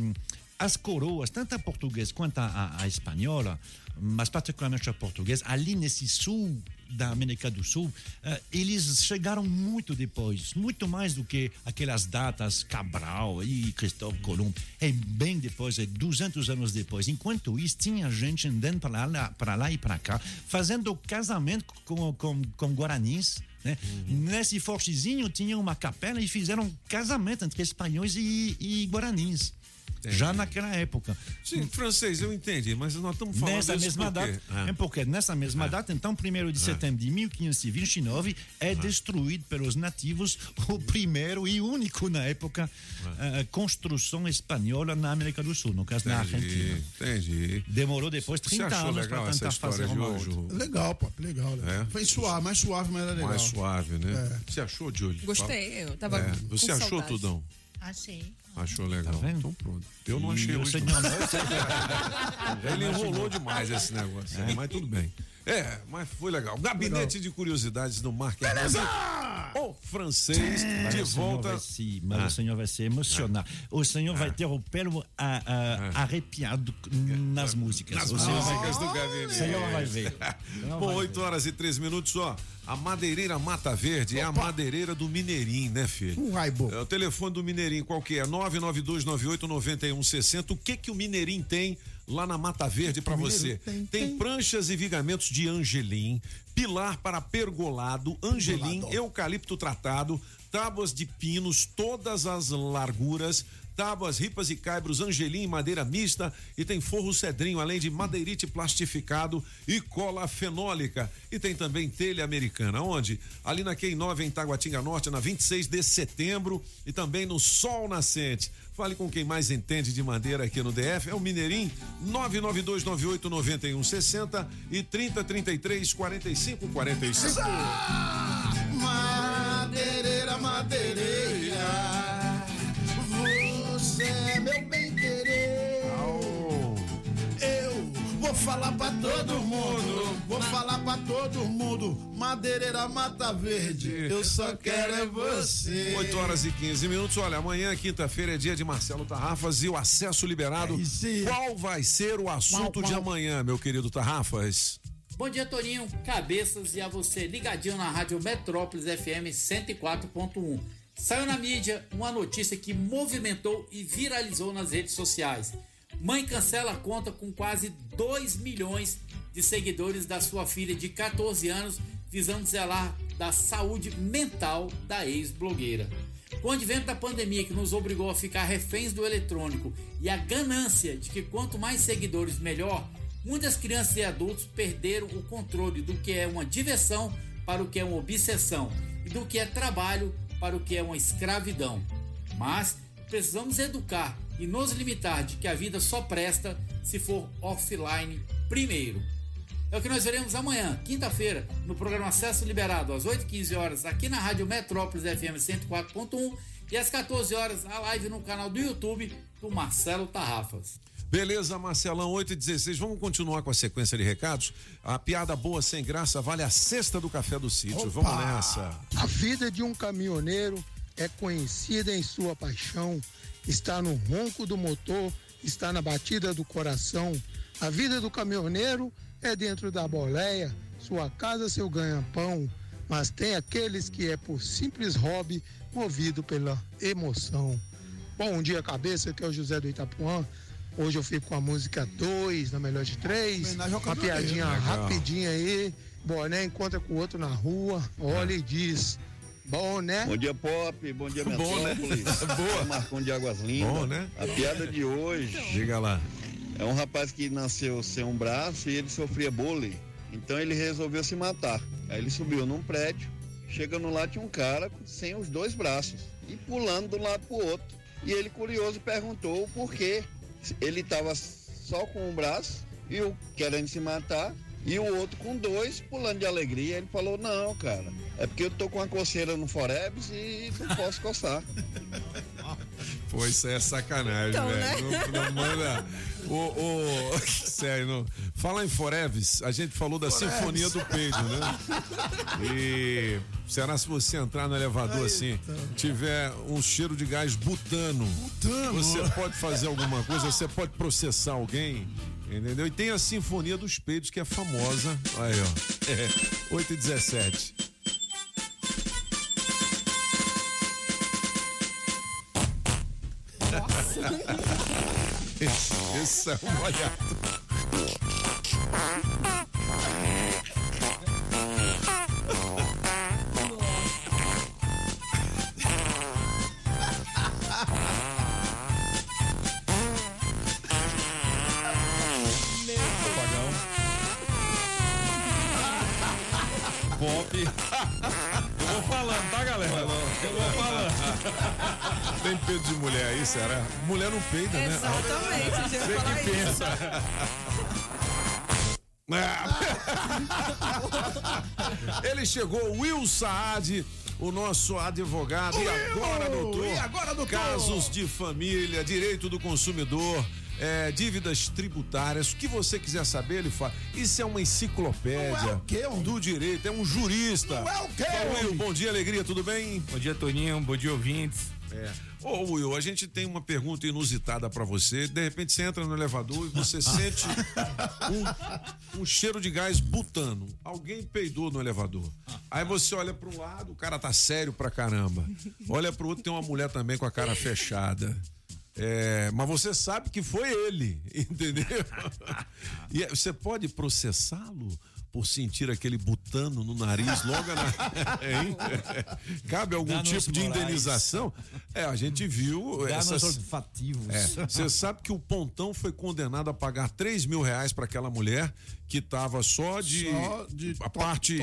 as coroas, tanto a portuguesa quanto a, a- a espanhola, mas particularmente a portuguesa, ali nesse sul da América do Sul, eh, eles chegaram muito depois, muito mais do que aquelas datas Cabral e Cristóvão Colombo. É bem depois, é 200 anos depois. Enquanto isso, tinha gente andando para lá, para lá e para cá, fazendo casamento com, com, com guaranis. Né? Nesse fortezinho tinha uma capela e fizeram casamento entre espanhóis e, e guaranis. Já naquela época. Sim, francês, eu entendi, mas nós estamos falando Nessa mesma por data, Ah. é porque nessa mesma data, então, 1 de Ah. setembro de 1529, é destruído pelos nativos o primeiro e único na época eh, construção espanhola na América do Sul, no caso na Entendi, Argentina. entendi. Demorou depois Você 30 achou anos legal para tentar fazer uma hoje? outra. Legal, pô, legal. legal. É? Foi suave, mais suave, mas era legal. Mais suave, né? É. Você achou, Júlio? Gostei, eu tava É. com Você achou, saudade. Tudão? Achei. Achou legal. então pronto. Eu não achei hoje. não. sei [laughs] Ele enrolou demais esse negócio. É, mas tudo bem. É, mas foi legal. Gabinete de Curiosidades do Mark Beleza! O francês Mas de o volta. vai se- mas Ah. o senhor vai se emocionar. O senhor vai ter o pelo a- a- arrepiado nas músicas. Nas o senhor músicas vai, do gabinete. O senhor vai ver. Bom, 8 horas e 3 minutos só. A madeireira Mata Verde é a madeireira do Mineirinho, né, filho? Um raibo. É o telefone do Mineirinho, qual que é? 992989160. O que que o Mineirinho tem lá na Mata Verde pra você? Tem, pranchas e vigamentos de angelim, pilar para pergolado, angelim, eucalipto tratado, tábuas de pinos, todas as larguras, tábuas, ripas e caibros, angelim, madeira mista e tem forro cedrinho, além de madeirite plastificado e cola fenólica. E tem também telha americana. Onde? Ali na Quem 9 em Taguatinga Norte, na 26 de setembro e também no Sol Nascente. Fale com quem mais entende de madeira aqui no DF, é o Mineirim, 992989160 e 3033 4545. Madeireira, madeireira, vou falar pra todo mundo, vou falar pra todo mundo. Madeireira Mata Verde, eu só quero é você. 8 horas e 15 minutos. Olha, amanhã, quinta-feira, é dia de Marcelo Tarrafas e o acesso liberado. Qual vai ser o assunto de amanhã, meu querido Tarrafas? Bom dia, Toninho, cabeças e a você ligadinho na Rádio Metrópolis FM 104.1. Saiu na mídia uma notícia que movimentou e viralizou nas redes sociais. Mãe cancela conta com quase 2 milhões de seguidores da sua filha de 14 anos, visando zelar da saúde mental da ex-blogueira. Com o advento da pandemia que nos obrigou a ficar reféns do eletrônico e a ganância de que quanto mais seguidores melhor, muitas crianças e adultos perderam o controle do que é uma diversão para o que é uma obsessão e do que é trabalho para o que é uma escravidão. Mas precisamos educar e nos limitar de que a vida só presta se for offline primeiro. É o que nós veremos amanhã, quinta-feira, no programa Acesso Liberado, às 8h15 horas, aqui na Rádio Metrópolis FM 104.1 e às 14 horas, a live no canal do YouTube do Marcelo Tarrafas. Beleza, Marcelão, 8 e 16. Vamos continuar com a sequência de recados. A piada boa sem graça vale a cesta do café do sítio. Vamos nessa. A vida de um caminhoneiro é conhecida em sua paixão, está no ronco do motor, está na batida do coração. A vida do caminhoneiro é dentro da boleia, sua casa, seu ganha-pão. Mas tem aqueles que é por simples hobby, movido pela emoção. Bom dia, cabeça, que é o José do Itapuã. Hoje eu fico com a música 2, na melhor de três. Homenagem ao Uma caminhoneiro. piadinha Legal. rapidinha aí. Boné encontra com o outro na rua, olha e diz. Bom, né? Bom dia, Pop. Bom dia, Bom, né? Metrópolis. [laughs] Boa. Marcão de Águas Lindas. Bom, né? A piada de hoje. Diga lá. É um rapaz que nasceu sem um braço e ele sofria bullying. Então ele resolveu se matar. Aí ele subiu num prédio. Chegando lá tinha um cara sem os dois braços e pulando de um lado pro outro. E ele curioso perguntou o porquê. Ele estava só com um braço e o querendo se matar, e o outro com dois pulando de alegria. Ele falou: Não, cara, é porque eu tô com uma coceira no Forebs e não posso coçar. [laughs] Pô, isso é sacanagem, Então, velho. né? Não, não manda. Ô, ô, [laughs] sério, não. Fala em Foreves, a gente falou da Foreves. Sinfonia do Peido, né? E será se você entrar no elevador assim, tiver um cheiro de gás butano, você pode fazer alguma coisa, você pode processar alguém, entendeu? E tem a Sinfonia dos Peidos, que é famosa. Aí, ó. É, 8 e 17. Esse, [laughs] esse é um molhado. Aí, será? Mulher não peida, né? Exatamente, já ia Você que isso. pensa. [laughs] Ele chegou, Will Saad, o nosso advogado. E agora, doutor? E agora, doutor? Casos de família, direito do consumidor. é, dívidas tributárias, o que você quiser saber, ele fala. Isso é uma enciclopédia do direito, é um jurista. Não é o quê, Fala, Will, homem? bom dia, alegria, tudo bem? Bom dia, Toninho. Bom dia, ouvintes. É. Ô, Will, a gente tem uma pergunta inusitada pra você. De repente você entra no elevador e você [laughs] sente um, um cheiro de gás butano. Alguém peidou no elevador. Aí você olha para um lado, o cara tá sério pra caramba. Olha pro outro, tem uma mulher também com a cara fechada. É, mas você sabe que foi ele, [laughs] entendeu? E é- você pode processá-lo por sentir aquele butano no nariz logo na. [laughs] Hein? [laughs] Cabe algum tipo de morais. indenização? É, a gente viu Danos essas. É, Você sabe que o Pontão foi condenado a pagar 3 mil reais para aquela mulher que tava só de. Só de a parte.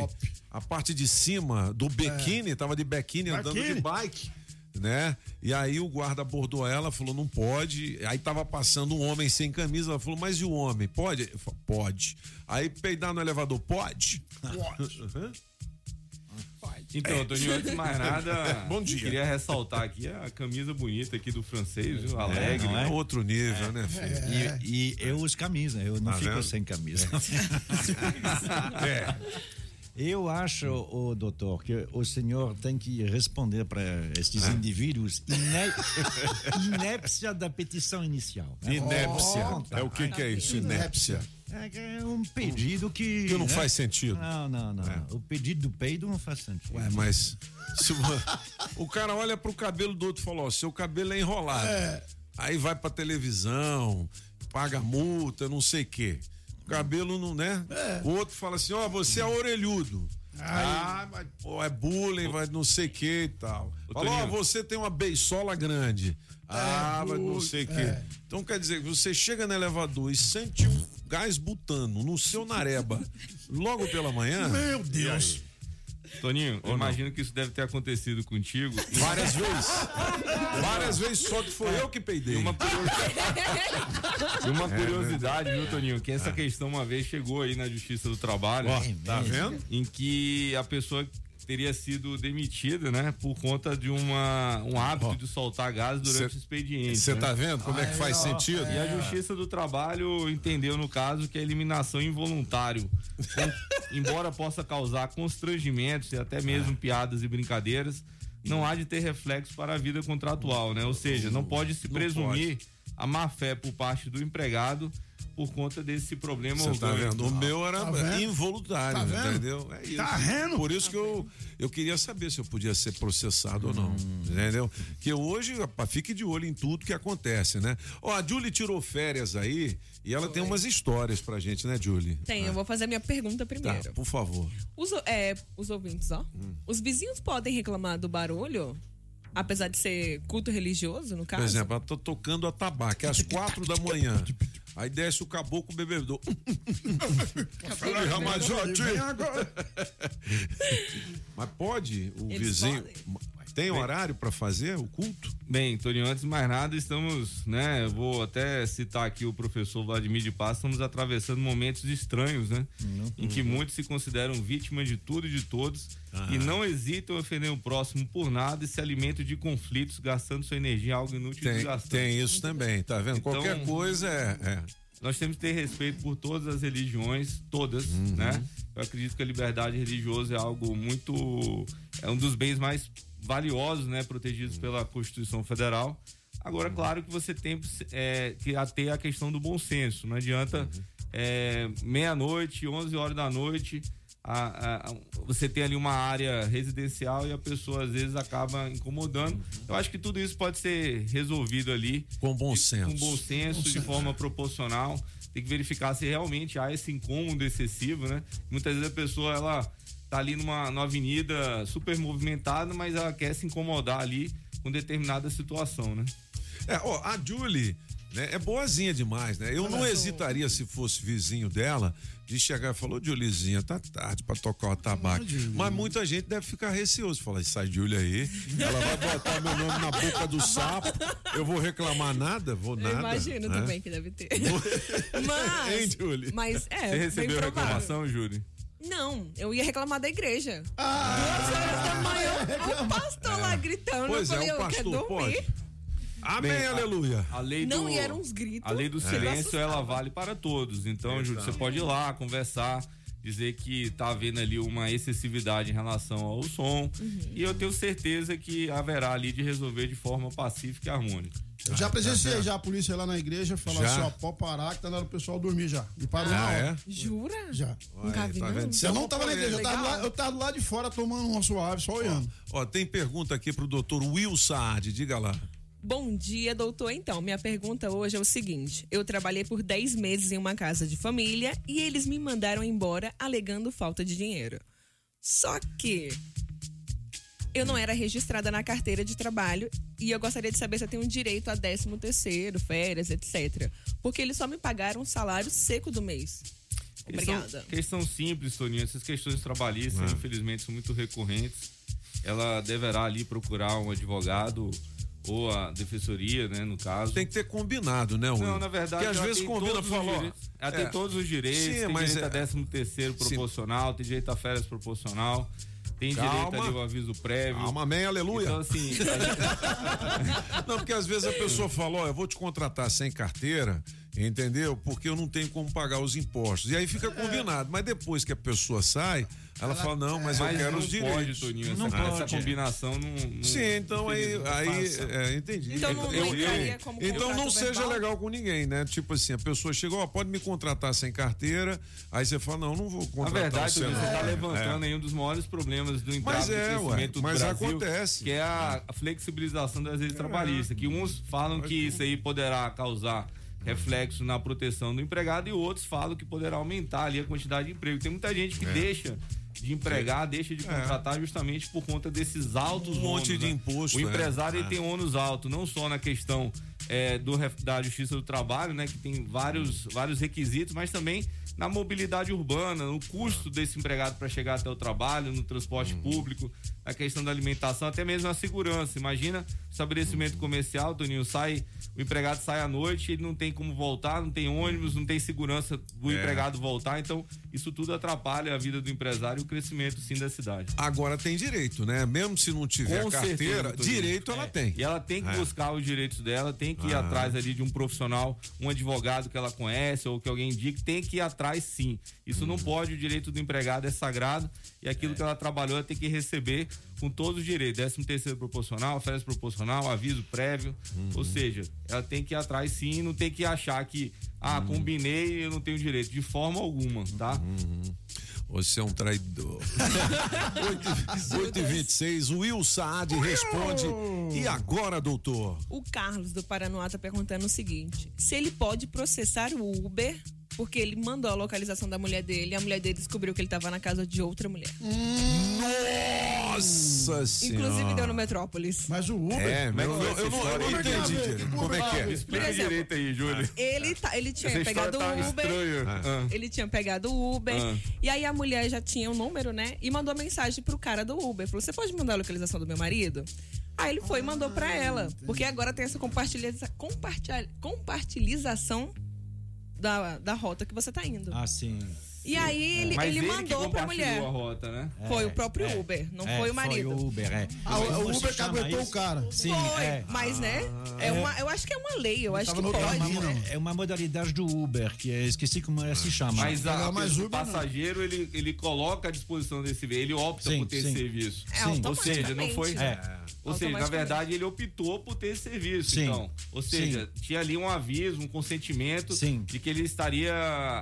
A parte de cima do biquíni, tava de biquíni andando de bike. Né? E aí o guarda abordou ela, falou: não pode. Aí tava passando um homem sem camisa. Ela falou: mas e o homem? Pode? Falou, pode. Aí peidar no elevador, pode? Pode. Então, Toninho, antes de mais nada, [laughs] Bom dia. queria ressaltar aqui a camisa bonita aqui do francês, viu? Alegre. não é? Outro nível, né, filho? E, e eu uso camisa, eu não Tá fico vendo? sem camisa. É. [laughs] Eu acho, o doutor, que o senhor tem que responder para estes É. indivíduos ine... [laughs] inépcia da petição inicial. né? Inépcia. Oh, É o que que é isso, inépcia? É é um pedido que. Que não né? faz sentido. Não, não, não. O pedido do peido não faz sentido. Ué, mas se vo- [laughs] o cara olha pro cabelo do outro e fala, ó, seu cabelo é enrolado. Aí vai pra televisão, paga multa, não sei o quê. Cabelo não, né? O outro fala assim, ó, você é orelhudo. Ah, mas pô, é bullying, vai não sei o que e tal. Fala, ó, Toninho. você tem uma beisola grande. Ah, mas não sei o quê. é. Então quer dizer que você chega no elevador e sente um gás butano no seu nareba [laughs] logo pela manhã. Meu E Deus. Toninho, Ou eu imagino que isso deve ter acontecido contigo. [laughs] Várias vezes. Várias vezes, só que foi eu que peidei. E uma, [laughs] [laughs] E uma É, curiosidade, viu, Toninho? Que essa questão uma vez chegou aí na Justiça do Trabalho. Ó, tá vendo? Em que a pessoa teria sido demitida, né? Por conta de uma, um hábito de soltar gás durante Cê- o expediente. cê né? tá vendo como é que faz sentido? E a Justiça do Trabalho entendeu, no caso, que a eliminação involuntário, com- embora possa causar constrangimentos e até mesmo piadas e brincadeiras, não há de ter reflexo para a vida contratual, né? Ou seja, não pode se Não presumir a má fé por parte do empregado por conta desse problema Você tá vendo? O meu era Tá vendo? involuntário, Tá vendo? entendeu? É isso. Tá vendo? Por isso que eu, eu queria saber se eu podia ser processado ou não, entendeu? Que hoje, rapaz, fique de olho em tudo que acontece, né? Ó, a Julie tirou férias aí e ela tem umas histórias pra gente, né, Julie? Tem, eu vou fazer a minha pergunta Tá, primeiro. por favor. Os, é, os ouvintes, ó. Hum. Os vizinhos podem reclamar do barulho? Apesar de ser culto religioso, no caso? Por exemplo, ela tá tocando a tabaco, é às quatro da manhã. [laughs] Aí desce o caboclo bebedor. [laughs] De Ramazote. Mas pode o Eles vizinho. Tem horário pra fazer o culto? Bem, Toninho, antes de mais nada, estamos, né? Eu vou até citar aqui o professor Vladimir de Paz, estamos atravessando momentos estranhos, né? Em que muitos se consideram vítimas de tudo e de todos Ah. e não hesitam em ofender o próximo por nada e se alimentam de conflitos, gastando sua energia em algo inútil e Tem, desgastante. tem isso também, tá vendo? Então, Qualquer coisa é. é. Nós temos que ter respeito por todas as religiões, todas, Uhum. né? Eu acredito que a liberdade religiosa é algo muito. é um dos bens mais valiosos, né? Protegidos pela Constituição Federal. Agora, claro que você tem é, que ater a questão do bom senso. Não adianta é, meia-noite, 11 horas da noite, a- a- você tem ali uma área residencial e a pessoa às vezes acaba incomodando. Eu acho que tudo isso pode ser resolvido ali. Com bom senso. Com bom senso, de forma proporcional. Tem que verificar se realmente há esse incômodo excessivo, né? Muitas vezes a pessoa, ela tá ali numa, numa avenida super movimentada, mas ela quer se incomodar ali com determinada situação, né? É, ó, a Julie né, é boazinha demais, né? Eu não hesitaria, se fosse vizinho dela, de chegar e falar, ô Juliezinha, tá tarde pra tocar o tabaco. Mas muita gente deve ficar receoso. Falar, sai Julie aí, ela vai botar meu nome na boca do sapo, eu vou reclamar nada? Vou Eu nada. imagino né? também que deve ter. [laughs] mas, Hein, Julie? mas é, Você recebeu reclamação, Júlio? Não, eu ia reclamar da igreja. Ah! Duas horas da manhã, [laughs] o pastor lá gritando. Pois eu falei, é, o eu quero pastor dormir. pode. Amém, Bem, a- aleluia. A lei Não, do, e eram uns gritos. A lei do É. silêncio, ela vale para todos. Então, Júlio, você pode ir lá, conversar, dizer que tá havendo ali uma excessividade em relação ao som. Uhum. E eu tenho certeza que haverá ali de resolver de forma pacífica e harmônica. Eu já presenciei já a polícia lá na igreja falar Já? assim, ó, pode parar que tá na hora do pessoal dormir já. E parou Ah, na hora. é? Jura? Já. Nunca vi, tá não. é Eu não tava pra na igreja, eu tava, lá, eu tava lá de fora tomando uma suave, só olhando. Ó, tem pergunta aqui pro doutor Will Saad, diga lá. Bom dia, doutor. Então, minha pergunta hoje é o seguinte: eu trabalhei por 10 meses em uma casa de família e eles me mandaram embora alegando falta de dinheiro. Só que eu não era registrada na carteira de trabalho e eu gostaria de saber se eu tenho direito a 13 terceiro, férias, etc. Porque eles só me pagaram o salário seco do mês. Questão, Obrigada. questão simples, Toninho. Essas questões trabalhistas, É. infelizmente, são muito recorrentes. Ela deverá ali procurar um advogado ou a defensoria, né, no caso. Tem que ter combinado, né, Will? Não, na verdade, Porque às ela vezes tem combina, direitos. Ela é. tem todos os direitos, Sim, tem mas direito é- a 13 terceiro Sim. proporcional, tem direito a férias proporcional, tem Calma. direito ali ao aviso prévio. Calma, amém, aleluia. Então, assim, [laughs] Não, porque às vezes a pessoa fala, ó, eu vou te contratar sem carteira, entendeu? Porque eu não tenho como pagar os impostos. E aí fica combinado. Mas depois que a pessoa sai, ela, fala, não, mas, eu Mas quero não os direitos. pode, Toninho, essa, Não essa pode. combinação não, não- Sim, então aí, aí é, entendi. Então não- não entraria como então não seja verbal? legal com ninguém, né? Tipo assim, a pessoa chegou, ó, pode me contratar sem carteira, aí você fala, não, não vou Na contratar verdade, você. Toninho, você não. está levantando É. aí um dos maiores problemas do do é, ué, crescimento mas do Brasil, acontece. que é a, a flexibilização das leis trabalhistas, que uns falam que isso aí poderá causar reflexo na proteção do empregado e outros falam que poderá aumentar ali a quantidade de emprego. Tem muita gente que É. deixa de empregar, deixa de contratar justamente por conta desses altos Um monte ônus, de né? imposto, O é. empresário É. tem ônus alto, não só na questão é, do, da Justiça do Trabalho, né, que tem vários, vários requisitos, mas também na mobilidade urbana, no custo desse empregado para chegar até o trabalho, no transporte público, na questão da alimentação, até mesmo na segurança. Imagina o estabelecimento comercial, Toninho, sai, o empregado sai à noite, ele não tem como voltar, não tem ônibus, não tem segurança do É. empregado voltar, então isso tudo atrapalha a vida do empresário e o crescimento sim da cidade. Agora tem direito, né? Mesmo se não tiver Com carteira, certeza, direito ela É. tem. E ela tem que É. buscar os direitos dela, tem que ir Ah. atrás ali de um profissional, um advogado que ela conhece ou que alguém indique, tem que ir atrás sim. Isso Uhum. não pode, o direito do empregado é sagrado e aquilo É. que ela trabalhou ela tem que receber com todos os direitos. 13 terceiro proporcional, férias proporcional, aviso prévio. Uhum. Ou seja, ela tem que ir atrás sim, não tem que achar que, ah, Uhum. combinei e eu não tenho direito. De forma alguma, tá? Você é um traidor. [laughs] 8 e 26 o Will Saad responde. E agora, doutor? O Carlos do Paranoá tá perguntando o seguinte: se ele pode processar o Uber porque ele mandou a localização da mulher dele e a mulher dele descobriu que ele tava na casa de outra mulher. Nossa senhora. Inclusive deu no Metrópolis. Mas o Uber. É, que eu, eu, eu não, eu não entendi. Como é que é? Explica Por exemplo, direito aí, Júlio. Ele, tá, ele tinha Essa pegado tá o Uber. estranha. Ah. Ele tinha pegado o Uber. Ah. E aí a mulher já tinha o número, né? E mandou mensagem pro cara do Uber. Falou: Você pode mandar a localização do meu marido? Aí ele foi e mandou pra ela. Porque agora tem essa compartilha, compartilha, compartilização da, da rota que você tá indo. Ah, sim. E aí ele, Mas ele ele mandou pra mulher. a rota, né? Foi o próprio é, Uber, não é, foi o marido. Foi o Uber, é. Ah, o- Uber que chama aguentou isso? o cara. Sim, Foi, é. mas né? É uma, eu acho que é uma lei, eu acho que pode. né? É uma modalidade do Uber, que é, esqueci como ela se chama. Mas a, mais o Uber, não. passageiro, ele, ele coloca à disposição desse veículo, ele opta Sim, por ter sim. esse serviço. É, Sim. Ou seja, não foi. É. Ou seja, na verdade, ele optou por ter esse serviço. Sim. Então, ou seja, tinha ali um aviso, um consentimento Sim. de que ele estaria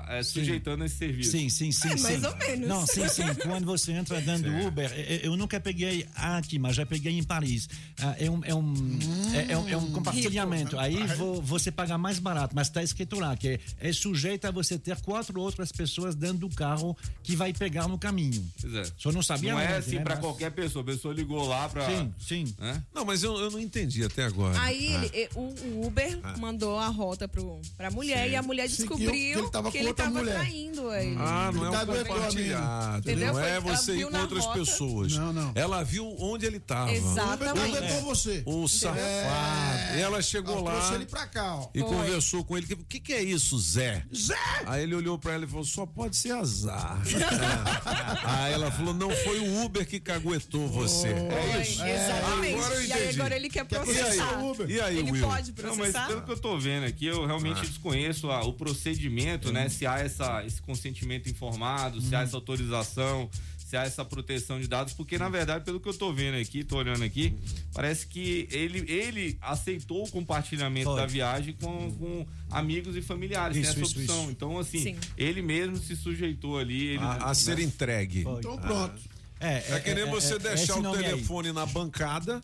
é, sujeitando esse serviço. Sim, sim, sim. É, sim. mais ou menos. Não, sim, sim. [laughs] Quando você entra dentro do Uber, eh, eu nunca peguei aqui, mas já peguei em Paris. Ah, É um, é um, é, é um, é um compartilhamento. Aí vo- você paga mais barato, mas está escrito lá que é sujeito a você ter quatro outras pessoas dentro do carro que vai pegar no caminho. Pois é. Só não sabia Não é assim né, pra mas- qualquer pessoa. A pessoa ligou lá pra. Sim, sim. Né? Não, mas eu, eu não entendi até agora. Aí Ah. ele- e- o, o Uber Ah. mandou a rota pro, pra mulher Sim. e a mulher descobriu que ele tava que com ele outra tava mulher. traindo ele. Ah, não é Ele um a compartilhado. Entendeu? Não é ela você ir com outras rota. pessoas. Não, não. Ela viu onde ele estava. O Uber Exatamente. aguentou você. O safado. E ela chegou Ela lá trouxe ele pra cá, ó. e Foi. conversou com ele. O que, que é isso, Zé? Zé! Aí ele olhou pra ela e falou: só pode ser azar. [laughs] aí ela falou: não foi o Uber que caguetou você. É isso. Exatamente. Agora eu e aí agora ele quer Quer processar. processar o Uber. E aí, ele Will? pode Não, mas processar? pelo que eu tô vendo aqui, eu realmente Ah. desconheço a- o procedimento, né? Se há essa, esse consentimento informado, se há Uhum. essa autorização, se há essa proteção de dados, porque na verdade, pelo que eu tô vendo aqui, tô olhando aqui, parece que ele, ele aceitou o compartilhamento Foi. da viagem com, com amigos e familiares, Isso, tem essa isso, opção. isso. Então, assim, Sim. ele mesmo se sujeitou ali. Ele, A, a ser né? entregue. Foi. Então pronto. É, É que nem você deixar esse o nome aí. telefone na bancada,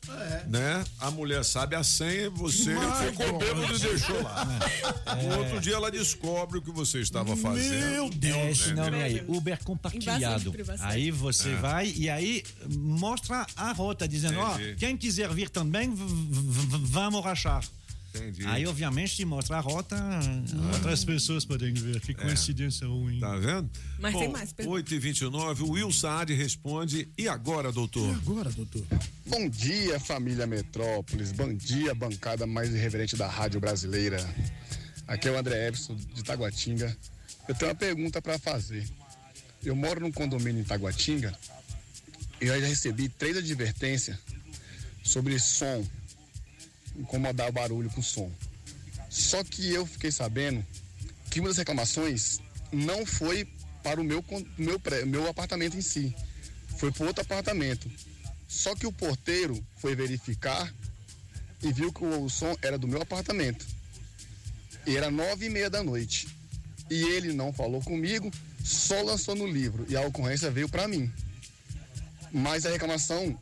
né? A mulher sabe a senha e você Mas, ficou bêbado e deixou lá. No outro dia ela descobre o que você estava fazendo. Meu Deus. É esse nome aí. Uber compartilhado. Aí você vai e aí mostra a rota, dizendo, ó, Entendi. quem quiser vir também, vamos rachar. Entendi. Aí, obviamente, se mostra a rota, outras pessoas podem ver. Que coincidência ruim. Tá vendo? Mas Bom, tem mais perguntas. 8 e 29 o Will Saad responde. E agora, doutor? Agora, doutor. Bom dia, família Metrópolis. Bom dia, bancada mais irreverente da rádio brasileira. Aqui é o André Epson, de Taguatinga. Eu tenho uma pergunta para fazer. Eu moro num condomínio em Taguatinga e eu já recebi três advertências sobre som, incomodar o barulho com som. Só que eu fiquei sabendo que uma das reclamações não foi para o meu, meu, meu apartamento em si, foi para outro apartamento. Só que o porteiro foi verificar e viu que o som era do meu apartamento. E era nove e meia da noite. E ele não falou comigo, só lançou no livro. E a ocorrência veio para mim. Mas a reclamação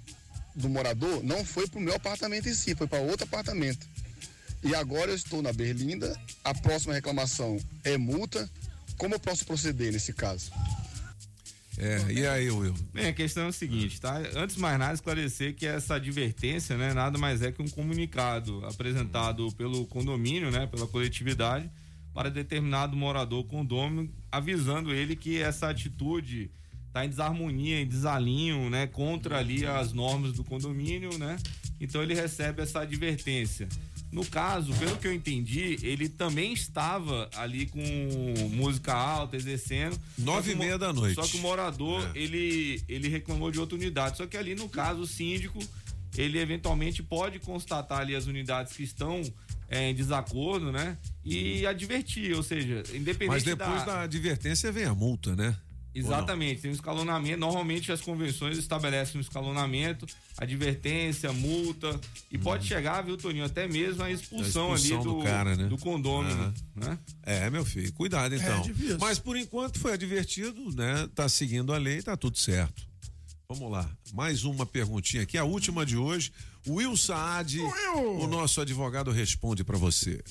do morador não foi para o meu apartamento em si, foi para outro apartamento. E agora eu estou na Berlinda. A próxima reclamação é multa. Como eu posso proceder nesse caso? É, e aí, Will? Bem, a questão é o seguinte, tá? Antes de mais nada, esclarecer que essa advertência, né, nada mais é que um comunicado apresentado pelo condomínio, né, pela coletividade, para determinado morador condômino, avisando ele que essa atitude está em desarmonia, em desalinho, né, contra ali as normas do condomínio, né? Então ele recebe essa advertência. No caso, pelo que eu entendi, ele também estava ali com música alta, exercendo. Nove e meia da noite. Só que o morador, É. ele, ele reclamou de outra unidade. Só que ali, no caso, o síndico, ele eventualmente pode constatar ali as unidades que estão é, em desacordo, né? E advertir, ou seja, independente Mas depois da advertência vem a multa, né? Exatamente, tem um escalonamento. Normalmente as convenções estabelecem um escalonamento, advertência, multa. E pode chegar, viu, Toninho, até mesmo a expulsão. A expulsão ali do, do cara, né? do condômino. Aham. Né? É, meu filho, cuidado então. difícil. Mas por enquanto foi advertido, né? Tá seguindo a lei, tá tudo certo. Vamos lá, mais uma perguntinha aqui, a última de hoje. O Will Saad, o nosso advogado, responde para você.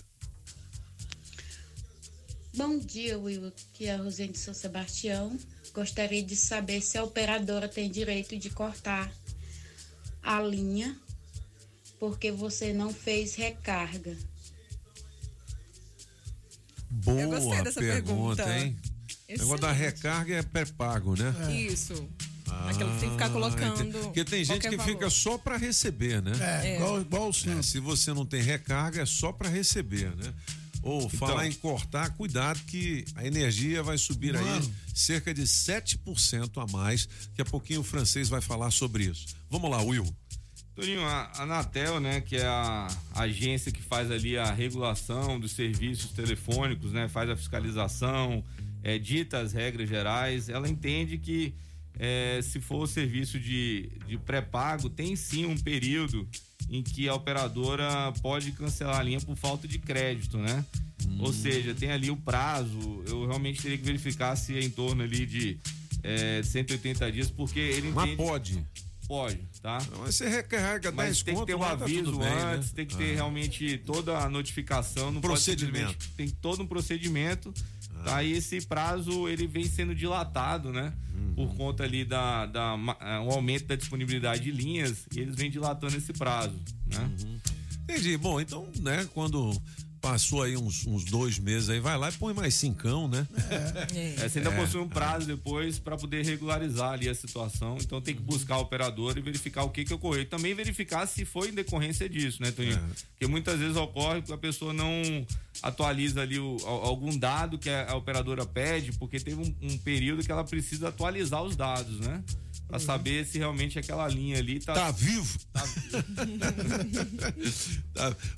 Bom dia, Will. Aqui é a Rosane de São Sebastião. Gostaria de saber se a operadora tem direito de cortar a linha porque você não fez recarga. Boa Eu gostei dessa pergunta, pergunta. hein? O negócio da recarga é pré-pago, né? Isso. Aquela que tem que ficar colocando. entendi. Porque tem gente que valor. fica só para receber, né? É, É. igual, igual o. É, se você não tem recarga, é só para receber, né? Ou falar em cortar, cuidado que a energia vai subir aí Mano. cerca de 7% a mais. Daqui a pouquinho o francês vai falar sobre isso. Vamos lá, Will. Toninho, a a Anatel, né, que é a agência que faz ali a regulação dos serviços telefônicos, né, faz a fiscalização, é, dita as regras gerais, ela entende que é, se for serviço de, de pré-pago, tem sim um período em que a operadora pode cancelar a linha por falta de crédito, né? Ou seja, tem ali o prazo, eu realmente teria que verificar se é em torno ali de é, 180 dias, porque ele Mas entende... pode. Pode, tá? Mas você recarrega 10 Mas tem que ter um lá, tá aviso bem, né? antes, tem que ter Ah. realmente toda a notificação. Não pode Procedimento. simplesmente- tem todo um procedimento. E esse prazo ele vem sendo dilatado, né? Uhum. Por conta ali da, da um aumento da disponibilidade de linhas, e eles vêm dilatando esse prazo, né? Uhum. Entendi. Bom, então, né, quando passou aí uns, uns dois meses aí, vai lá e põe mais cincão, né? É, você ainda É, possui um prazo depois para poder regularizar ali a situação. Então tem que buscar a operadora e verificar o que, que ocorreu. E também verificar se foi em decorrência disso, né, Toninho? Porque muitas vezes ocorre que a pessoa não atualiza ali o- al- algum dado que a, a operadora pede, porque teve um, um período que ela precisa atualizar os dados, né? Pra saber se realmente aquela linha ali tá. Tá vivo? Tá.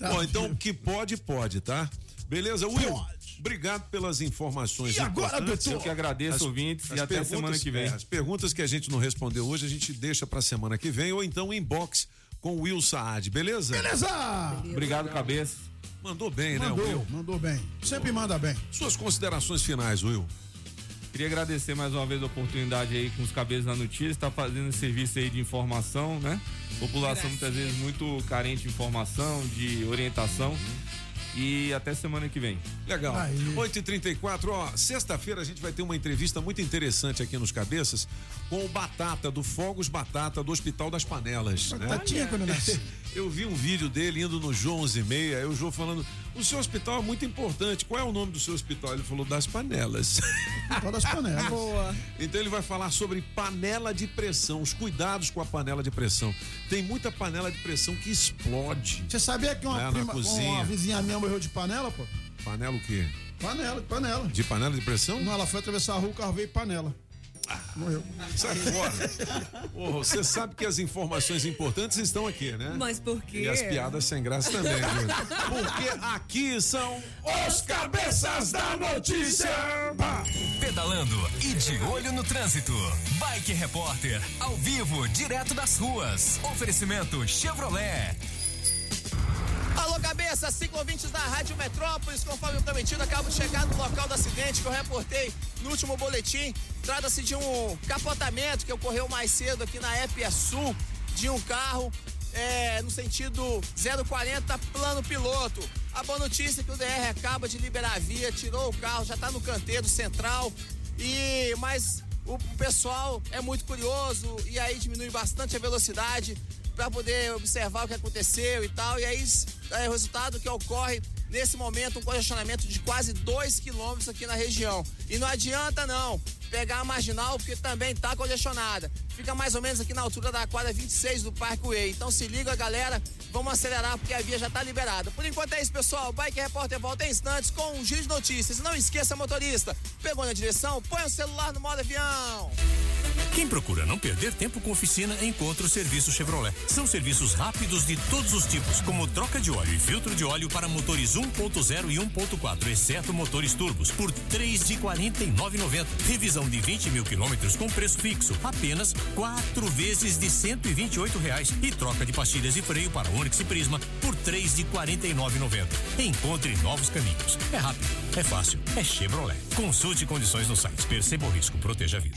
[laughs] Bom, então o que pode, pode, tá? Beleza, Will? Obrigado pelas informações E agora, doutor? Eu que agradeço, ouvintes, e até semana que vem. é, as perguntas que a gente não respondeu hoje, a gente deixa pra semana que vem, ou então inbox com o Will Saad, beleza? Beleza! Obrigado, cabeça. Mandou bem, né, Mandou, Will? mandou bem. Sempre manda bem. Suas considerações finais, Will. Queria agradecer mais uma vez a oportunidade aí com os cabeças da notícia, tá fazendo esse serviço aí de informação, né? População muitas vezes muito carente de informação, de orientação. E até semana que vem. Legal. 8h34, ó, sexta-feira a gente vai ter uma entrevista muito interessante aqui nos Cabeças com o Batata, do Fogos Batata, do Hospital das Panelas. né? Batatinha quando nasce. [laughs] Eu vi um vídeo dele indo no João 11 e meia, aí o João falando, o seu hospital é muito importante, qual é o nome do seu hospital? Ele falou, das panelas. [laughs] Hospital das panelas. Boa. Então ele vai falar sobre panela de pressão, os cuidados com a panela de pressão. Tem muita panela de pressão que explode. Você sabia que uma, Né, prima, uma vizinha minha morreu de panela, pô? Panela o quê? Panela, panela. De panela de pressão? Não, ela foi atravessar a rua, o carro veio panela. Morreu. Sai fora. Porra, você sabe que as informações importantes estão aqui, né? Mas por quê? E as piadas sem graça também, Júlio. Porque aqui são os cabeças da notícia. Pedalando e de olho no trânsito. Bike Repórter, ao vivo, direto das ruas. Oferecimento Chevrolet. Alô, cabeça, ciclovintes da Rádio Metrópolis, conforme prometido, acabo de chegar no local do acidente que eu reportei no último boletim. Trata-se de um capotamento que ocorreu mais cedo aqui na EPE Sul, de um carro é, no sentido 040, plano piloto. A boa notícia é que o DR acaba de liberar a via, tirou o carro, já está no canteiro central. E mas o pessoal é muito curioso e aí diminui bastante a velocidade para poder observar o que aconteceu e tal. E aí é o resultado que ocorre nesse momento um congestionamento de quase 2 quilômetros aqui na região. E não adianta não pegar a marginal porque também tá congestionada. Fica mais ou menos aqui na altura da quadra 26 do Parkway. Então se liga, galera, vamos acelerar porque a via já tá liberada. Por enquanto é isso, pessoal. Bike Repórter volta em instantes com um giro de notícias. Não esqueça, motorista, pegou na direção, põe o celular no modo avião. Quem procura não perder tempo com oficina, encontra o serviço Chevrolet. São serviços rápidos de todos os tipos, como troca de óleo e filtro de óleo para motores 1.0 e 1.4, exceto motores turbos, por três de quarenta e nove Revisão de 20 mil quilômetros com preço fixo, apenas quatro vezes de cento e vinte e oito reais. E troca de pastilhas e freio para Onix e Prisma por três de quarenta e nove Encontre novos caminhos. É rápido, é fácil, é Chevrolet. Consulte condições no site. Perceba o risco, proteja a vida.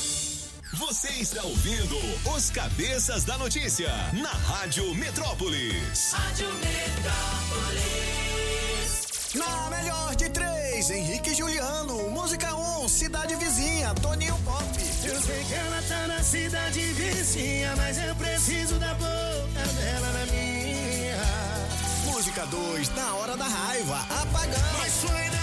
Você está ouvindo os Cabeças da Notícia na Rádio Metrópolis. Rádio Metrópolis. Na melhor de três, Henrique e Juliano. Música 1, um, Cidade Vizinha, Toninho Pop. Eu sei que ela tá na cidade vizinha, mas eu preciso da boca dela na minha. Música 2, Na Hora da Raiva, Apagão. Mas foi na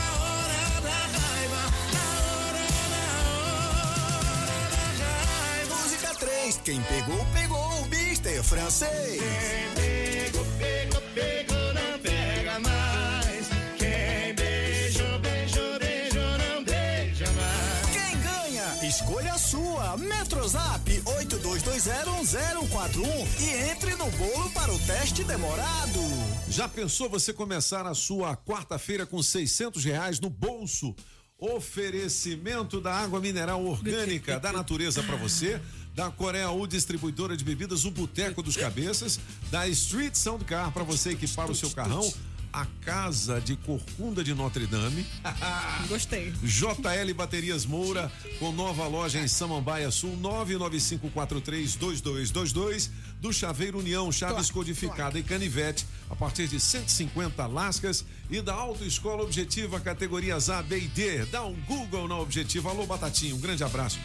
Música 3, Quem pegou, pegou, Mister Francês. Quem pegou, pegou, pegou, não pega mais. Quem beijou, beijou, beijou, não beija mais. Quem ganha? Escolha a sua. Metrozap 82201041 e entre no bolo para o teste demorado. Já pensou você começar a sua quarta-feira com 600 reais no bolso? Oferecimento da água mineral orgânica da natureza para você, da Coreia U distribuidora de bebidas, o Boteco dos Cabeças, da Street Sound Car para você equipar o seu carrão, a Casa de Corcunda de Notre Dame. [laughs] Gostei. JL Baterias Moura, com nova loja em Samambaia Sul, 995432222, do Chaveiro União, Chaves Codificada e Canivete, a partir de 150 lascas, e da Autoescola Objetiva, categorias A, B e D. Dá um Google na Objetiva. Alô, Batatinha, um grande abraço.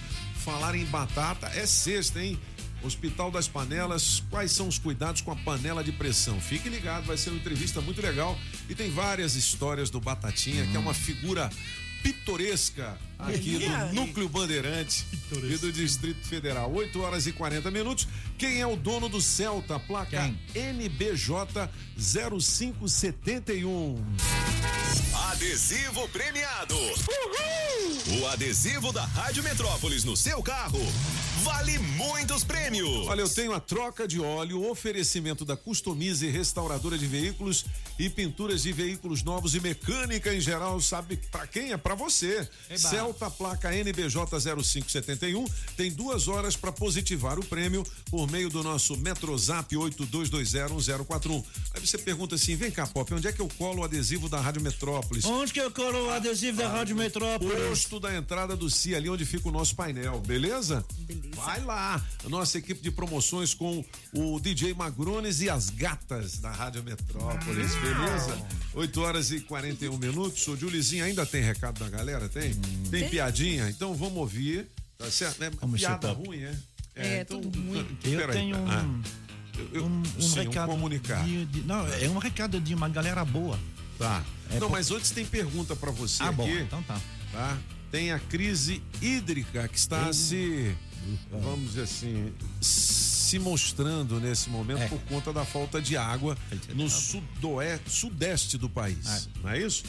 Falar em batata é sexta, hein? Hospital das Panelas, quais são os cuidados com a panela de pressão? Fique ligado, vai ser uma entrevista muito legal e tem várias histórias do Batatinha, que é uma figura pitoresca aqui do Núcleo Bandeirante e do Distrito Federal. 8 horas e 40 minutos. Quem é o dono do Celta? Placa NBJ 0571. Adesivo premiado. O adesivo da Rádio Metrópolis no seu carro vale muitos prêmios. Olha, eu tenho a troca de óleo, oferecimento da Customize Restauradora de Veículos e pinturas de veículos novos e mecânica em geral. Sabe para quem? É para você. Eba. Celta placa NBJ 0571 tem duas horas para positivar o prêmio por meio do nosso Metrozap 82201041. Aí você pergunta assim: vem cá, Pop, onde é que eu colo o adesivo da Rádio Metrópolis? Onde que eu colo o adesivo da Rádio Metrópolis? Posto da entrada do CIA, ali onde fica o nosso painel, beleza? Vai lá. A nossa equipe de promoções com o DJ Magrones e as gatas da Rádio Metrópolis, beleza? 8 horas e 41 minutos. O Julizinho ainda tem recado da galera? Tem? Tem Tem. piadinha? Então vamos ouvir. Tá certo? É Vamos, piada ruim, é? É, então, tudo ruim. peraí, Eu tenho um- ah. Eu- eu- um, um sim, recado. comunicar. de- de- não, é um recado de uma galera boa. Tá. É Não, por- mas antes tem pergunta pra você Ah, aqui. bom, então tá. Tá? Tem a crise hídrica que está se, vamos dizer assim, se mostrando nesse momento É. por conta da falta de água no sudoeste, sudeste do país. Não é isso?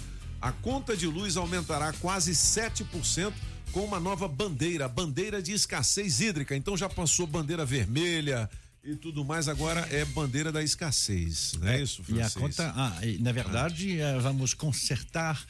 A conta de luz aumentará quase 7% com uma nova bandeira, bandeira de escassez hídrica. Então já passou bandeira vermelha e tudo mais, agora é bandeira da escassez. Não é, isso, E a conta, ah, e, na verdade, eh, vamos consertar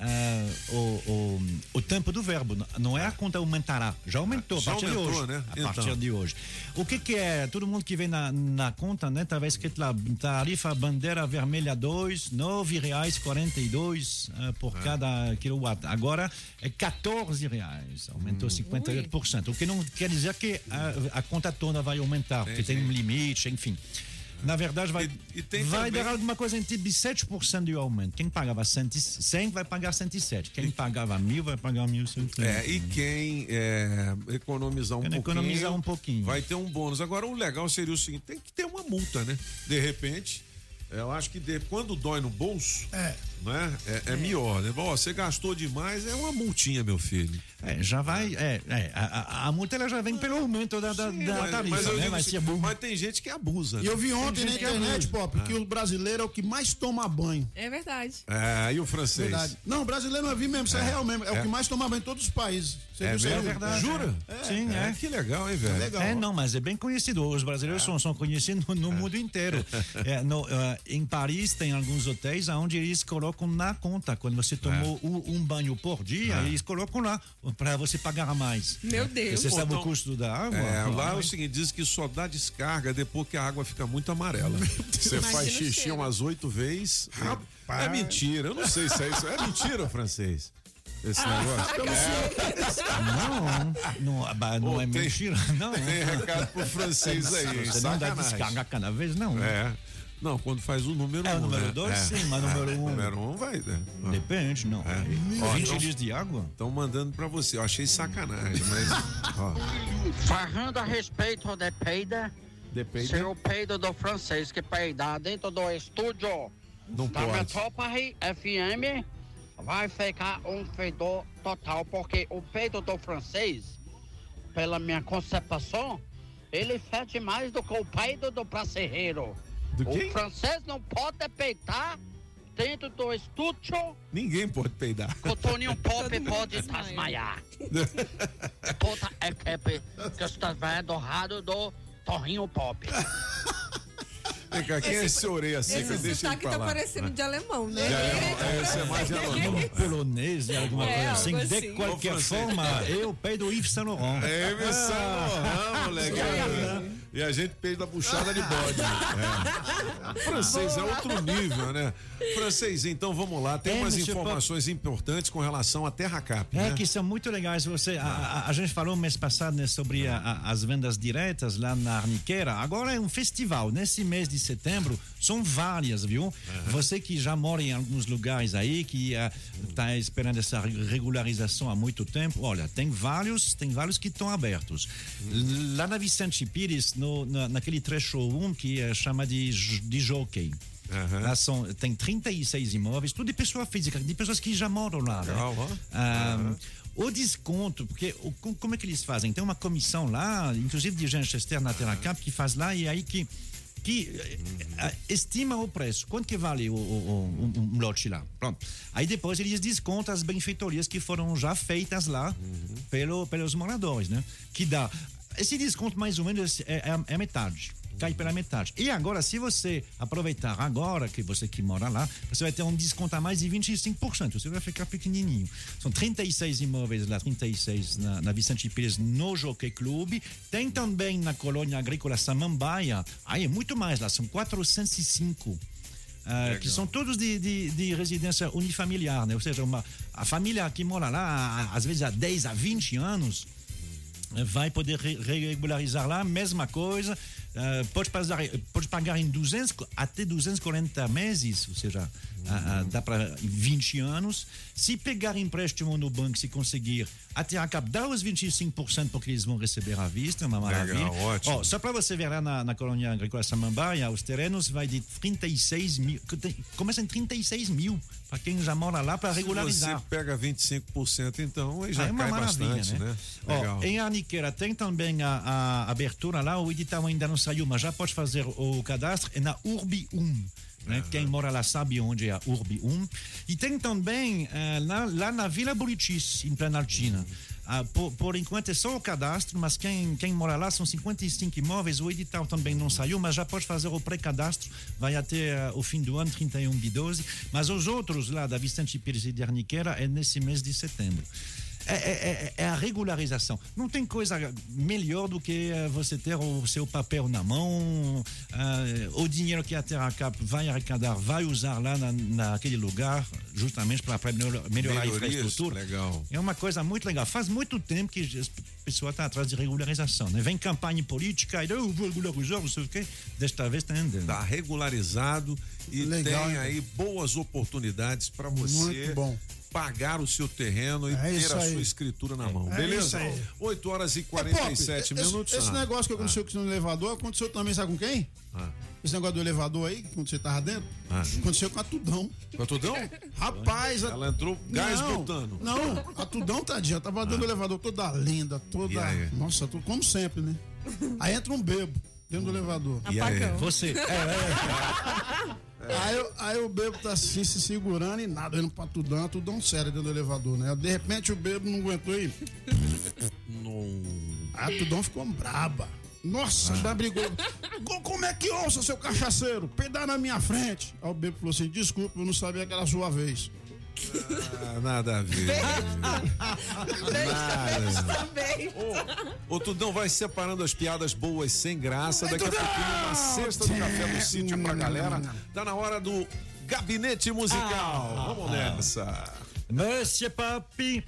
ah, o, o, o tempo do verbo. Não é a conta aumentará, já aumentou Já a partir aumentou, de hoje. né? A partir Então. de hoje. O que que é? Todo mundo que vem na, na conta, né? Tava escrito lá, tarifa bandeira vermelha 2, R$ reais 42 ah, por É. cada quilowatt. Agora é 14 reais, Hum. aumentou 58%. O que não quer dizer que a, a conta toda vai aumentar, porque tem um limite, enfim. Na verdade, vai, tem vai também- dar alguma coisa entre de 7% de aumento. Quem pagava 100, 100 vai pagar 107. Quem pagava mil vai pagar 1.100. É, e quem é, economizar um Quem pouquinho. economizar um pouquinho. Vai ter um bônus. Agora, o legal seria o seguinte: tem que ter uma multa, né? De repente. Eu acho que de- quando dói no bolso, É. né? É, é melhor, né? Ó, você gastou demais, é uma multinha, meu filho. É, já vai. É, é, a, a- a multa ela já vem pelo aumento da, da, da mas- tarifa, mas eu né? digo Vai assim, bom. mas tem gente que abusa. E eu né? vi ontem Tem na internet. Pop, que o brasileiro é o que mais toma banho. É verdade. É, e o francês? Verdade. Não, o brasileiro não é vi mesmo, isso é, É. real mesmo. É, É. o que mais toma banho em todos os países. Você É viu mesmo? Jura? Sim, é. Que legal, hein, velho? É, não, mas é bem conhecido. Os brasileiros são, são conhecidos no, no mundo inteiro. [laughs] É, no, eh, em Paris tem alguns hotéis onde eles colocam na conta. Quando você tomou um, um banho por dia, É. eles colocam lá para você pagar mais. Meu Deus. Você sabe então, o custo da água? É, lá é o seguinte, diz que só dá descarga depois que a água fica muito amarela. Você faz xixi cheiro. umas oito vezes. É mentira, eu não sei se é isso. É mentira, francês. esse Ah, negócio? Não, não, bah, não Ô, é tem- mentira, não. Tem recado pro francês aí? Você não dá descarga cada vez, não. É. Não, quando faz o número É, um. o número né? dois, É. sim, mas o número É, um- Número um vai, né? Depende, não. É. Ó, Ó, 20 então- litros de água. Estão mandando pra você. Eu achei sacanagem, mas. Ó, Falando a respeito de peida, Depende. se o peido do francês que peidar dentro do estúdio Não da pode. Metrópole FM, vai ficar um fedor total, porque o peido do francês, pela minha concepção, ele fede mais do que o peido do brasileiro. Do quem? O francês não pode peitar dentro do estúdio Ninguém pode peidar. o Toninho [laughs] Pop pode desmaiar. Toda a equipe que está vendo o rádio do Toninho Pop. [laughs] Vem cá, quem é esse orelha seca? Esse Deixa sotaque tá parecendo de alemão, né? De alemão, é, esse é mais de [laughs] alemão. Um polonês, alguma É, coisa assim. algo De assim. qualquer forma, eu peido Yves Saint Laurent. É, meu Saint moleque. E a gente peida a buchada de bode. É. Francês é outro nível, né? Francês, então vamos lá. Tem É, umas informações importantes com relação à Terra Cap, É né? que são muito legais. Você, a, a- a gente falou mês passado né, sobre a- as vendas diretas lá na Arniqueira. Agora é um festival. Nesse mês de setembro são várias, viu? Você que já mora em alguns lugares aí, que está esperando essa re- regularização há muito tempo, olha, tem vários, tem vários que estão abertos. Lá na Vicente Pires, no, na, naquele trecho 1 que é, chama de, de jockey. Lá são, tem 36 imóveis, tudo de pessoa física, de pessoas que já moram lá. né? Legal, ó. Ah, O desconto, porque o- com- como é que eles fazem? Tem uma comissão lá, inclusive de Manchester na Terra Cap, que faz lá e aí que, que eh, estima o preço. Quanto que vale o, o- o- um, um lote lá? Pronto. Aí depois eles descontam as benfeitorias que foram já feitas lá pelo, pelos moradores, né? Que dá. Esse desconto mais ou menos é, é é metade cai pela metade. E agora, se você aproveitar agora, que você que mora lá, você vai ter um desconto a mais de 25%. Você vai ficar pequenininho. São 36 imóveis lá, 36 na, na Vicente Pires, no Jockey Club. Tem também na colônia agrícola Samambaia. Aí é muito mais lá, são 405. ah, que são todos de, de, de residência unifamiliar, né? Ou seja, uma, a família que mora lá, às vezes há 10 a 20 anos, vai poder re- regularizar lá, mesma coisa, eh, pode, pagar, pode pagar em 200, até 240 meses, ou seja, ah, ah, dá para 20 anos. Se pegar empréstimo no banco, se conseguir, até a cap dá os 25%, porque eles vão receber à vista, é uma maravilha. Legal, ótimo. Ó, só para você ver lá na, na colônia agrícola Samambaia, os terrenos vai de 36 mil, começa em 36 mil, para quem já mora lá, para Se regularizar. você pega 25%, então, aí já Ah, é uma cai maravilha, bastante, né? Ó, Legal. em Arniqueira tem também a, a abertura lá, o edital ainda não saiu, mas já pode fazer o cadastro, é na Urbi 1. Né? Quem mora lá sabe onde é a Urbi 1. E tem também eh, lá, lá na Vila Buritis, em Planaltina. Ah, por, por enquanto é só o cadastro, mas quem, quem mora lá são 55 imóveis. O edital também não saiu, mas já pode fazer o pré-cadastro. Vai até ah, o fim do ano, 31 de 12. Mas os outros lá da Vicente Pires e de Arniqueira é nesse mês de setembro. É, é- é- é a regularização. Não tem coisa melhor do que eh, você ter o seu papel na mão, eh, o dinheiro que a Terra Cap vai arrecadar, vai usar lá na, naquele lugar, justamente para melhorar, melhorar a Melhorias, infraestrutura. legal. É uma coisa muito legal. Faz muito tempo que a pessoa está atrás de regularização. Né? Vem campanha política e eu vou regularizar, não sei o quê. Desta vez está andando. Tá regularizado e Legal, tem aí boas oportunidades para você Muito bom. Pagar o seu terreno e É ter a aí. sua escritura na mão. É Beleza? isso aí. 8 horas e Ô, 47 Pop, minutos. Esse, esse Ah, negócio que aconteceu ah, no elevador aconteceu também, sabe com quem? ah. Esse negócio do elevador aí, quando você tava dentro, aconteceu com a Tudão. Com a Tudão? Rapaz, a... Ela entrou gás não, butano. Não, a Tudão, tadinha, tava dentro do elevador toda linda, toda. Nossa, como sempre, né? Aí entra um bebo dentro do elevador. E aí? Você. [laughs] Aí, eu- aí o bebo tá assim se segurando e nada, indo pra Tudão, a Tudão sério dentro do elevador, né? De repente o bebo não aguentou e. [laughs] A Tudão ficou braba. Nossa, já brigou. Co- Como é que ouça, seu cachaceiro? Pedar na minha frente. Aí o bebo falou assim: desculpa, eu não sabia que era a sua vez. Ah, nada a ver. Nada. Ô, Tudão, vai separando as piadas boas sem graça. Daqui a pouquinho, uma cesta do café do sítio pra galera. Tá na hora do gabinete musical. Vamos nessa. Monsieur Papi.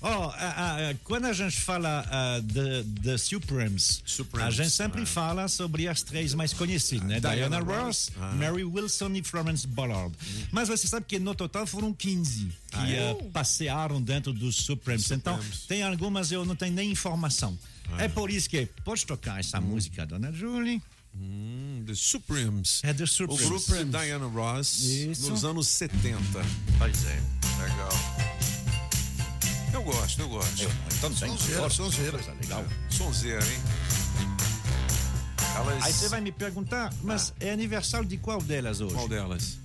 Ó, a- a- quando a gente fala ah, de, de Supremes, a gente sempre fala sobre as três mais conhecidas, né? Diana Diana, Ross. Ah. Mary Wilson e Florence Ballard. Mas você sabe que no total foram 15 que Ah, é? ah, passearam dentro dos Supremes. Então, tem algumas eu não tenho nem informação. Ah. É por isso que pode tocar essa música, dona Julie. Hum, The Supremes. É The Supremes. O grupo de Diana Ross Isso. nos anos 70. Pois é. Legal. Eu gosto, eu gosto. Eu também Sonzeira, gosto. sonzeira. Coisa legal. Sonzeira, hein? Elas... Aí você vai me perguntar, mas é aniversário de qual delas hoje? Qual delas?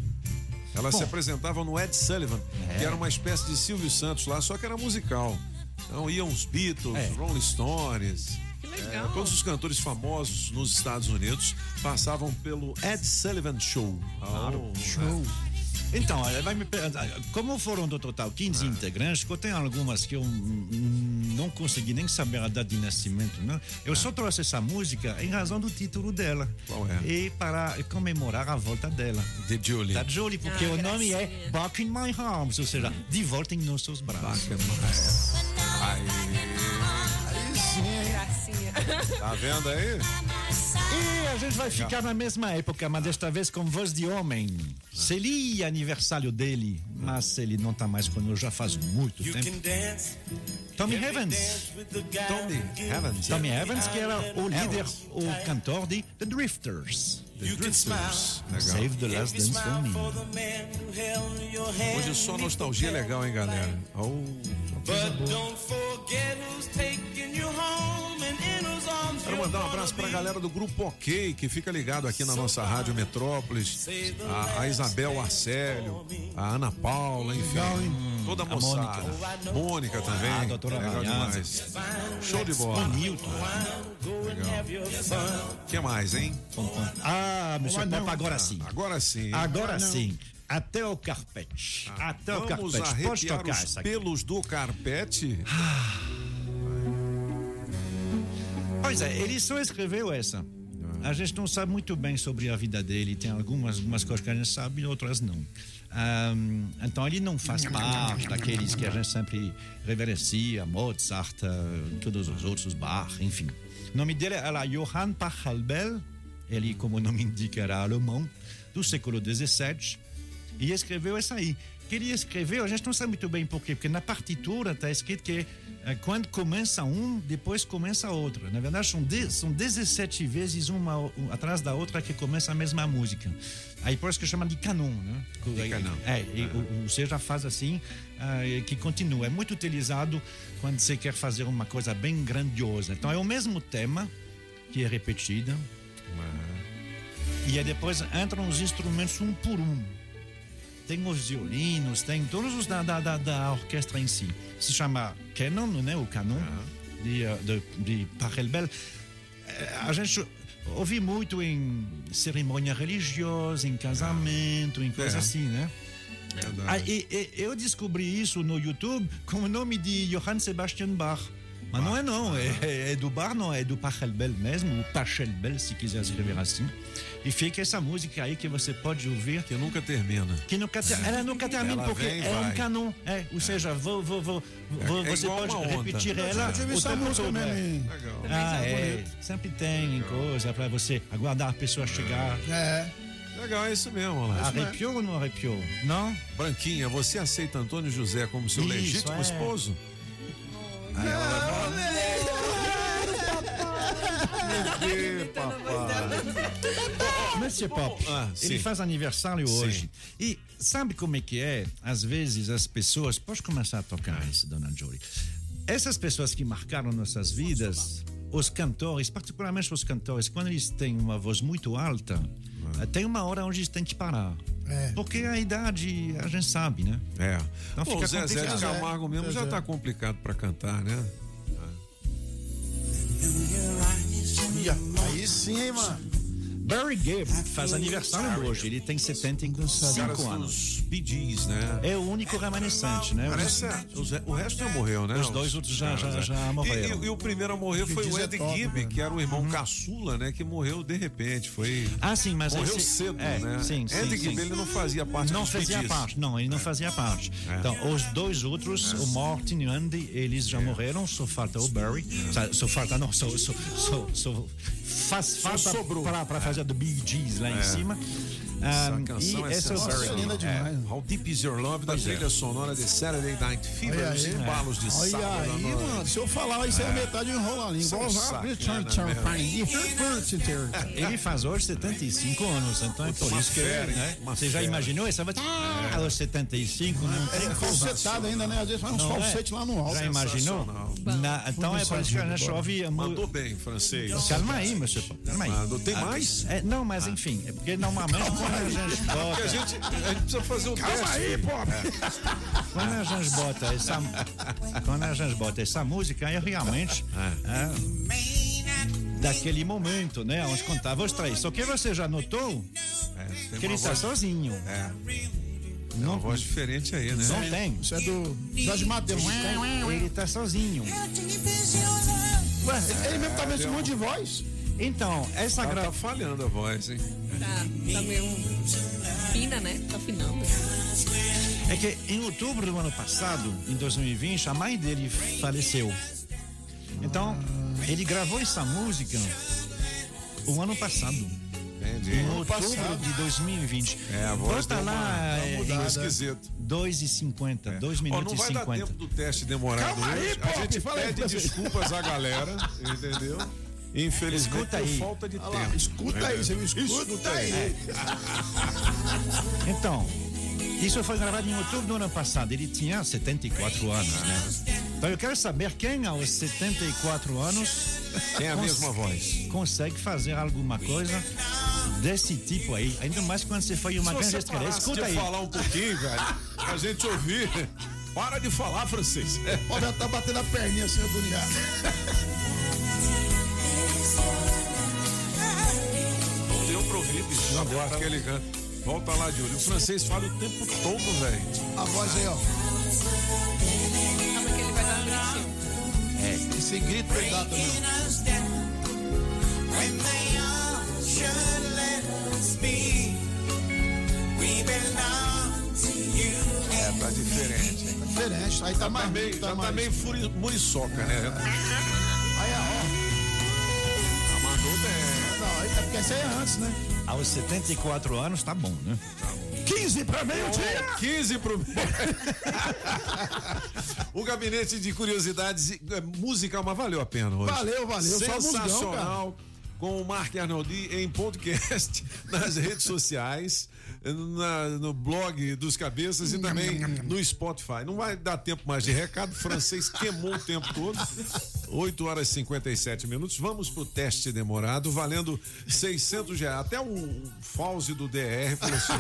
Elas Bom. se apresentavam no Ed Sullivan, É. que era uma espécie de Silvio Santos lá, só que era musical. Então iam os Beatles, É. Rolling Stones. Legal. é, todos os cantores famosos nos Estados Unidos passavam pelo Ed Sullivan Show. Claro. Oh, Show. Então, vai me perguntar, como foram do total 15 integrantes, que eu tenho algumas que eu não consegui nem saber a data de nascimento, né? Eu só trouxe essa música em razão do título dela. Qual é? E para comemorar a volta dela. De Julie. Da Julie, porque Ah, o nome é. Back in My Arms, ou seja, de volta em nossos braços. Gracinha. Tá vendo aí? E a gente vai ficar na mesma época, mas desta vez com voz de homem. Seria aniversário dele, mas ele não está mais conosco já faz muito tempo. Tommy Evans. Tommy Evans. Tommy Evans, que era o líder, o cantor de The Drifters. The Drifters. Legal. Save the Last Dance for Me. Hoje só nostalgia legal, hein, galera? Oh, Quero mandar um abraço pra galera do Grupo OK, que fica ligado aqui na nossa Rádio Metrópolis. A, a Isabel Arcélio, a Ana Paula, enfim. Toda a A moçada. Mônica, também. Ah, a doutora Legal Mariana. demais. Show de bola. O Newton. O que mais, hein? Ah, Monsieur Pop, agora sim. Agora sim. Agora sim. Até o carpete. Até o Ah, Vamos carpete. Pode arrepiar tocar os pelos do carpete? Pois é, ele só escreveu essa. A gente não sabe muito bem sobre a vida dele. Tem algumas, algumas coisas que a gente sabe, outras não. Ahm, então ele não faz parte daqueles que a gente sempre reverencia, Mozart, eh, todos os outros, Bach, enfim. O nome dele era Johann Pachelbel. Ele, como o nome indica, era alemão, do século XVII. E escreveu essa aí. Que ele escreveu, a gente não sabe muito bem por quê, porque na partitura está escrito que eh, quando começa um, depois começa outro. Na verdade, são, de, são 17 vezes uma um, atrás da outra que começa a mesma música. Aí por isso que chama de canon, né? De canon. É, e o, o você já faz assim, ah, que continua. É muito utilizado quando você quer fazer uma coisa bem grandiosa. Então é o mesmo tema que é repetido. E aí depois entram os instrumentos um por um. Tem os violinos, tem todos os da, da, da, da orquestra em si. Se chama canon, né? O canon de, eh, de, de Pachelbel. Eh, A gente ouve muito em cerimônia religiosa, em casamento, em coisa É. assim, né? Ah, e, e eu descobri isso no YouTube com o nome de Johann Sebastian Bach. Mas não é não, é, é do Bach, não, é do Pachelbel mesmo, o Pachelbel, se quiser escrever assim. E fica essa música aí que você pode ouvir. Que nunca termina. Que nunca ter, ela nunca termina, Ela porque vem é um vai. canon. É, ou seja, vou, vou, vou, vou- É você igual pode uma onda. repetir Eu ela tive o essa tempo música todo. mesmo, é. hein? Legal. Ah, é. Sempre tem coisa para você aguardar a pessoa chegar. É. Legal, é isso mesmo. Arrepiou ou não arrepiou? Não? Branquinha, você aceita Antônio José como seu Isso, legítimo é. esposo? Aí ela Bebê, [laughs] papai. Monsieur Pop, Ah, ele faz aniversário Sim. hoje. E sabe como é que é? Às vezes as pessoas. Pode começar a tocar isso, dona Jory. Essas pessoas que marcaram nossas vidas, os cantores, particularmente os cantores, quando eles têm uma voz muito alta, eh, tem uma hora onde eles têm que parar. Porque a idade, a gente sabe, né? É. Então Pô, fica o Zezé de complicado. Camargo mesmo já tá complicado pra cantar, né? Ih, Aí sim, hein, mano. Barry Gibb faz aniversário hoje, ele tem 75 Caras anos. Gees, né? É o único remanescente, né? Parece, os- o resto já morreu, né? Os dois outros já- já- já é. morreram. E, e- e o primeiro a morrer foi o é Ed top, Gibb, né? que era o irmão caçula, né? Que morreu de repente. Foi. Ah, sim, mas Morreu esse- cedo, é, né? Sim, sim, Ed. Gibb, ele não fazia parte Não fazia parte, não, ele não fazia parte. Então, os dois outros, o Martin e o Andy, eles já morreram, só falta o Barry. Só, só falta, não, só, só, só, só faz falta para, para fazer do Bee Gees lá em É. cima. Essa Um, canção e é esse é sensacional. Gibb. É. How Deep Is Your Love, da Pois é. trilha sonora de Saturday Night Fever, os aí. embalos de Olha sábado aí, mano. Se eu falar isso aí, É. metade enrola a língua. Isso é um Igual né, [laughs] Ele faz hoje 75 anos, então é por isso que né? Você já imaginou essa? Ah, aos 75 não tem É falsetado ainda, né? Às vezes faz uns Não é? falsete lá no alto. Já imaginou? Na- então é por isso que a mu- Mandou bem, francês. Calma aí, meu senhor. Calma aí. Tem Ah, mais? é, não, mas enfim, é porque normalmente [laughs] quando a gente bota. a gente, a gente precisa fazer um Calma teste. aí, pô. Quando a gente bota essa, quando a gente bota essa música, é realmente é, daquele momento, né? Onde contava os três. Só que você já notou tem que ele está voz- sozinho. É. Tem uma voz diferente aí, né? Não tem. Isso é do Jorge Matheus. Ele tá sozinho. Ué, ele mesmo tá vendo esse monte de voz? Então, essa Tá, gra... tá falhando a voz, hein? Tá, tá meio fina, né? Tá afinando. É que em outubro do ano passado, em 2020, a mãe dele faleceu. Então, ele gravou essa música o ano passado. Entendi. Em outubro de 2020. É, a voz Bota uma- lá deu uma é, mudada. esquisito. 2,50. 2 Ó, minutos não e vai dar 50. tempo do teste demorado Calma aí, hoje. Pop, a gente fala aí pede desculpas à galera, entendeu? Infelizmente, Escuta por aí. falta de Olha lá, tempo. escuta aí, você me escuta, Escuta aí. [laughs] Então, isso foi gravado em outubro do ano passado. Ele tinha 74 anos, né? Então eu quero saber quem aos 74 anos [laughs] Tem a mesma voz. consegue fazer alguma coisa desse tipo aí. Ainda mais quando você foi uma Se grande estrela. Escuta de aí. falar um pouquinho, velho, [laughs] a gente ouvir. Para de falar, francês. Já tá batendo a perninha assim, agoniado. Deu aquele canto. Volta lá, Júlio. O francês fala o tempo todo, velho. A voz aí, ó. Calma que ele vai dar um gritinho. Esse grito ele dá também. É, tá diferente, hein? Tá diferente. Aí tá Já mais tá meio, bonito, já tá tá mais. meio furi, muriçoca, né? Aí, ó. A mandou bem. Não, aí- é porque essa aí é antes, né? Aos 74 anos tá bom, né? 15 pra meio dia. 15 pro [laughs] O gabinete de curiosidades é, musical, mas valeu a pena hoje. Valeu, valeu. Sensacional. Com o Mark Arnoldi em podcast [laughs] nas redes sociais, na- no blog dos cabeças e também no Spotify. Não vai dar tempo mais de recado. O francês queimou o tempo todo. 8 horas e 57 minutos. Vamos pro teste demorado, valendo 600 reais. Até o Fauzi do DR falou assim: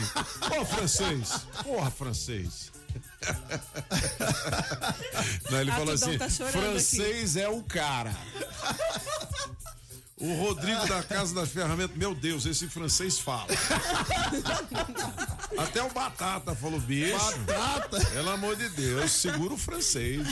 Ô francês, porra, francês. [laughs] Não, ele Ah, falou assim: tá francês é o cara. O Rodrigo da Casa das Ferramentas, meu Deus, esse francês fala. Até o Batata falou, bicho. Batata? Pelo amor de Deus, segura o francês.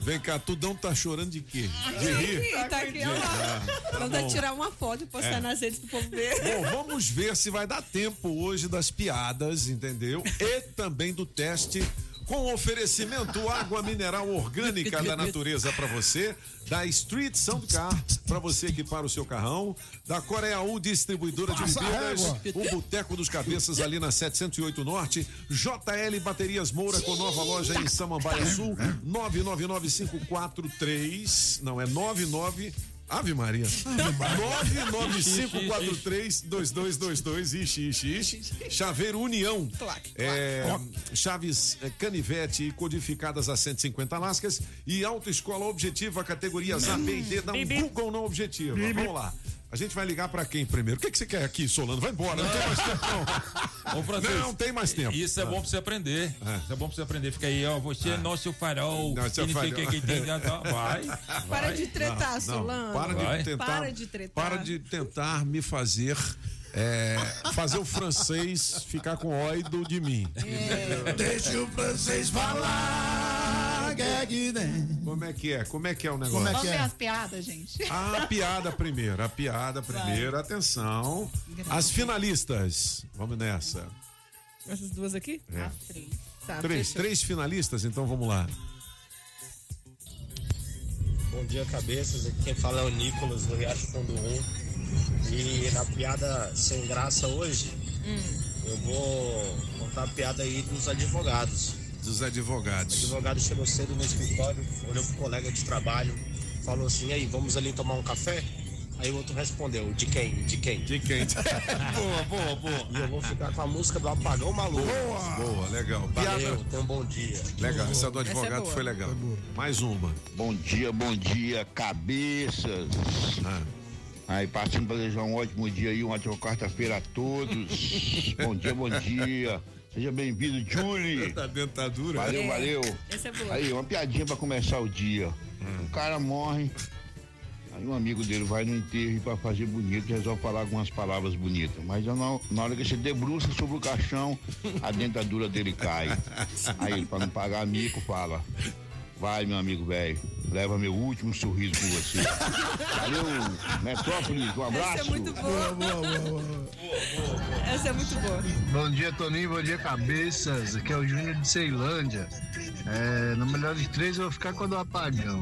Vem cá, Tudão tá chorando de quê? De rir? Tá aqui, ó Ah, tá tirar uma foto e postar É. nas redes pro povo ver. Bom, vamos ver se vai dar tempo hoje das piadas, entendeu? E também do teste com oferecimento água mineral orgânica da natureza para você, da Street Soundcar para você equipar o seu carrão, da Coreia U distribuidora de Passa bebidas, o Boteco dos Cabeças ali na 708 Norte, JL Baterias Moura com nova loja em Samambaia Sul, 999543, não é 99 Ave Maria. 995432222. Ixi, ixi, ixi. Chaveiro União. É, chaves é, canivete codificadas a 150 lascas e autoescola objetiva categorias A, B e D. Dá um Google no objetivo. Vamos lá. A gente vai ligar pra quem primeiro? O que, que você quer aqui, Solano? Vai embora, não, tem mais tempo não. [laughs] Ô, Francisco, Não tem mais tempo. Isso é Ah. bom pra você aprender. Isso é bom pra você aprender. Fica aí, ó. Você é nosso farol. Não, não o farol. que, que tem. [laughs] Vai. Para vai. de tretar, Solano. Para de tentar. Para de tretar. Para de tentar me fazer. É, fazer o francês ficar com óido de mim. É. Deixa o francês falar, né? Como é que é? Como é que é o negócio? Como é Vamos que ver é? as piadas, gente. A piada primeiro, a piada primeiro, atenção. As finalistas, vamos nessa. Essas duas aqui? É. Tá, Três, três finalistas, então vamos lá. Bom dia, cabeças. Aqui quem fala é o Nicolas, do Riacho Fundo 1. E na piada sem graça hoje, eu vou contar a piada aí dos advogados. Dos O advogados. advogado chegou cedo no escritório, olhou pro colega de trabalho, falou assim: "E aí, vamos ali tomar um café? Aí o outro respondeu: De quem? De quem? De quem? [laughs] boa, boa, boa. E eu vou ficar com a música do Apagão Maluco. Boa, boa, legal. Valeu, tenha um bom dia. Legal, essa do Essa é advogado boa. foi legal. Mais uma. Bom dia, bom dia, cabeças. Aí, partindo para desejar um ótimo dia aí, uma ótima quarta-feira a todos. [laughs] bom dia, bom dia. Seja bem-vindo, Julie. Da [laughs] dentadura. Valeu, É, valeu. essa é boa. Aí, uma piadinha para começar o dia. Hum. Um cara morre, aí um amigo dele vai no enterro e para fazer bonito resolve falar algumas palavras bonitas. Mas na, na hora que você debruça sobre o caixão, a dentadura dele cai. [laughs] Aí ele, para não pagar mico, fala. Vai, meu amigo velho, leva meu último sorriso com você. Valeu, Metrópolis, um abraço. Essa é muito boa. Essa é muito boa. Bom dia, Toninho. Bom dia, cabeças. Aqui é o Júnior de Ceilândia. É, no melhor de três, eu vou ficar com a do apagão.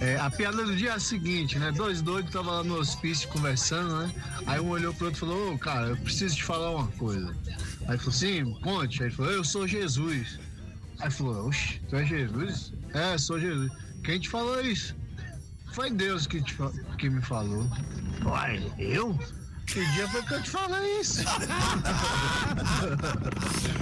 É, a piada do dia é a seguinte, né? Dois doidos estavam lá no hospício conversando, né? Aí um olhou pro outro e falou: Ô, cara, eu preciso te falar uma coisa. Aí falou assim: conte. Aí ele falou: Eu sou Jesus. Aí falou: Oxe, tu é Jesus? É, sou Jesus. Quem te falou isso? Foi Deus que, te, que me falou. Uai, eu? Que dia foi que eu te falei isso? [laughs]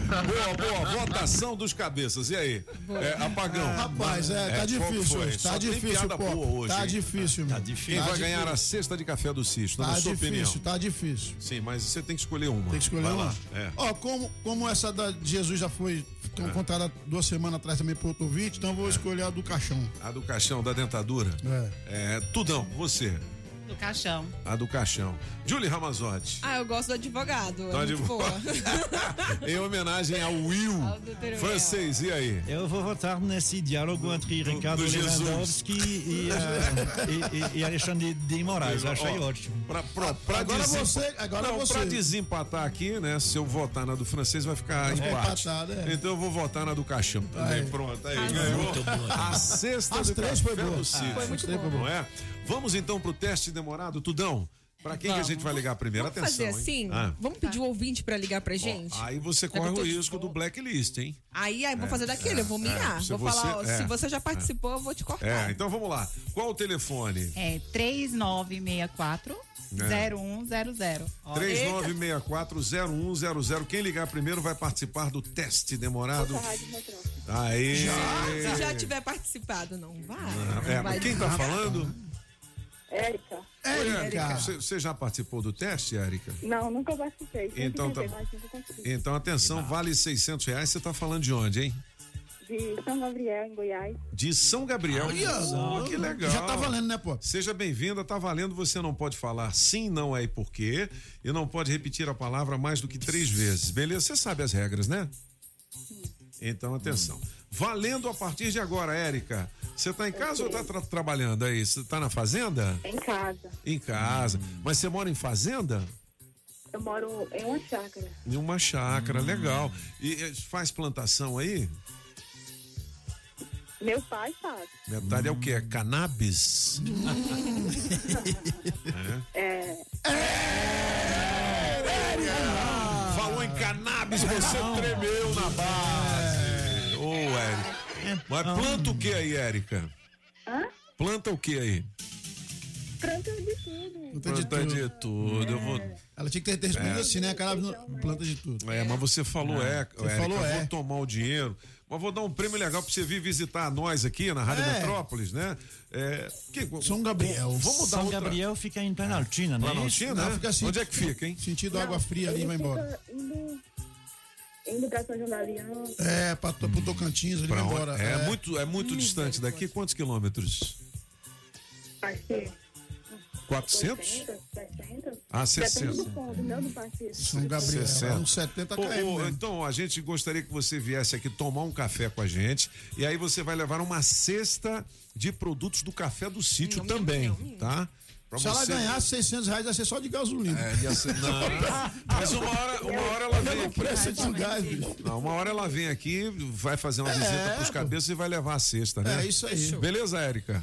Boa, boa. Votação dos cabeças. E aí? É, apagão. Rapaz, é, tá qual difícil hoje, tá difícil, pô. hoje, Tá hein? difícil, meu. Quem Tá vai ganhar difícil. a cesta de café do Cisto, Tá na sua difícil, opinião? tá difícil. Sim, mas você tem que escolher uma. Tem que escolher Vai uma? É. Ó, como, como essa da de Jesus já foi É. contada duas semanas atrás também pro outro ouvinte, então eu vou escolher a do caixão. A do caixão, da dentadura? É. Tudão, você. Do caixão. A do caixão. Julie Ramazotti. Ah, eu gosto do advogado. Tá é de muito boa. [laughs] em homenagem ao Will. Dr. Francês, e aí? Eu vou votar nesse diálogo entre Ricardo do Jesus. Lewandowski e, ah, [laughs] e- e- Alexandre de Moraes. Eu achei Ó, ótimo. Pra, pra, pra Agora desempa- você- agora Não, você. Pra desempatar aqui, né? Se eu votar na do francês, vai ficar Vai empate. empatado, é. Então eu vou votar na do caixão também. Aí. Pronto, aí. Ah, ganhou. muito boa. A sexta As do três café foi boa. do Ah, foi muito boa. Não é? Vamos então pro teste demorado, Tudão. Pra quem que a gente vai ligar primeiro? Vamos fazer Atenção, assim? hein? Ah. Vamos pedir o ouvinte pra ligar pra gente? Aí você É corre o risco do blacklist, hein? Aí, aí vou É, fazer daquele, é, eu vou mirar. é. Se vou você- falar, ó, é, se você já é. participou, eu vou te cortar. É, então vamos lá. Qual o telefone? É 3964 É. 0100. 39640100. Quem ligar primeiro vai participar do teste demorado. Aí. Se já tiver participado, não vai. É, Não vai quem tá falando? Érica. Érica. Você já participou do teste, Érica? Não, nunca participei. Então tá-. Então, atenção, vale 600 reais. Você tá falando de onde, hein? De São Gabriel, em Goiás. De São Gabriel. Olha, Oh, que legal. já tá valendo, né, pô? Seja bem-vinda, tá valendo. Você não pode falar sim, não é e por quê. E não pode repetir a palavra mais do que três vezes. Beleza? Você sabe as regras, né? Então, atenção. Valendo a partir de agora, Érica. Você tá em casa ou tá tra- trabalhando aí? Você tá na fazenda? Em casa. Em casa. Mas você mora em fazenda? Eu moro em uma chácara. Em uma chácara, Hum. legal. E eh, faz plantação aí? Meu pai faz. Metade é o quê? É cannabis? [laughs] é. É. Falou em cannabis, você tremeu na base. Ô, Érica. Mas planta o que aí, Érica? Hã? Planta o que aí? Planta de tudo. Planta de tudo. Eu vou. Ela tinha que ter respondido É. assim, né? Cara, planta de tudo. É, mas você falou é, Você Érica, falou é. vou tomar o dinheiro. Mas vou dar um prêmio legal pra você vir visitar nós aqui na Rádio É. Metrópolis, né? É, que, São Gabriel. Vamos dar São outra... Gabriel fica em Planaltina, né? Planaltina, Não, né? fica assim. Onde é que fica, hein? Sentido água fria ali, vai embora. Indo, pra São João da Aliança. É, pra, pro Tocantins, ali Pra embora. É, muito, é muito distante daqui. Quantos quilômetros? Acho que 400? 80, 60. Ah, 60. Depende do ponto, não do partido. São Gabriel, 60. uns 70 Ô, km. ô, mesmo. então, a gente gostaria que você viesse aqui tomar um café com a gente. E aí você vai levar uma cesta de produtos do café do sítio também, tá? Pra Se ela você- ganhasse 600 reais, ia ser só de gasolina. É, ia ser- não, [laughs] mas uma hora, uma hora ela vem aqui. preço de gás, bicho. Não, uma hora ela vem aqui, vai fazer uma visita pros cabeças e vai levar a cesta, né? É, isso aí. Beleza, Érica?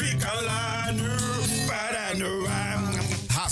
que fica lá no Paranoá.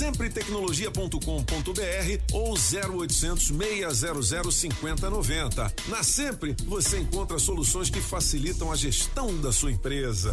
Sempretecnologia.com.br ou 0800 600 5090. Na Sempre, você encontra soluções que facilitam a gestão da sua empresa.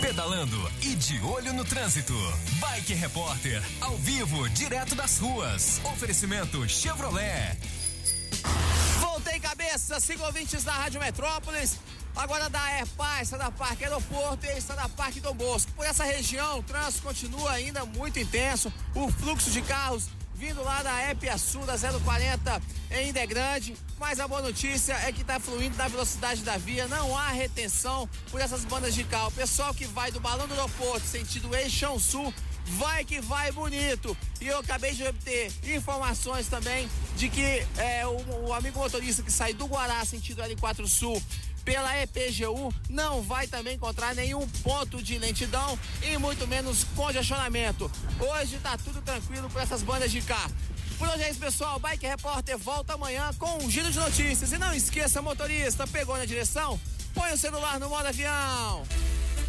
Pedalando e de olho no trânsito. Bike Repórter, ao vivo, direto das ruas. Oferecimento Chevrolet. Voltei cabeça, siga ouvintes da Rádio Metrópolis. Agora da Airpar, está da Parque Aeroporto e está da Parque Dom Bosco. Por essa região, o trânsito continua ainda muito intenso. O fluxo de carros vindo lá da Epiaçu da 040 em Grande. Mas a boa notícia é que tá fluindo na velocidade da via, não há retenção por essas bandas de carro. O pessoal que vai do Balão do Aeroporto, sentido Eixão Sul, vai que vai bonito. E eu acabei de obter informações também de que é, o, o amigo motorista que sai do Guará, sentido L4 Sul, pela EPGU, não vai também encontrar nenhum ponto de lentidão e muito menos congestionamento. Hoje tá tudo tranquilo para essas bandas de carro. Por hoje é isso, pessoal. Bike Repórter volta amanhã com um giro de notícias. E não esqueça, motorista, pegou na direção? Põe o celular no modo avião.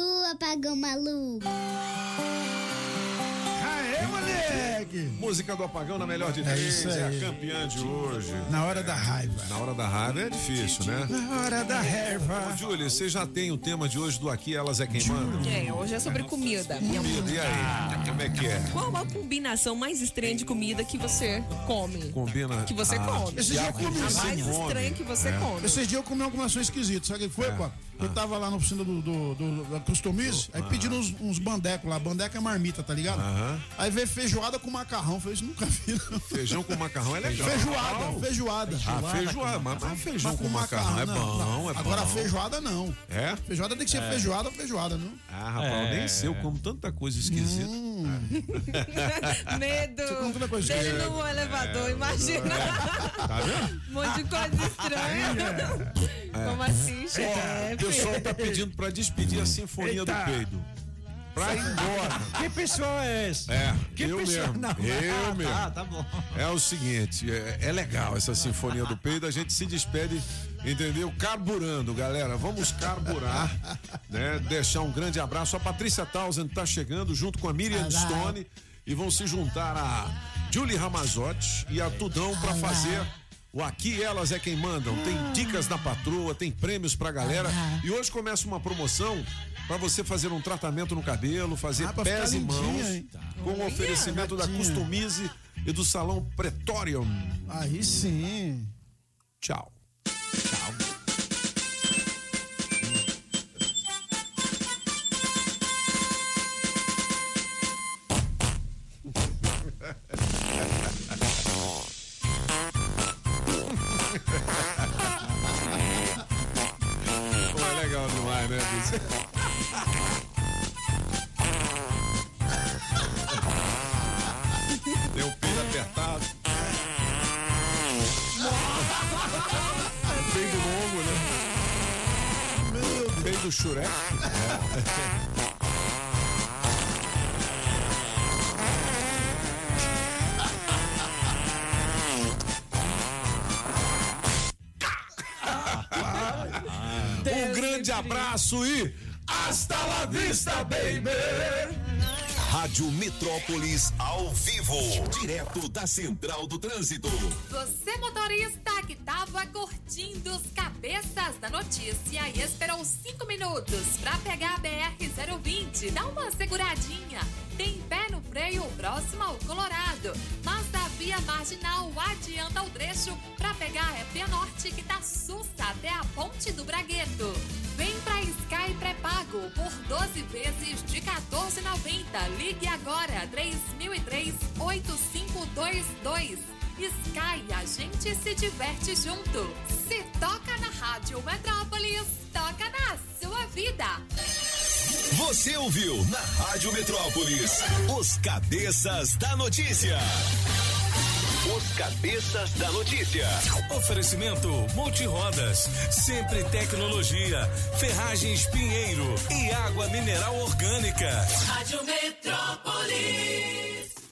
sua, pagão maluco. Aê, moleque! Música do apagão na melhor de É três, isso é, aí. a campeã de hoje. Na hora da raiva. Na hora da raiva é difícil, né? Na hora da raiva. Ô, Júlia, você já tem o tema de hoje do Aqui Elas é Quem Manda? É, hoje é sobre comida. Comida, e aí? Como é que é? Qual a combinação mais estranha de comida que você come? Combina. Que você Ah, come. Esse dia eu comi A mais come. estranha que você É. come. Esses dias eu comi uma combinação esquisita. Sabe o que foi, É. pô? Eu tava lá na oficina do, do, do- da Customize, aí pediram uns, uns bandecos lá. Bandeca é marmita, tá ligado? Aham. Aí veio feijoada com macarrão. Eu Falei, isso nunca vi, não. Feijão com macarrão é legal. Feijoada, feijoada. Ah, feijoada, mas, mas feijão Mas com macarrão, é não, bom, não. é bom. Agora feijoada não. É? Feijoada tem que ser É. feijoada ou feijoada, não? Ah, rapaz, eu nem sei, eu como tanta coisa esquisita. [laughs] Medo. tanta coisa Dele esquisita. no elevador, imagina. Tá vendo? [laughs] Um monte de coisa estranha. Como assim, chefe? O pessoal tá pedindo pra despedir a Sinfonia Eita. do Peido. Pra ir embora. Que pessoa é essa? É, Que eu pessoa? mesmo. Não. Eu Ah, mesmo. tá, tá bom. É o seguinte, é, é legal essa Sinfonia do Peido, a gente se despede, entendeu? Carburando, galera, vamos carburar, [laughs] né? Deixar um grande abraço. A Patrícia Townsend tá chegando junto com a Miriam Olá. Stone e vão se juntar a Julie Ramazotti e a Tudão pra fazer o Aqui Elas é Quem Mandam. Tem dicas da patroa, tem prêmios pra galera e hoje começa uma promoção pra você fazer um tratamento no cabelo, fazer Ah, pés e mãos, hein? com o oferecimento da. Customize e do Salão Pretorium. Aí sim. Tchau. Metrópolis ao vivo, direto da Central do Trânsito. Você, motorista que tava curtindo os cabeças da notícia e esperou cinco minutos pra pegar a BR-020, dá uma seguradinha. Tem pé freio próximo ao Colorado, mas a via marginal adianta o trecho pra pegar a EP Norte que tá sussa até a Ponte do Bragueto. Vem pra Sky pré-pago por 12 vezes de 14,90. Ligue agora 3003-8522. Sky, a gente se diverte junto. Se toca na Rádio Metrópolis, toca na sua vida. Você ouviu na Rádio Metrópolis os cabeças da notícia. Os cabeças da notícia. Oferecimento Multirodas, sempre tecnologia, ferragens Pinheiro e água mineral orgânica. Rádio Metrópolis.